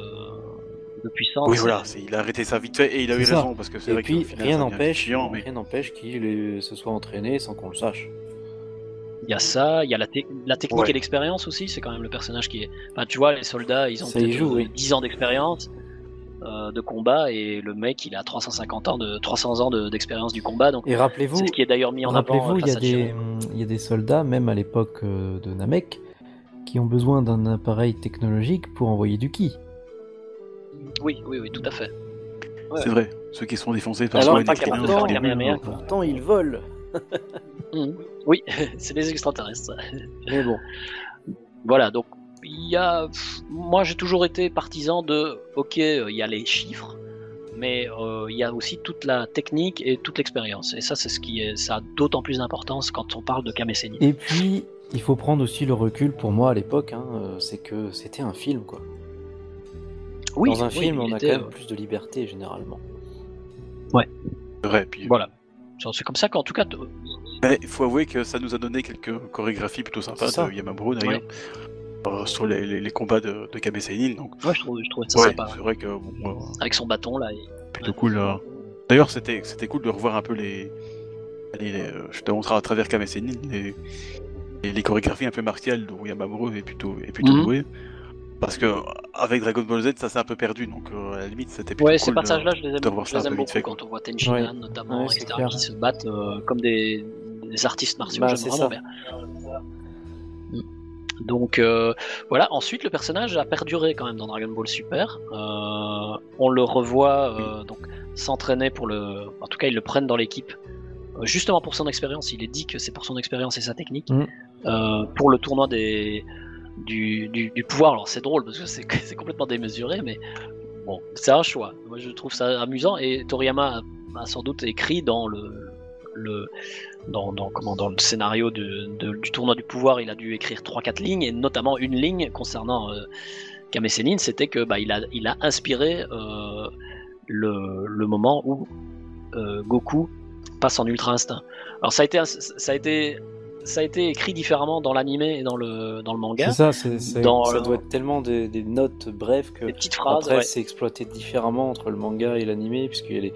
de puissance. Oui, voilà, il a arrêté ça vite fait et il a eu ça. raison parce que c'est vrai puis final, rien n'empêche, mais... rien n'empêche qu'il est- se soit entraîné sans qu'on le sache. Il y a ça, il y a la, te- la technique Ouais. et l'expérience aussi. C'est quand même le personnage qui est. Enfin, tu vois, les soldats, ils ont joue, euh, oui. 10 ans d'expérience euh, de combat et le mec, il a 350 ans de 300 ans de- d'expérience du combat. Donc, Et rappelez-vous, c'est ce qui est d'ailleurs mis en avant. rappelez-vous, euh, il y a des, il y a des soldats, même à l'époque euh, de Namek, qui ont besoin d'un appareil technologique pour envoyer du ki. Oui, oui, oui, tout à fait. Ouais. C'est vrai, ceux qui sont défoncés par Alors, pas capable de faire Kamehameha, quoi. Pourtant, ils volent. Mhm. Oui, c'est des extraterrestres. Mais bon, Voilà, donc il y a. pff, Moi, j'ai toujours été partisan de. Ok, euh, il y a les chiffres, mais euh, il y a aussi toute la technique et toute l'expérience. Et ça, c'est ce qui est. Ça a d'autant plus d'importance quand on parle de Kame Sennin. Et puis, il faut prendre aussi le recul pour moi à l'époque, hein, euh, c'est que c'était un film quoi. Oui, Dans un oui, film, il on a était, quand même euh, plus de liberté généralement. C'est vrai, puis Voilà. C'est comme ça qu'en tout cas. il faut avouer que ça nous a donné quelques chorégraphies plutôt sympas de Yamamuro d'ailleurs. euh, sur les, les- les combats de, de donc Ouais, je, trouvais ça ouais, sympa. c'est vrai que bon, euh, Avec son bâton là. et- plutôt cool. euh. D'ailleurs, c'était c'était cool de revoir un peu les. les- les, euh, je te montrerai à travers Kame Sennin les, les, les chorégraphies un peu martiales dont Yamamuro est plutôt, est plutôt Mhm. doué. Parce que avec Dragon Ball Z, ça s'est un peu perdu, donc euh, à la limite, c'était plutôt Ouais, ces cool passages-là, je les aime, je les aime beaucoup fait, quand on voit Tenshinhan Ouais. notamment, Ouais, c'est etc., clair. qui se battent euh, comme des, des artistes martiaux. Bah, J'aime c'est vraiment ça. bien. Donc euh, voilà, ensuite le personnage a perduré quand même dans Dragon Ball Super. Euh, on le revoit euh, donc s'entraîner pour le. En tout cas, ils le prennent dans l'équipe justement pour son expérience. Il est dit que c'est pour son expérience et sa technique. Euh, pour le tournoi des du, du, pouvoir. Alors c'est drôle parce que c'est complètement démesuré, mais bon, c'est un choix. Moi je trouve ça amusant et Toriyama a, sans doute écrit dans le le dans, dans, comment, dans le scénario de- du tournoi du pouvoir, il a dû écrire 3-4 lignes, et notamment une ligne concernant euh, Kame Sennin, c'était que bah, il, a, il a inspiré euh, le, le moment où euh, Goku passe en Ultra Instinct. Alors ça a été, ça a été ça a été écrit différemment dans l'animé et dans le, dans le manga. C'est ça, c'est, c'est- Dans ça doit être tellement des, des notes brèves que Des petites phrases, après ouais. c'est exploité différemment entre le manga et l'animé, puisqu'il y a, les-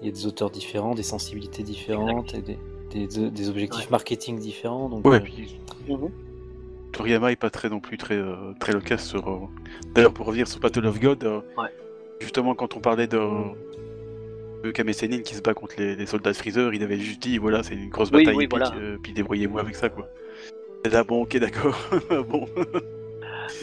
il y a des auteurs différents, des sensibilités différentes et des, des, des objectifs Ouais. marketing différents. Donc, Ouais, euh, puis Mhm. Toriyama est pas très non plus très euh, très loquace sur. euh, D'ailleurs, pour revenir sur Battle of God, euh, Ouais. justement quand on parlait de de Kame qui se bat contre les, les soldats de Freezer, il avait juste dit voilà c'est une grosse bataille oui, voilà. euh, puis débrouillez-vous avec ça quoi. Et là bon ok d'accord bon.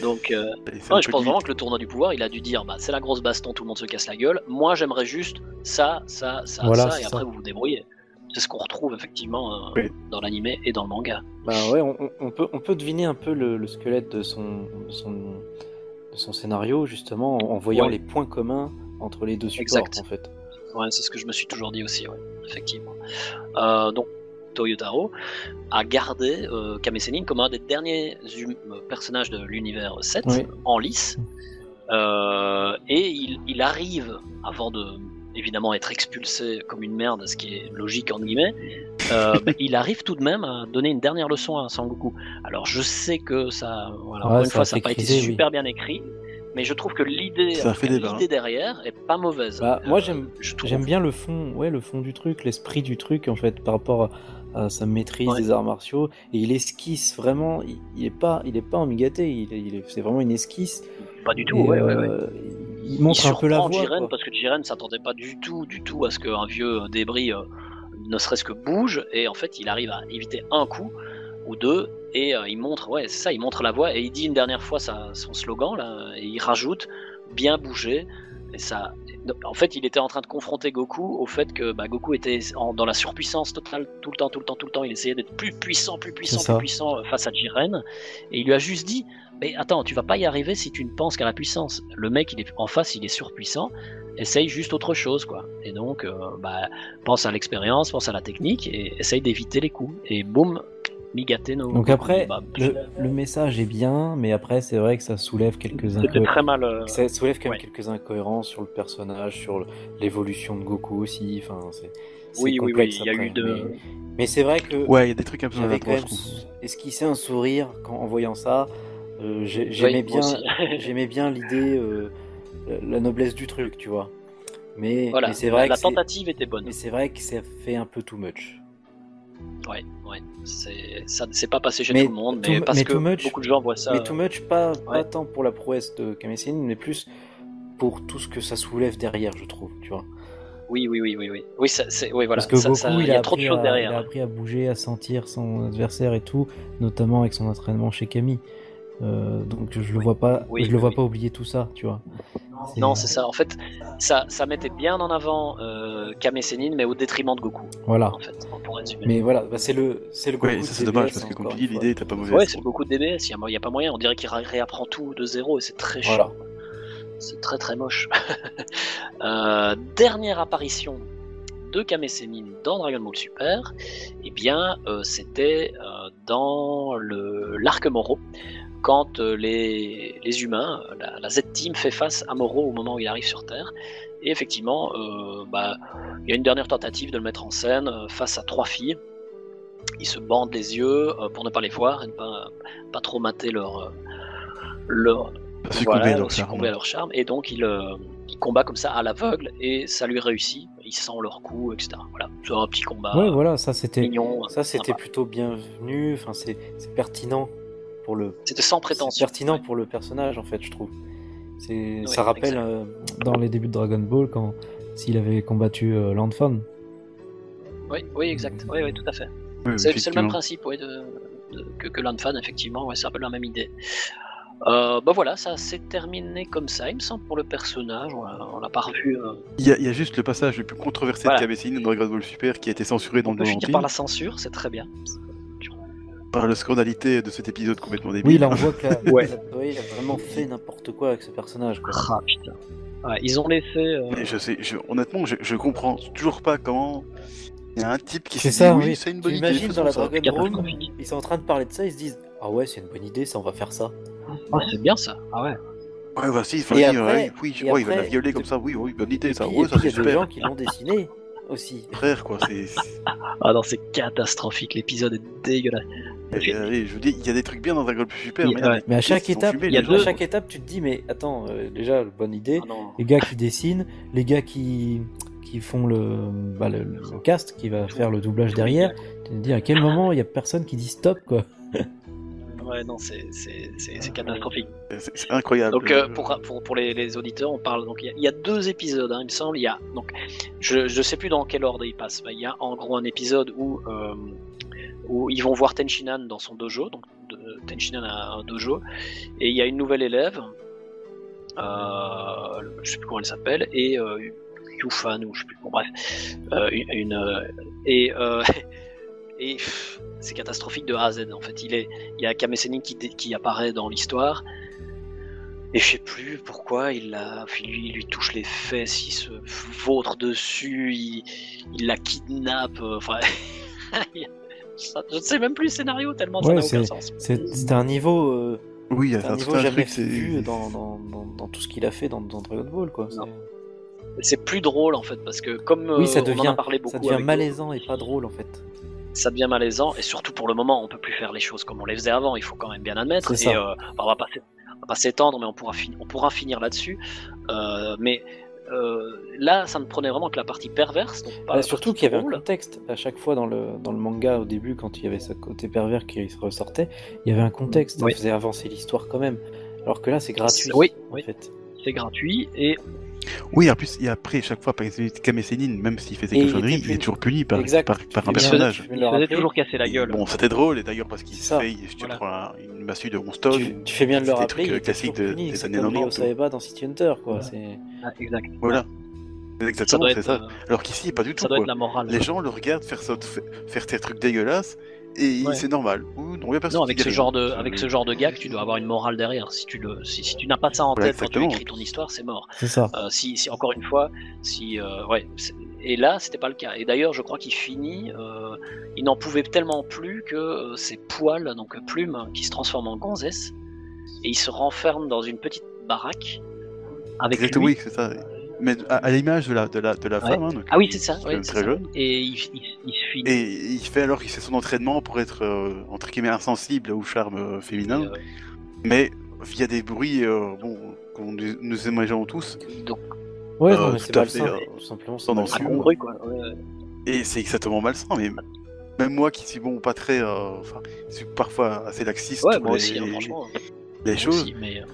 Donc, euh, ouais, je pense limite. vraiment que le tournoi du pouvoir, il a dû dire bah, c'est la grosse baston, tout le monde se casse la gueule. Moi, j'aimerais juste ça, ça, ça, Voilà, ça, c'est et après ça. vous vous débrouillez. C'est ce qu'on retrouve effectivement euh, Oui. dans l'animé et dans le manga. Bah ouais, on, on- on peut, on peut deviner un peu le, le squelette de son, de son, de son scénario, justement, en, en voyant Ouais. les points communs entre les deux supports, Exact. en fait. Ouais, c'est ce que je me suis toujours dit aussi, ouais, effectivement. Euh, donc, Toyotaro a gardé euh, Kame Sennin comme un des derniers hum- personnages de l'univers 7 Oui. en lice. Euh, et il, il arrive, avant de évidemment être expulsé comme une merde, ce qui est logique en guillemets, euh, bah, il arrive tout de même à donner une dernière leçon à Sangoku. Alors je sais que ça, voilà, Ouais, encore une fois, ça n'a pas été oui. super bien écrit, mais je trouve que l'idée, l'idée derrière est pas mauvaise. Bah, moi, Euh, j'aime-. J'aime bien le fond, ouais, le fond du truc, l'esprit du truc, en fait, par rapport à, à sa maîtrise Ouais. des arts martiaux. Et il esquisse vraiment, il, il est pas, il est pas emmigâté, il, est- il est, c'est vraiment une esquisse. Pas du tout, Et, ouais, ouais, ouais. euh, Il montre il un peu la voie. Jiren parce que Jiren s'attendait pas du tout, du tout à ce qu'un vieux débris euh, ne serait-ce que bouge et en fait il arrive à éviter un coup ou deux et euh, il montre, ouais, c'est ça, il montre la voie et il dit une dernière fois sa, son slogan là et il rajoute bien bouger et ça. En fait, il était en train de confronter Goku au fait que bah, Goku était en- dans la surpuissance totale tout le temps, tout le temps, tout le temps. Il essayait d'être plus puissant, plus puissant, plus puissant euh, face à Jiren. Et il lui a juste dit Mais attends, tu vas pas y arriver si tu ne penses qu'à la puissance. Le mec, il est en face, il est surpuissant. Essaye juste autre chose, quoi. Et donc, euh, bah, pense à l'expérience, pense à la technique et essaye d'éviter les coups. Et boum, migaté nos. Donc après, bah, le, le message est bien, mais après, c'est vrai que ça soulève quelques c'était inco- très mal. euh, Ça soulève quand même Ouais. quelques incohérences sur le personnage, sur l'évolution de Goku aussi. Enfin, c'est Oui, oui, oui, il y a eu de. Mais, mais c'est vrai que Ouais, il y a des trucs un peu esquissé un sourire quand, en voyant ça. Euh, j'ai- J'aimais Oui, bien, j'aimais bien l'idée, euh, la- noblesse du truc, tu vois. Mais, Voilà, mais c'est vrai la que tentative était bonne. mais c'est vrai que ça fait un peu too much. Ouais, ouais. C'est ça, c'est pas passé chez Mais tout le monde, mais parce mais que much- beaucoup de gens voient ça. mais too much, pas, pas ouais. tant pour la prouesse de Kamessin, mais plus pour tout ce que ça soulève derrière, je trouve, tu vois. Oui, oui, oui, oui, oui. Oui, ça, oui, voilà. Parce que ça, Goku, ça- il, y a a trop de choses derrière. il a appris à bouger, à sentir son adversaire et tout, notamment avec son entraînement chez Camille. Euh, donc je le vois pas, Oui, je le oui, vois oui. pas oublier tout ça, tu vois. Non, c'est ça. En fait, ça, ça mettait bien en avant euh, Kame Sennin, mais au détriment de Goku, Voilà. en fait, pour résumer. Mais voilà, bah, c'est le, c'est le Goku. Ouais, de ça c'est dommage parce que comme tu dis, l'idée était pas mauvaise. Ouais, c'est le Goku de DBS, il n'y a, pas moyen. On dirait qu'il ré- réapprend tout de zéro et c'est très Voilà. chiant. C'est très très moche. Euh, dernière apparition de Kame Sennin dans Dragon Ball Super, eh bien, euh, c'était euh, dans le l'arc Moro, quand euh, les, les humains, euh, la, la Z-Team fait face à Moro au moment où il arrive sur Terre. Et effectivement, euh, bah, il y a une dernière tentative de le mettre en scène euh, face à trois filles. Ils se bandent les yeux euh, pour ne pas les voir et ne pas, pas trop mater leur, leur, Pas succomber voilà, à leur charme. succomber à leur charme. Et donc il, euh, il combat comme ça à l'aveugle et ça lui réussit. Il sent leur coup, etc. Voilà, c'est un petit combat Ouais, voilà, ça c'était, mignon. ça c'était sympa. plutôt bienvenu. Enfin, c'est, c'est pertinent pour le, C'était sans c'est prétention. pertinent ouais. pour le personnage en fait, je trouve. C'est, Oui, ça rappelle euh, dans les débuts de Dragon Ball quand s'il avait combattu euh, Landfan. Oui, oui, exact. Oui, oui, tout à fait. Oui, C'est le même principe ouais, de, de- que, que Landfan, effectivement. Ouais, c'est un peu la même idée. Euh, bah voilà, ça s'est terminé comme ça, il me semble, pour le personnage. On l'a- pas revu. euh, Il y, a, il y a juste le passage le plus controversé Voilà. de Sennin dans Dragon Ball Super qui a été censuré dans On le peut par la censure, c'est très bien. Par la scandalité de cet épisode complètement débile. Oui, là on voit que la, Ouais. la Toei a vraiment fait n'importe quoi avec ce personnage. Quoi. Ah, putain. Ouais, ils ont laissé. euh, Mais je sais, je- honnêtement, je, je comprends toujours pas comment il y a un type qui C'est s'est dit ça, oui, oui. c'est une Tu bonne idée. imagines faisons dans la. Dragon Room, ils sont en train de parler de ça, ils se disent Ah ouais, c'est une bonne idée, ça, on va faire ça. Ah, c'est bien ça. Ah ouais. Ouais, vas-y, Et vas-y, après- ouais, oui, il va la violer comme ça, oui, oui, bonne idée, ça, ouais, et ça puis, il c'est y a des super. gens qui l'ont dessiné. Aussi. frère, quoi. C'est. Ah non, c'est catastrophique, l'épisode est dégueulasse. et, allez, je vous dis, il y a des trucs bien dans Dragon Ball Super, mais, ouais. à chaque étape, il y a deux- à chaque étape, tu te dis, mais attends, euh, déjà, bonne idée. Ah. Les gars qui dessinent, les gars qui, qui font le, bah, le, le cast, qui va faire le doublage derrière. Tu te dis, à quel moment il y a personne qui dit stop, quoi. Ouais, non, c'est c'est catastrophique. C'est incroyable. Donc euh, pour, pour, pour les, les auditeurs, on parle donc il y a- il y, a deux épisodes, hein, il me semble. Il y a donc je je sais plus dans quel ordre ils passent. Il y a en gros un épisode où euh, où ils vont voir Tenshinhan dans son dojo. Donc de- Tenshinhan a un dojo et il y a une nouvelle élève. Euh, je sais plus comment elle s'appelle et euh, Yufan ou je sais plus. Bon bref, une, une, et et c'est catastrophique de A à Z en fait. Il est il y a Kame Sennin qui, qui apparaît dans l'histoire. Et je sais plus pourquoi il, la, lui, il lui touche les fesses, il se vautre dessus, il, il la kidnappe. euh, Enfin, ça- je ne sais même plus le scénario tellement ça Ouais, n'a aucun sens. C'est un niveau, euh, Oui, il y a c'est un niveau un jamais truc, vu dans, dans, dans, dans tout ce qu'il a fait dans, dans Dragon Ball, quoi. C'est- plus drôle en fait parce que comme Oui, ça euh, on en devient- a parlé beaucoup, Ça devient malaisant et pas drôle, en fait. Ça devient malaisant et surtout pour le moment on peut plus faire les choses comme on les faisait avant. Il faut quand même bien admettre. Et euh, on va pas s'étendre, mais on pourra, fin- on pourra finir là-dessus. Euh, mais euh, là, ça ne prenait vraiment que la partie perverse. Donc pas Ah, la surtout qu'il y avait un contexte à chaque fois dans le, dans le manga au début quand il y avait ce côté pervers qui ressortait, il y avait un contexte, Oui. ça faisait avancer l'histoire quand même. Alors que là c'est gratuit. Oui, en oui. fait. C'est gratuit et Oui, en plus, et après, chaque fois, par exemple, Kame Sennin, même s'il fait ses Et il il est toujours puni par, Exact. par, par un Il faisait- personnage. tu il faisait rappeler. toujours casser la gueule. Bon, c'était drôle, et d'ailleurs, parce qu'il fait, je te Voilà. prends un- une massue de Ronston. Tu, tu fais bien de le c'est des rappeler, trucs, il classiques de- puni, des années comme Ryo 90. Saeba dans City Hunter quoi. c'est- Ah, exact. Voilà. Exactement, c'est être, ça. euh, Alors qu'ici, pas du tout. ça doit quoi. être la morale. Les gens le regardent faire, ça, faire ces trucs dégueulasses, et Ouais. c'est normal. Ou non, il y a personne Non, qui avec ce genre de, avec ce genre de gag, tu dois avoir une morale derrière. Si tu le, si, si tu n'as pas ça en tête quand tu écris ton histoire, c'est mort. C'est ça. Euh, si, si encore une fois, si, euh, ouais, et là, c'était pas le cas. Et d'ailleurs, je crois qu'il finit, euh, il n'en pouvait tellement plus que ses poils, donc plumes, qui se transforment en gonzesse, et il se renferme dans une petite baraque avec Exactement, lui. oui, c'est ça. Mais à, à l'image de la, de la, de la Ouais. femme, hein, donc, Ah oui, c'est ça. ouais, c'est très ça. jeune. Et il, il, il se finit. Et il fait alors qu'il fait son entraînement pour être, euh, entre guillemets, insensible au charme euh, féminin. Euh, Mais via des bruits, euh, bon, qu'on nous, imaginons tous. donc, Ouais, Euh, non, mais c'est malsain, fait, euh, tout simplement. c'est incongru, quoi. Ouais. Et c'est exactement malsain, mais même moi qui suis bon, pas très. euh, Enfin, je suis parfois assez laxiste Ouais, moi les, aussi, hein, franchement. les moi choses. aussi, mais, euh,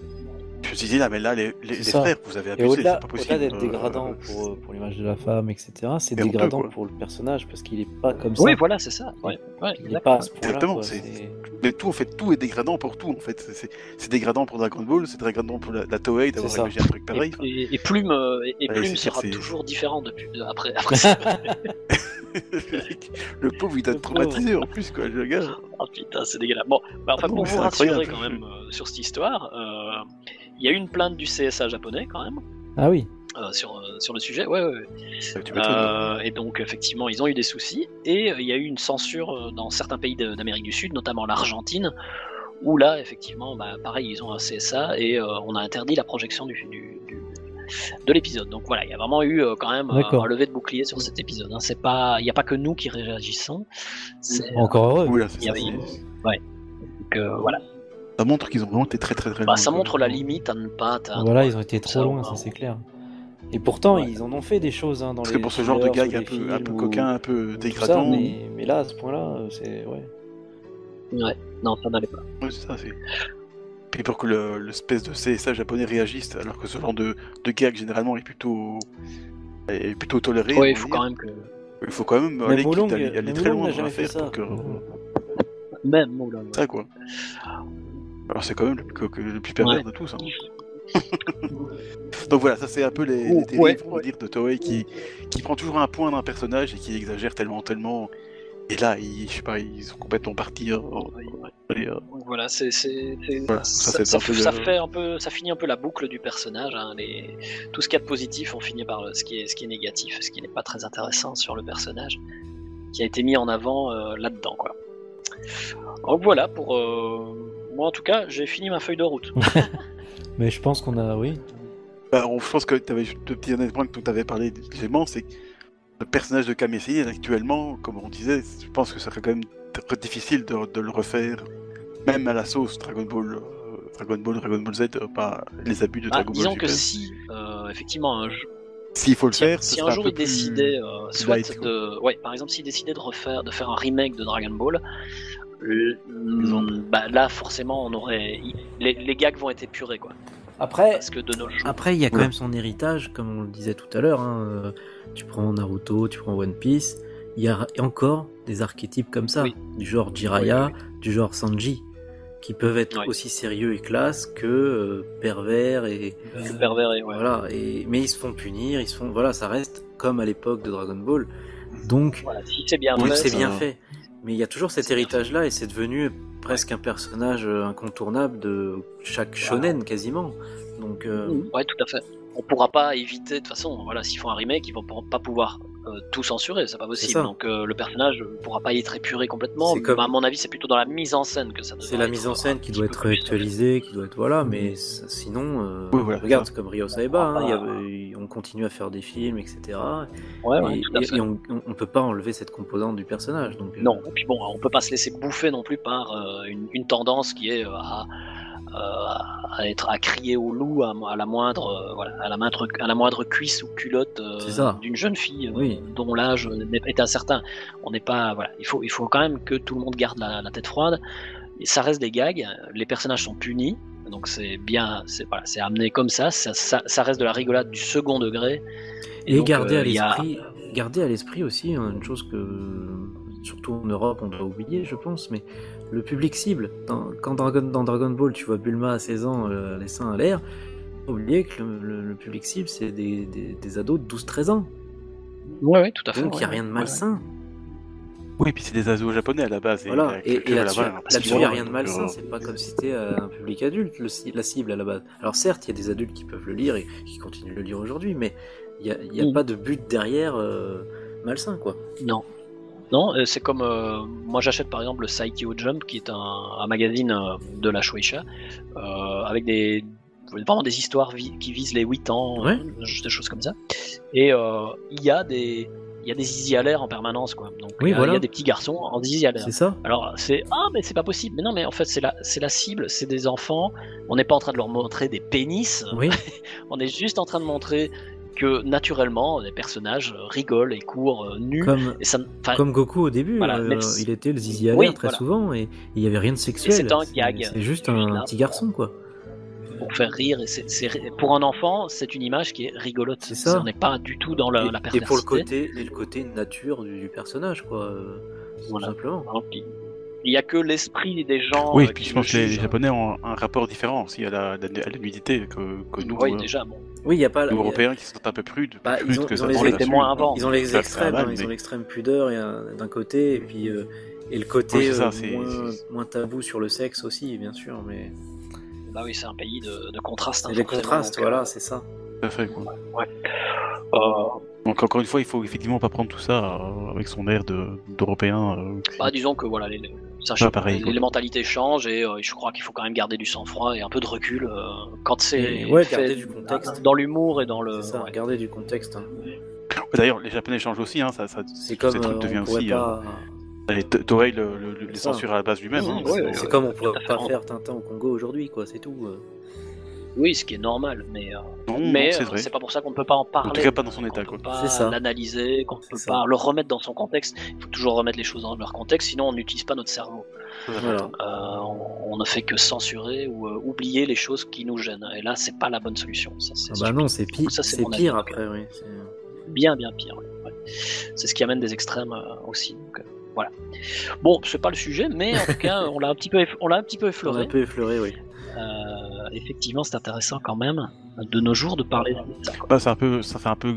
Je me suis dit, là, mais là, les, les, C'est les frères, vous avez abusé, c'est pas possible. au-delà d'être euh, dégradant pour, euh, pour l'image de la femme, etc., c'est honteux, dégradant pour le personnage parce qu'il est pas comme ça. Oui, voilà, c'est ça. Ouais, ouais, Il est exact. pas à ce point-là. Exactement, c'est- tout, en fait, tout est dégradant pour tout, en fait. C'est- dégradant pour Dragon Ball, c'est dégradant pour la, la Toei d'avoir imaginé un truc pareil. Et, et- et Plume, euh, et, et Ouais, Plume sera toujours différent depuis, après, après ça. le pauvre, il être traumatisé en plus, quoi, le gars. oh putain, c'est dégueulasse. Bon, bah, enfin, Ah non, pour vous rassurer quand même euh, sur cette histoire, euh, il y a eu une plainte du CSA japonais quand même Ah oui. Euh, sur, euh, sur le sujet. Ouais, ouais, ouais. M'étonnes. Euh, et donc effectivement, ils ont eu des soucis et euh, il y a eu une censure euh, dans certains pays d'Amérique du Sud, notamment l'Argentine, où là effectivement, bah, pareil, ils ont un CSA et euh, on a interdit la projection du, du- du- de l'épisode. Donc voilà, il y a vraiment eu euh, quand même euh, un lever de bouclier sur cet épisode. hein. C'est pas, il n'y a pas que nous qui réagissons. Encore heureux. Oui, là, y ça. avait- c'est- donc, euh, voilà. Ça montre qu'ils ont vraiment été très très très Bah, loin, ça montre la limite à ne pas. Voilà, ils ont été trop loin, ça c'est clair. Et pourtant, Ouais. ils en ont fait des choses hein, dans Parce les que pour ce genre de gag un peu, un peu films coquin, ou un peu tout ça, dégradant. mais, mais là, à ce point-là, c'est ouais. Ouais, non, ça n'allait pas. Ouais, c'est ça, c'est. Puis pour que le- l'espèce de CSA japonais réagisse, alors que ce genre de, de gag généralement est plutôt est plutôt toléré. Ouais, il faut dire. quand même que. Il faut quand même aller, quitte à aller, aller très loin dans jamais fait l'affaire pour que Même, là. ça quoi. Alors c'est quand même le, plus- le plus pervers de tous. hein. Donc voilà, ça c'est un peu les, Oh, les dérives, ouais, on va ouais. dire, de Toei qui, qui prend toujours un point d'un personnage et qui exagère tellement, tellement. Et là, ils, je sais pas, ils sont complètement partis. euh, euh, voilà, c'est, c'est, c'est- Voilà, ça, ça, c'est ça- un peu ça le- fait un peu, ça finit un peu la boucle du personnage. hein, les- tout ce qu'il y a de positif, on finit par le- ce qui est, ce qui est négatif, ce qui n'est pas très intéressant sur le personnage, qui a été mis en avant euh, là-dedans, quoi. Donc voilà pour euh, moi en tout cas, j'ai fini ma feuille de route. Mais je pense qu'on a, oui. Bah, on- je pense que tu avais deux petits points dont tu avais parlé, Clément, c'est que le personnage de Kame Sennin actuellement, comme on disait, je pense que ça serait quand même très difficile de, de le refaire, même à la sauce Dragon Ball, euh, Dragon Ball, Dragon Ball Z, euh, pas les abus de Bah, Dragon Ball disons que si, euh, effectivement, un, jeu- S'il faut le si, faire, si un jour peu il décidait, euh, soit light, de, ouais, par exemple, s'il décidait de refaire, de faire un remake de Dragon Ball, bah là, forcément, on aurait, les, les gags vont être épurés, quoi. Après, Parce que de nos jours, Après, il y a quand Ouais. même son héritage, comme on le disait tout à l'heure. hein, euh, Tu prends Naruto, tu prends One Piece. Il y a encore des archétypes comme ça, Oui. du genre Jiraiya, du genre Sanji, qui peuvent être aussi sérieux et classe que euh, pervers et euh, pervers et ouais. voilà. Et mais ils se font punir, ils se font voilà, ça reste comme à l'époque de Dragon Ball. Donc Voilà, si c'est bien oui, fait, c'est ça- bien fait. Mais il y a toujours cet héritage-là et c'est devenu presque un personnage euh, incontournable de chaque shonen quasiment. Donc euh, Ouais, tout à fait. On pourra pas éviter, de toute façon, voilà, s'ils font un remake, ils vont pas pouvoir euh, tout censurer, c'est pas possible. Donc euh, le personnage ne pourra pas être épuré complètement. C'est comme- Mais à mon avis, c'est plutôt dans la mise en scène que ça C'est devrait la mise en scène qui doit être actualisée, qui doit être voilà, mais ça- sinon, euh, Oui, voilà, regarde, c'est comme Rio Saeba, hein, y on continue à faire des films, etc. Ouais, ouais, et, tout à et- fait. et on, on- peut pas enlever cette composante du personnage. Donc, euh, Non, et puis bon, on peut pas se laisser bouffer non plus par euh, une, une tendance qui est euh, à, euh, à être à crier au loup à, à la moindre euh, voilà, à la moindre à la moindre cuisse ou culotte euh, d'une jeune fille euh, Oui. dont l'âge est incertain. On n'est pas voilà, il faut il faut quand même que tout le monde garde la, la tête froide. Et ça reste des gags, les personnages sont punis, donc c'est bien, c'est voilà, c'est amené comme ça, ça, ça, ça reste de la rigolade du second degré. Et, garder euh, à a- l'esprit, garder à l'esprit aussi hein, une chose que surtout en Europe on doit oublier, je pense, mais le public cible. Dans, quand Dragon, dans Dragon Ball, tu vois Bulma à 16 ans, euh, les seins à l'air. faut pas Oublier que le, le- le public cible, c'est des, des- des ados de 12-13 ans. Ouais, ouais, tout à fait. Donc il n'y a rien de ouais, malsain. Oui, puis c'est des asos japonais à la base. Voilà, et, et culture là-dessus, il n'y a rien de malsain, euh, c'est pas comme si c'était euh, un public adulte, le la cible à la base. Alors certes, il y a des adultes qui peuvent le lire et qui continuent de le lire aujourd'hui, mais il n'y a, y a Mm. pas de but derrière euh, malsain, quoi. Non. Non, euh, c'est comme euh, moi j'achète par exemple le Saikyo Jump qui est un, un magazine euh, de la Shueisha euh, avec des vraiment des histoires vi- qui visent les 8 ans, Ouais. euh, juste des choses comme ça. Et euh, il y a des il y a des easy à l'air en permanence quoi. Donc Oui, il y a- voilà. il y a des petits garçons en easy à l'air. C'est ça Alors c'est ah mais c'est pas possible. Mais non mais en fait c'est la c'est la cible, c'est des enfants. On n'est pas en train de leur montrer des pénis. Oui, On est juste en train de montrer que naturellement les personnages euh, rigolent et courent euh, nus. comme, Et ça, enfin, comme Goku au début, Voilà, euh, si- il était le zizi Oui, très voilà. souvent et il n'y avait rien de sexuel. c'est un gag. C'est juste un là. petit garçon, quoi. pour faire rire. Et c'est, c'est- pour un enfant, c'est une image qui est rigolote. C'est ça. On n'est pas du tout dans la, et, la et pour le côté, et le côté nature du, du personnage, quoi. euh, Voilà. Tout simplement. Donc, il- n'y a que l'esprit des gens. Oui, euh, puis qui je pense que les. Japonais ont un rapport différent aussi à la, à la- à la nudité que, que nous, Oui, euh, déjà, bon. Oui, il n'y a pas. y a- Européens, qui sont un peu prudes, plus Bah, prudes ils ont, que ils ont les, avant. ils ont les extrêmes, hein, ils ont l'extrême pudeur d'un côté, et puis euh, et le côté Oui, c'est ça, euh, c'est- moins, moins tabou sur le sexe aussi, bien sûr. Mais Bah oui, c'est un pays de, de contraste. hein, les contrastes, euh, voilà, c'est ça. Tout à fait, quoi. euh, Donc encore une fois, il faut effectivement pas prendre tout ça euh, avec son air de- d'Européen. euh, bah, disons que voilà, les, les- pareil, les, mentalités changent et euh, je crois qu'il faut quand même garder du sang-froid et un peu de recul euh, quand c'est Et ouais, fait du contexte. dans l'humour et dans le. C'est ça, ouais. garder du contexte. hein. D'ailleurs, les Japonais changent aussi, hein, ça, ça, C'est comme ces trucs pourrait aussi. pas. euh, et Toei le, censure à la base lui-même. Mmh, hein, ouais, c'est- comme on pourrait pas faire Tintin au Congo aujourd'hui, quoi. C'est tout. Oui, ce qui est normal, mais euh, Non, mais non, c'est euh, vrai. c'est pas pour ça qu'on ne peut pas en parler. En tout cas, pas dans son qu'on état, peut quoi. pas C'est ça. l'analyser, qu'on ne peut pas le remettre dans son contexte. Il faut toujours remettre les choses dans leur contexte, sinon on n'utilise pas notre cerveau. Voilà. Euh, on, on ne fait que censurer ou euh, oublier les choses qui nous gênent. Et là, c'est pas la bonne solution. Ça, c'est Ah bah non, c'est pire. Ça, c'est pire après, oui. c'est- bien, bien pire. ouais. C'est ce qui amène des extrêmes euh, aussi. donc, euh, voilà. Bon, c'est pas le sujet, mais en tout cas, on l'a un petit peu, on l'a un petit peu On a un effleuré. peu effleuré, oui. Euh, effectivement, c'est intéressant quand même de nos jours de parler de ça. Bah, c'est un peu, ça fait un peu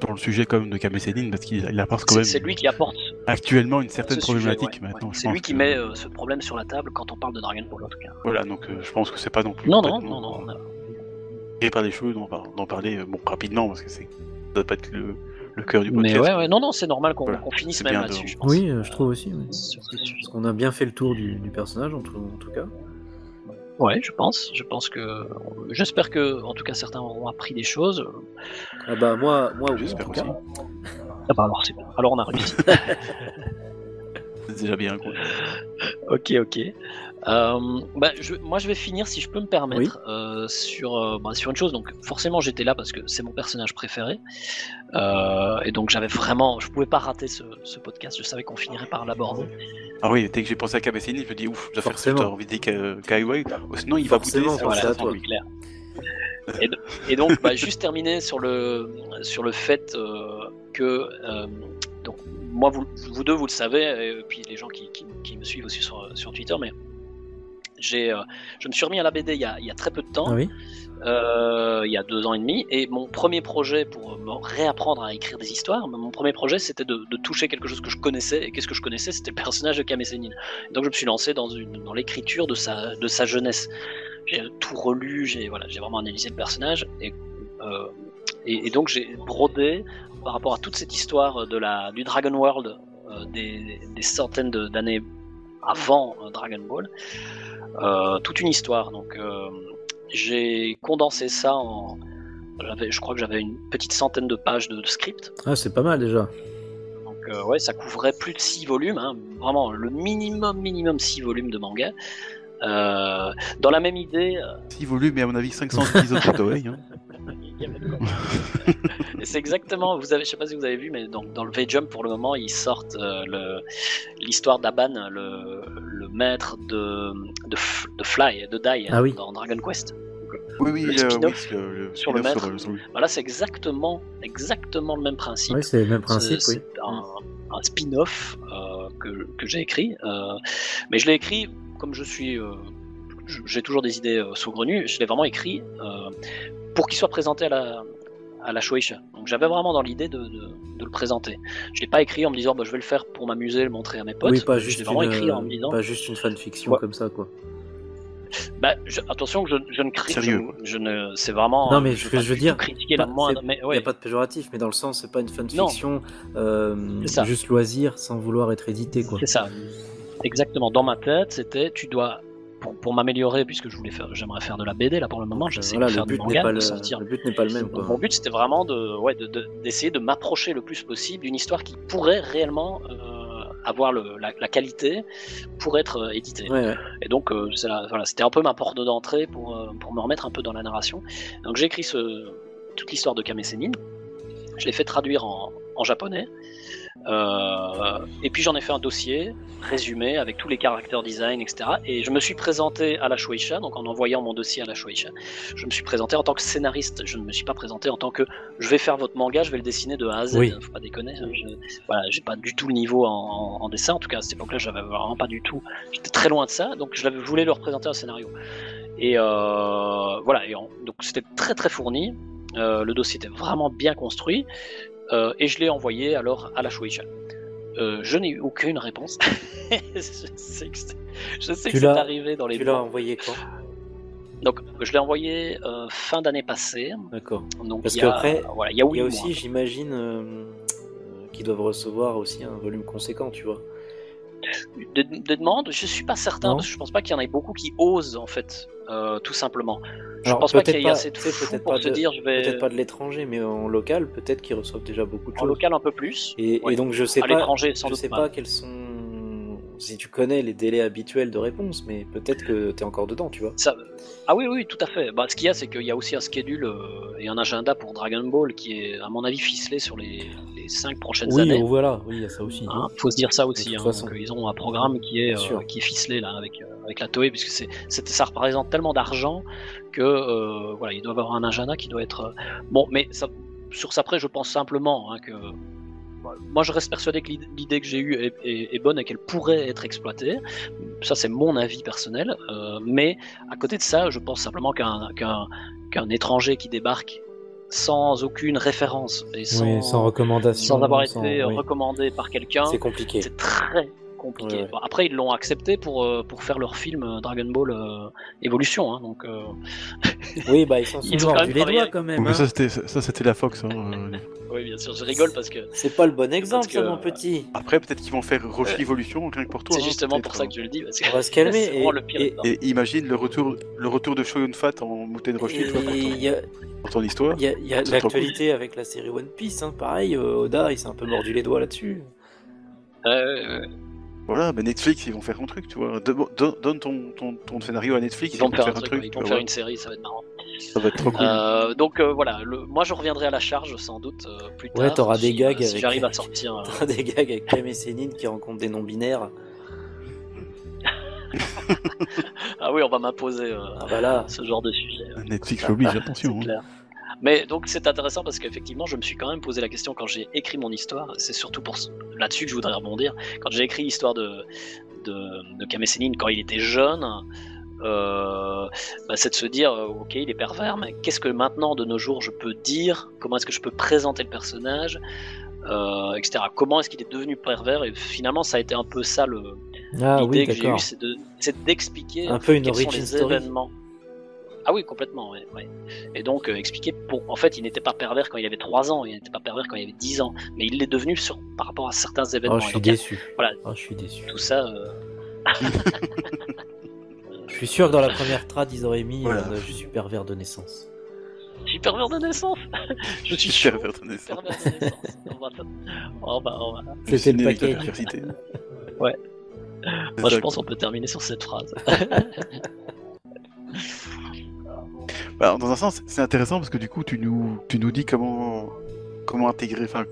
dans le sujet comme de Kame Sennin parce qu'il il apporte quand même c'est lui qui apporte actuellement une certaine ce sujet, problématique ouais, maintenant. ouais. C'est lui qui que- met euh, ce problème sur la table quand on parle de Dragon Ball en tout cas. Voilà, donc euh, je pense que c'est pas non plus. Non, non, non, non. tiré par les cheveux d'en par- d'en parler euh, bon rapidement parce que c'est ça doit pas être le, le cœur du podcast. Mais ouais, ouais, non, non, c'est normal qu'on Voilà. finisse même de- là-dessus. Oui, je trouve aussi. oui. Sur ce sujet. Parce qu'on a bien fait le tour du, du personnage, en tout, en tout cas. Ouais, je pense. Je pense que. J'espère que, en tout cas, certains auront appris des choses. Ah bah moi, moi oui, J'espère aussi. Ah bah alors c'est bon. Alors on a réussi. C'est déjà bien, quoi. ok, ok. Euh, bah, je, moi, je vais finir, si je peux me permettre, euh, sur, euh, bah, sur une chose. Donc, forcément, j'étais là parce que c'est mon personnage préféré. Euh, et donc, j'avais vraiment. Je pouvais pas rater ce, ce podcast. Je savais qu'on finirait par l'aborder. Ah oui, dès que j'ai pensé à Cabessini, je me dis ouf, je dois faire ça, Forcément. j'ai envie de dire Kaiway, sinon il va bouder. Forcément, ça, pense ça à sent toi. lui. clair. Et, et donc, bah, juste terminer sur le, sur le fait euh, que, euh, donc, moi, vous, vous deux, vous le savez, et puis les gens qui, qui- qui me suivent aussi sur, sur Twitter, mais j'ai, euh, je me suis remis à la BD il y a, il y a très peu de temps, Ah oui. Euh, il y a deux ans et demi, et mon premier projet pour me réapprendre à écrire des histoires, mon premier projet c'était de, de toucher quelque chose que je connaissais, et qu'est-ce que je connaissais? C'était le personnage de Kame Sennin. Donc je me suis lancé dans, une, dans l'écriture de sa, de sa jeunesse. J'ai tout relu, j'ai voilà, j'ai vraiment analysé le personnage, et, euh, et, et donc j'ai brodé par rapport à toute cette histoire de la, du Dragon World des, des centaines de- d'années avant euh, Dragon Ball, euh, toute une histoire. Donc euh, j'ai condensé ça en. Je crois que j'avais une petite centaine de pages de, de script. Ah, c'est pas mal déjà. Donc euh, ouais, ça couvrait plus de 6 volumes, hein, vraiment le minimum, minimum 6 volumes de manga. Euh, dans la même idée, euh, 6 volumes, mais à mon avis 500 épisodes de Toei. Hein. Il y avait de quoi. Et c'est exactement, vous avez, je sais pas si vous avez vu, mais dans, dans le V-Jump pour le moment, ils sortent euh, l'histoire d'Aban, le, le maître de, de, F- de Fly, de Dai Ah oui. dans Dragon Quest. Oui, oui, Le le, spin-off oui, le, le sur le maître. sur. Voilà, c'est exactement, exactement le même principe. Oui, c'est le même principe, C'est- oui. un, un spin-off euh, que, que j'ai écrit. euh, mais je l'ai écrit comme je suis. euh, j'ai toujours des idées euh, saugrenues. Je l'ai vraiment écrit euh, pour qu'il soit présenté à la, à la Shueisha. Donc j'avais vraiment dans l'idée de, de- de le présenter. Je l'ai pas écrit en me disant bah, je vais le faire pour m'amuser, le montrer à mes potes. Oui, pas juste, vraiment une, écrit en me disant pas juste une fanfiction Ouais. comme ça, quoi. bah, je- attention que je, je ne crie. Sérieux. Je, je ne. C'est vraiment. Non, mais ce que je veux dire, Critiquer Pas- la moindre. c'est- Mais Il ouais. n'y a pas de péjoratif, mais dans le sens, c'est pas une fanfiction euh, C'est ça. juste loisir sans vouloir être édité, quoi. C'est ça. Exactement. Dans ma tête, c'était tu dois pour, pour m'améliorer puisque je voulais faire j'aimerais faire de la BD là pour le moment, j'essaie voilà, de faire du manga, pas le, sortir. le but n'est pas le même, quoi. Mon but c'était vraiment de ouais de- de- d'essayer de, m'approcher le plus possible d'une histoire qui pourrait réellement euh, avoir le, la, la qualité pour être euh, éditée. Ouais, ouais. Et donc euh, la- voilà, c'était un peu ma porte d'entrée pour, euh, pour me remettre un peu dans la narration. Donc j'ai écrit ce, toute l'histoire de Kame Sennin. Je l'ai fait traduire en, en japonais. Euh, et puis j'en ai fait un dossier résumé avec tous les caractères design, etc. Et je me suis présenté à la Shueisha, donc en envoyant mon dossier à la Shueisha, je me suis présenté en tant que scénariste. Je ne me suis pas présenté en tant que je vais faire votre manga, je vais le dessiner de A à Z. Oui. Faut pas déconner. Je, voilà, j'ai pas du tout le niveau en, dessin. En tout cas, à cette époque-là, j'avais vraiment pas du tout. J'étais très loin de ça, donc je, voulais le représenter un scénario. Et euh, voilà, et donc c'était très très fourni. Euh, le dossier était vraiment bien construit. Euh, et je l'ai envoyé alors à la Shueisha. Euh, je n'ai eu aucune réponse. je sais que c'est, je sais Tu que c'est l'as- arrivé dans les Tu l'as envoyé quand? Donc je l'ai envoyé euh, fin d'année passée. D'accord. Donc Parce qu'après, voilà, il y a y a aussi, j'imagine, euh, qu'ils doivent recevoir aussi un volume conséquent, tu vois. Des, des demandes, je suis pas certain Non. parce que je pense pas qu'il y en ait beaucoup qui osent en fait, euh, tout simplement. Je Alors, pense pas qu'il y ait assez de peut-être pour pas de- dire je vais Peut-être pas de l'étranger, mais en local, peut-être qu'ils reçoivent déjà beaucoup de en choses. local un peu plus. Et, Ouais. et donc je sais à pas, je sais pas. pas quels sont, si tu connais les délais habituels de réponse, mais peut-être que tu es encore dedans, tu vois. Ça- Ah oui, oui, tout à fait. Bah, ce qu'il y a, c'est qu'il y a aussi un schedule euh, et un agenda pour Dragon Ball qui est, à mon avis, ficelé sur les, les cinq prochaines Oui, années. oh, voilà, oui, il y a ça aussi. Hein, faut se dire ça aussi. Hein, donc, ils ont un programme qui est, euh, qui est ficelé là avec, euh, avec la Toei, puisque c'est, ça représente tellement d'argent que euh, voilà, ils doivent avoir un agenda qui doit être bon. Mais ça, sur ça, après, je pense simplement hein, que moi, je reste persuadé que l'id- l'idée que j'ai eue est, est- est bonne et qu'elle pourrait être exploitée. Ça, c'est mon avis personnel. euh, mais à côté de ça, je pense simplement qu'un étranger qui débarque sans aucune référence et sans, Oui, sans recommandation. sans avoir sans- été oui. recommandé par quelqu'un, C'est compliqué. c'est très compliqué. Ouais. Bon, après, ils l'ont accepté pour, euh, pour faire leur film euh, Dragon Ball euh, Evolution. hein, donc, euh, Oui, bah ils s'en Ils sont ont quand mordus même les doigts quand même. Mais hein. ça, c'était ça, c'était la Fox. hein, euh. oui, bien sûr, je rigole parce que C'est pas le bon exemple, que- ça, mon petit. Après, peut-être qu'ils vont faire Roche Evolution rien que pour toi. c'est hein, justement pour ça que je le dis. Parce On que va se calmer. et- le pire. et- exemple. Et imagine le retour, le retour de Shogun Fat en Muten Roshi, tu vois, pour, et ton- il y a, pour ton histoire. il y a- l'actualité avec la série One Piece, hein. pareil, euh, Oda il s'est un peu mordu les doigts là-dessus. Euh, Voilà, mais Netflix, ils vont faire un truc, tu vois. De- don- donne ton, ton, ton scénario à Netflix, ils vont faire un faire truc, ils vont tu faire une série, ça va être marrant. Ça va être trop cool. Euh, donc euh, voilà, le- moi je reviendrai à la charge sans doute euh, plus tard. Ouais, t'auras des gags euh, si avec- j'arrive à sortir. euh, T'as des gags avec Clem et Céline qui rencontrent des non-binaires. Ah oui, on va m'imposer euh, Ah bah là, ce genre de sujet. Netflix l'oblige, attention. C'est hein. clair. Mais donc c'est intéressant parce qu'effectivement je me suis quand même posé la question quand j'ai écrit mon histoire, c'est surtout pour là-dessus que je voudrais rebondir, quand j'ai écrit l'histoire de, de, de quand il était jeune, euh, bah, c'est de se dire euh, ok il est pervers, mais qu'est-ce que maintenant de nos jours je peux dire, comment est-ce que je peux présenter le personnage, euh, etc. Comment est-ce qu'il est devenu pervers? Et finalement ça a été un peu ça le, ah l'idée oui, que j'ai eue, c'est de- d'expliquer Un en peu une quels sont les story. événements. Ah oui, complètement, ouais, ouais. Et donc euh, expliquer pour. En fait, il n'était pas pervers quand il avait 3 ans, il n'était pas pervers quand il avait 10 ans, mais il l'est devenu sur, par rapport à certains événements. Oh, je suis donc, déçu. voilà. Oh, je suis déçu. Tout ça. euh, Je suis sûr que dans la première trad, ils auraient mis Voilà. euh, Je suis pervers de naissance. Je suis pervers de naissance Je suis pervers de naissance. pervers de naissance. On va, on va, on va- C'était le ciné avec la paquet. Ouais. Moi, je pense qu'on peut terminer sur cette phrase. Bah, dans un sens, c'est intéressant parce que du coup, tu nous, tu nous dis comment, comment intégrer, enfin,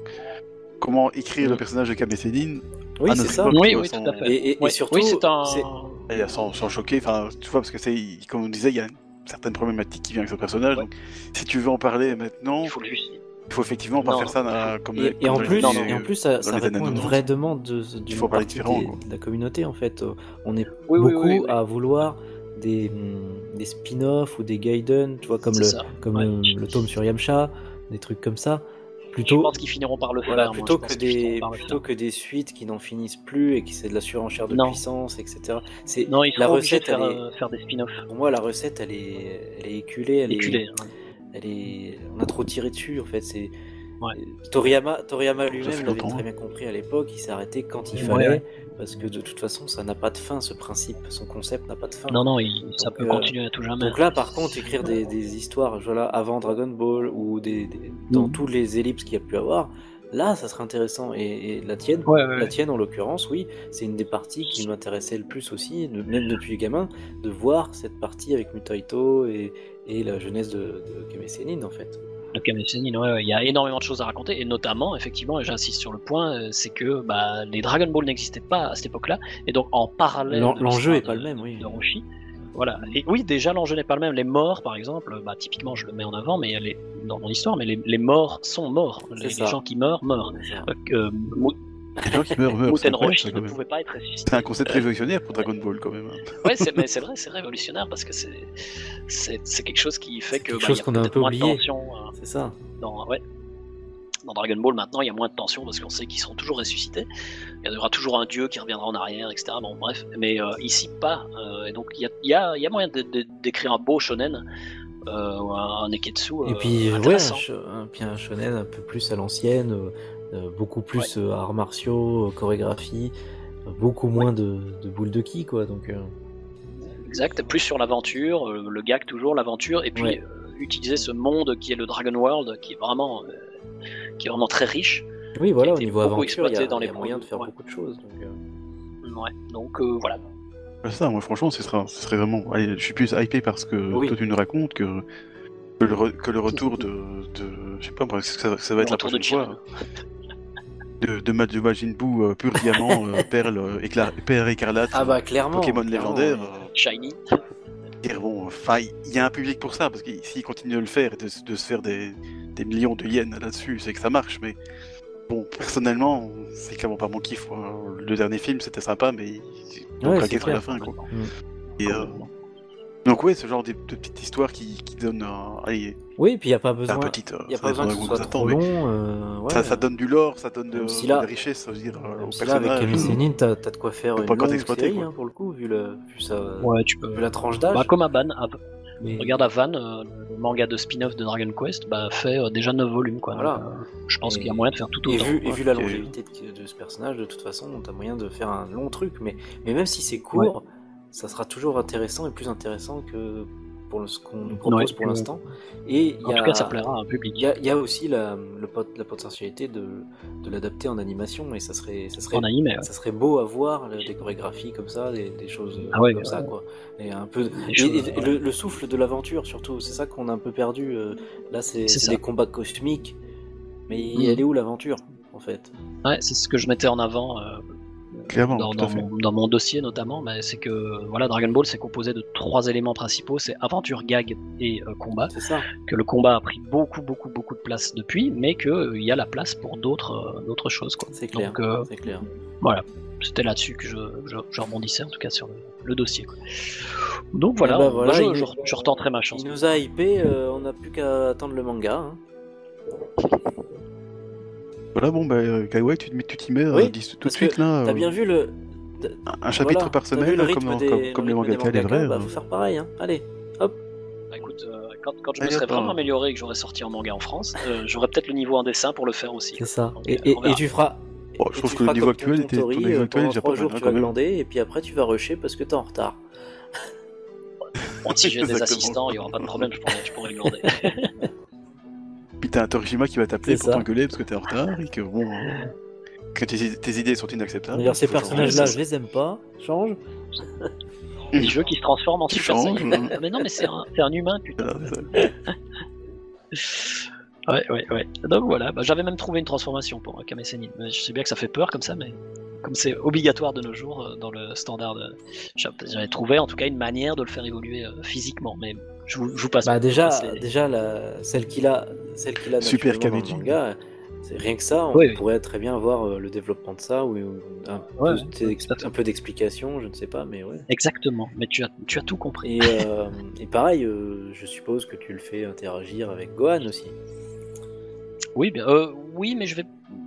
comment écrire le personnage de Sennin Oui, c'est ça. époque, oui, sans- tout à fait. Et, et- et Ouais. surtout, oui, c'est un. c'est- et sans, sans choquer, enfin, tu vois, parce que c'est, comme on disait, il y a une certaine problématique qui vient avec ce personnage. Ouais. Donc, si tu veux en parler maintenant, Il faut il effectivement pas faire ça dans- comme Et, comme et en plus, Non, années- non, et en plus, ça, répond à une 90. vraie demande de, d'une faut parler des- de la communauté en fait. On est Oui, beaucoup oui, oui. à vouloir des, hum, des spin-offs ou des Gaiden, tu vois, comme le, ça. comme Ouais. le, le tome sur Yamcha, des trucs comme ça. Je Plutôt, pense qu'ils finiront par le faire. voilà, moi, plutôt, je que pense qu'ils finiront des, par le plutôt que des suites qui n'en finissent plus et qui c'est de la surenchère de Non. puissance, etc. C'est, Non, ils la de faire, elle est- euh, faire des spin-offs. pour moi, la recette, elle est, elle est éculée, elle Éculés, est, hein. elle est, on a trop tiré dessus en fait. C'est Ouais. Toriyama, Toriyama lui-même l'avait très hein. bien compris à l'époque. Il s'est arrêté quand il fallait, ouais. parce que de toute façon, ça n'a pas de fin. Ce principe, son concept n'a pas de fin. Non, non, il- ça peut euh, continuer à tout jamais. Donc là, par contre, écrire des, des histoires, voilà, avant Dragon Ball ou des, des- dans Mhm. tous les ellipses qu'il y a pu avoir, là, ça serait intéressant. Et, et la tienne, Ouais, ouais, la ouais. tienne en l'occurrence, oui, c'est une des parties qui m'intéressait le plus aussi, de- même depuis gamin, de voir cette partie avec Mutaito et, et la jeunesse de, de Kame Sennin, en fait. Ouais, ouais, il y a énormément de choses à raconter, et notamment, effectivement, et j'insiste sur le point, euh, c'est que bah, les Dragon Ball n'existaient pas à cette époque-là, et donc en parallèle. L'en- de L'enjeu l'histoire est pas de- le même, oui. de Roshi. Voilà. Et oui, déjà l'enjeu n'est pas le même. Les morts, par exemple, bah, typiquement, je le mets en avant, mais les, dans mon histoire, mais les, les morts sont morts. Les, gens qui meurent meurent. Euh, gens qui meurent, meurent. Roshi ne pouvait pas être ressuscité. C'est un concept révolutionnaire pour Dragon Ball quand même. hein. Ouais, c'est, mais c'est vrai, c'est révolutionnaire parce que c'est, c'est, c'est quelque chose qui fait que quelque bah, chose il y a qu'on a un peut-être peu moins de oublié. tension, euh, C'est ça. dans, ouais. dans Dragon Ball maintenant, il y a moins de tension parce qu'on sait qu'ils seront toujours ressuscités. Il y aura toujours un dieu qui reviendra en arrière, etc. Bon, bref, mais euh, ici pas. Euh, et donc il y a, il y, a, il y a moyen de- de- d'écrire un beau shonen euh, ou un, un neketsu. Et euh, puis, ouais, un, intéressant. sh- un- puis un shonen un peu plus à l'ancienne, beaucoup plus euh, arts martiaux, euh, chorégraphie, euh, beaucoup moins de, de boules de ki, quoi. Donc, euh, Exact, plus sur l'aventure, euh, le gag toujours l'aventure, et puis Ouais. euh, utiliser ce monde qui est le Dragon World, qui est vraiment, euh, qui est vraiment très riche. oui, voilà, au niveau beaucoup aventure, il y a, exploité dans il y a les moyen de faire ouais. beaucoup de choses. Donc, euh, Ouais, donc euh, voilà. Ça, moi franchement, ce serait, ce serait vraiment. Allez, je suis plus hypé parce que Oui. toi tu nous racontes que, que, le, re- que le retour de, de. Je sais pas, ça, ça va être Le la retour de prochaine fois. De, de, de Majin Buu, euh, pur diamant, euh, perle, euh, écla- perle écarlate, Ah bah clairement. Pokémon clairement, légendaire. euh, Shiny. bon, il y a un public pour ça, parce que s'il continue de le faire et de, se faire des, des millions de yens là-dessus, c'est que ça marche, mais bon, personnellement, c'est clairement pas mon kiff. quoi. Le dernier film, c'était sympa, mais il Ouais, craqué c'est sur la fin, quoi. Mm. Et, euh, Donc ouais, ce genre de, de petites histoires qui, qui donnent un, allez, Oui, puis il n'y a pas besoin. euh, n'y a ça pas besoin que dépend ce de soit vous trop attend, mais long. euh, ouais. ça, ça donne du lore, ça donne de, Même si là- de la richesse, dire, euh, au si là, avec. Camille Sénine, t'as t'as de quoi faire une pas longue t'exploiter, série, hein, pour le coup, vu, le, vu, sa, Ouais, tu peux. vu la tranche d'âge. Bah, comme à Van, à- mais- regarde à Van, euh, le manga de spin-off de Dragon Quest, bah, fait euh, déjà 9 volumes. Quoi. Voilà. Euh, je pense Et- qu'il y a moyen de faire tout Et autant. vu, et vu la longévité de, de ce personnage, de toute façon, t'as moyen de faire un long truc. Mais, mais même si c'est court, ça sera toujours intéressant et plus intéressant que pour ce qu'on nous propose Ouais, pour l'instant. Et En y a, tout cas, ça plaira à un public. Il y a, il y a aussi la, le pot- la potentialité de, de l'adapter en animation et ça serait, ça serait, En animé, ouais. ça serait beau à voir des chorégraphies comme ça, des, des choses Ah ouais, comme ouais. ça quoi. Et un peu Des et- choses, et- et ouais. le, le souffle de l'aventure surtout, c'est ça qu'on a un peu perdu. euh, Là, c'est des combats cosmiques, mais Mhm. elle est où l'aventure en fait? Ouais, c'est ce que je mettais en avant euh, Clairement, dans, mon, dans mon dossier notamment. Mais c'est que voilà, Dragon Ball c'est composé de trois éléments principaux c'est aventure, gag et euh, combat. C'est ça. Que le combat a pris beaucoup, beaucoup, beaucoup de place depuis, mais qu'il y a la place pour d'autres, euh, d'autres choses. Quoi. C'est clair. Donc euh, C'est clair. voilà, c'était là-dessus que je, je, je rebondissais en tout cas sur le, le dossier. Quoi. Donc voilà, ben on- voilà, je, il- je, je retenterai ma chance. Il nous a hypé, euh, on n'a plus qu'à attendre le manga. hein. Voilà, bon, bah, euh, Kaiwai, tu tu t'y mets, euh, Oui, dis tout de suite, là. T'as euh, bien vu le. Un chapitre Voilà, par t'as vu semaine, le rythme comme, des- comme, le comme les mangaka, les vrais. Bah, faut faire pareil, hein. Allez. Bah, écoute, euh, quand, quand je me serais hop, vraiment amélioré et que j'aurais sorti en manga en France, euh, j'aurais peut-être le niveau en dessin pour le faire aussi. C'est ça. Donc, Et, et- tu feras. Bon, je trouve que le niveau actuel était. Ton Tori, niveau actuel déjà trois pas jours, mal, tu vas quand même. glander, et puis après tu vas rusher parce que t'es en retard. Bon, si j'ai des assistants, il n'y aura pas de problème, je pourrais, je pourrais le glander. Puis t'as un Torishima qui va t'appeler pour t'engueuler parce que t'es en retard et que bon. euh, Que tes, tes idées sont inacceptables. D'ailleurs, ces personnages-là, je les aime pas. Change. Des jeux qui se transforment en Super change. Saiyan. Ah, mais non, mais c'est un, c'est un humain, putain. Ça. Ouais, ouais, ouais. Donc voilà, bah, j'avais même trouvé une transformation pour euh, Kame Sennin. Mais Je sais bien que ça fait peur comme ça, mais comme c'est obligatoire de nos jours euh, dans le standard, de... j'a- j'avais trouvé en tout cas une manière de le faire évoluer euh, physiquement. Mais je vous, je vous passe. Bah déjà, déjà la, celle qu'il a, celle qu'il a Super dans le manga, c'est rien que ça. On Oui, oui. pourrait très bien voir euh, le développement de ça ou, un, Ouais, peu, peu d'explication, je ne sais pas, mais ouais. Exactement, mais tu as, tu as tout compris. Et, euh, et pareil, euh, je suppose que tu le fais interagir avec Gohan aussi. Oui, bien, euh, oui, mais je vais.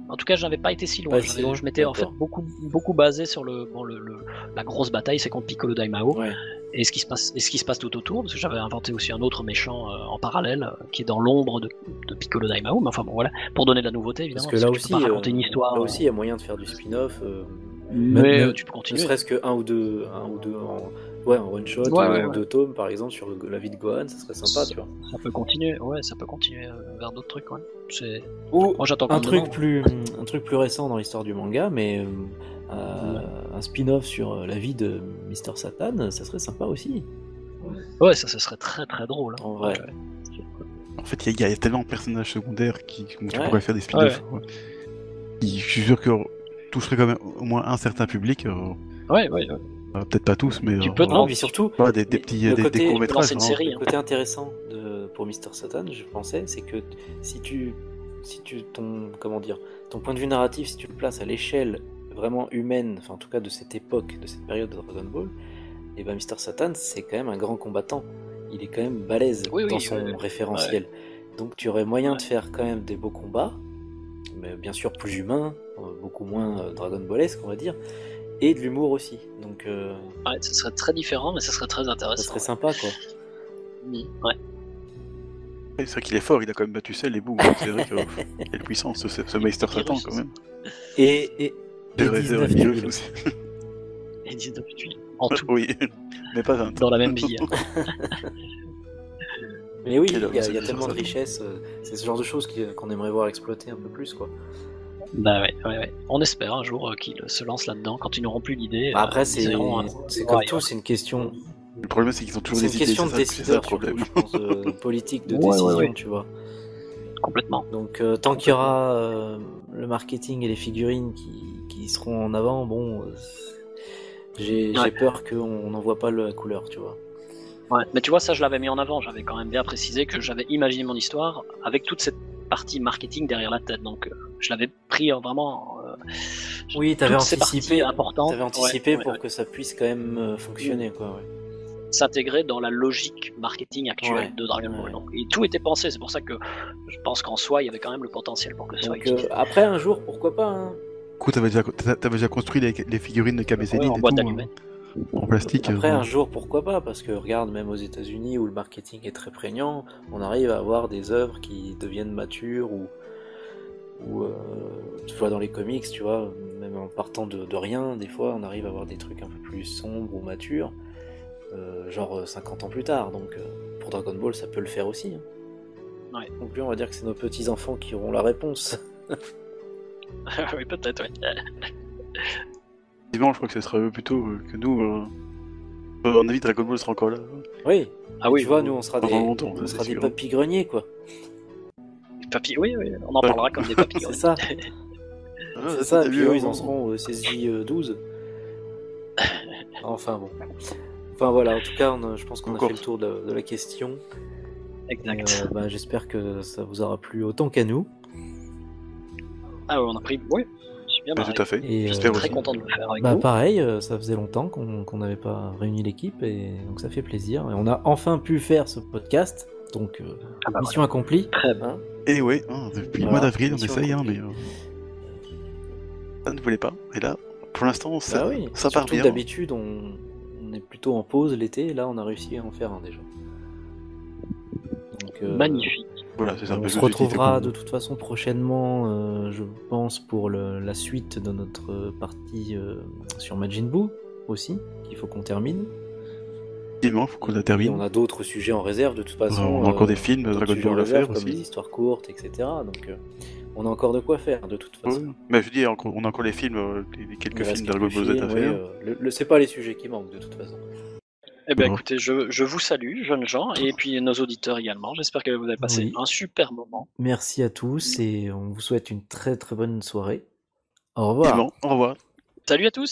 En tout cas, je n'avais pas été si loin. Je m'étais en fait beaucoup, beaucoup basé sur le, bon, le, le- la grosse bataille, c'est contre Piccolo Daimao. Ouais. Et ce qui se passe et ce qui se passe tout autour parce que j'avais inventé aussi un autre méchant euh, en parallèle euh, qui est dans l'ombre de, de Piccolo Daimao mais enfin bon voilà pour donner de la nouveauté évidemment Parce que là aussi, peux pas raconter euh, une histoire là aussi, il y a moyen de faire du spin-off. euh, mais même- euh, tu peux ne continuer serait-ce que un ou deux, un ou deux en, ouais, en one shot Ouais, ou ouais, en ouais. deux tomes par exemple sur la vie de Gohan, ça serait sympa, tu vois. ça peut continuer ouais ça peut continuer euh, vers d'autres trucs ouais Ou moi j'attends un truc plus, un truc plus récent dans l'histoire du manga, mais euh, euh, un spin-off sur euh, la vie de Mister Satan, ça serait sympa aussi. ouais ça ce serait très très drôle hein. En vrai. Ouais. En fait, il y, a- il y a tellement de personnages secondaires qui, tu Ouais. pourrais faire des spin-offs. ouais. Qui, je suis sûr que toucherait quand même au moins un certain public. euh, ouais, ouais, ouais. euh, Peut-être pas tous, mais. Tu euh, peux te Non, mais surtout, ouais, des, des petits des, côté- courts métrages. une série, le hein. côté intéressant de, pour Mister Satan, je pensais, c'est que si tu, si tu, ton, comment dire, ton point de vue narratif, si tu le places à l'échelle vraiment humaine, enfin en tout cas de cette époque, de cette période de Dragon Ball, et ben Mister Satan, c'est quand même un grand combattant. Il est quand même balèze Oui, oui, dans son ouais. référentiel. Donc tu aurais moyen Ouais. de faire quand même des beaux combats, mais bien sûr plus humains, euh, beaucoup moins euh, Dragon Ballesque, on va dire, et de l'humour aussi. Donc euh, Ouais, ça serait très différent mais ça serait très ça intéressant serait sympa quoi. ouais. Ouais. C'est vrai qu'il est fort, il a quand même battu Cell et Boo. C'est vrai qu'il a une puissance, ce, ce Meister Satan quand même. Et, et vrai, c'est 19 vrai, tuiles. et 19 tuiles en tout Oui, mais pas 20. dans la même vie Mais oui, il y a, y tellement de richesses. euh, C'est ce genre de choses qui- qu'on aimerait voir exploiter un peu plus, quoi. Bah ouais, ouais, ouais. On espère un jour euh, qu'ils se lancent là-dedans quand ils n'auront plus d'idées. Bah, euh, après, c'est euh, comme tout, c'est une question, Le problème, c'est qu'ils ont toujours c'est des une idées. question de c'est ça- c'est ça le décideur, problème. je pense, euh, politique de Ouais, ouais, décision, ouais. tu vois. complètement. Donc, euh, tant qu'il y aura euh, le marketing et les figurines qui, qui seront en avant, bon, euh, j'ai Ouais. peur qu'on n'en voit pas la couleur, tu vois. Ouais. Mais tu vois, ça, je l'avais mis en avant. J'avais quand même bien précisé que j'avais imaginé mon histoire avec toute cette partie marketing derrière la tête. Donc, euh, je l'avais pris euh, vraiment. euh, Oui, t'avais anticipé, anticipé Ouais, pour que ça puisse quand même euh, fonctionner, quoi. ouais. S'intégrer dans la logique marketing actuelle Ouais. de Dragon Ball. Ouais. Donc, et tout était pensé, c'est pour ça que je pense qu'en soi, il y avait quand même le potentiel pour que ce soit euh, après, un jour, pourquoi pas hein. Du coup, t'avais déjà, t'avais déjà construit les, les figurines de Ouais, Sennin en et boîte tout, hein, en plastique. Après, euh, un jour, pourquoi pas Parce que regarde, même aux États-Unis où le marketing est très prégnant, on arrive à avoir des œuvres qui deviennent matures ou, ou euh, tu vois, dans les comics, tu vois, même en partant de, de rien, des fois, on arrive à avoir des trucs un peu plus sombres ou matures, euh, genre euh, 50 ans plus tard. Donc, euh, pour Dragon Ball, ça peut le faire aussi. hein. Ouais. Donc, lui, on va dire que c'est nos petits enfants qui auront la réponse. oui, peut-être, oui. Effectivement, je crois que ce serait eux plutôt euh, que nous. Euh... euh, à mon avis, Dragon Ball sera encore là. oui. Ah oui, tu vois, nous, on sera des, on sera des papis greniers, quoi. papy, oui, oui, on en parlera comme des papillons. C'est ça. Ah, C'est ça, et puis eux, hein, ils en seront au CSJ euh, 12. Enfin bon. Enfin voilà, en tout cas, on a- je pense qu'on a Encore. fait le tour de, de la question. Exact. Euh, bah, J'espère que ça vous aura plu autant qu'à nous. Ah ouais, on a pris. Oui, je suis bien Ouais, marré. tout à fait. Et, J'espère euh, Très aussi. content de le faire avec Bah vous. pareil, euh, ça faisait longtemps qu'on n'avait pas réuni l'équipe et donc ça fait plaisir. Et on a enfin pu faire ce podcast, donc euh, Ah bah mission accomplie. Très bien. Et ouais, hein, depuis le mois d'avril, on essaye, hein, mais euh, ça ne voulait pas. Et là, pour l'instant, ça, Bah oui, ça part bien. d'habitude, on, on est plutôt en pause l'été, et là on a réussi à en faire un déjà. Donc, euh, Magnifique. Voilà, c'est ça. On se retrouvera de toute façon prochainement, euh, je pense, pour le- la suite de notre partie euh, sur Majin Buu aussi, qu'il faut qu'on termine. Effectivement, faut qu'on la Et termine. on a d'autres sujets en réserve de toute façon. on a encore euh, des films Dragon Ball à comme aussi. histoires courtes, etc. Donc euh, on a encore de quoi faire de toute façon. Mais je dis, encore- on a encore les films, euh, les, quelques films Dragon Ball Z à faire. euh, le- le- c'est pas les sujets qui manquent de toute façon. Eh bien, Bon. écoutez, je, je vous salue, jeunes gens, et puis nos auditeurs également. J'espère que vous avez passé Oui. un super moment. Merci à tous et on vous souhaite une très très bonne soirée. Au revoir. Effectivement, au revoir. Salut à tous!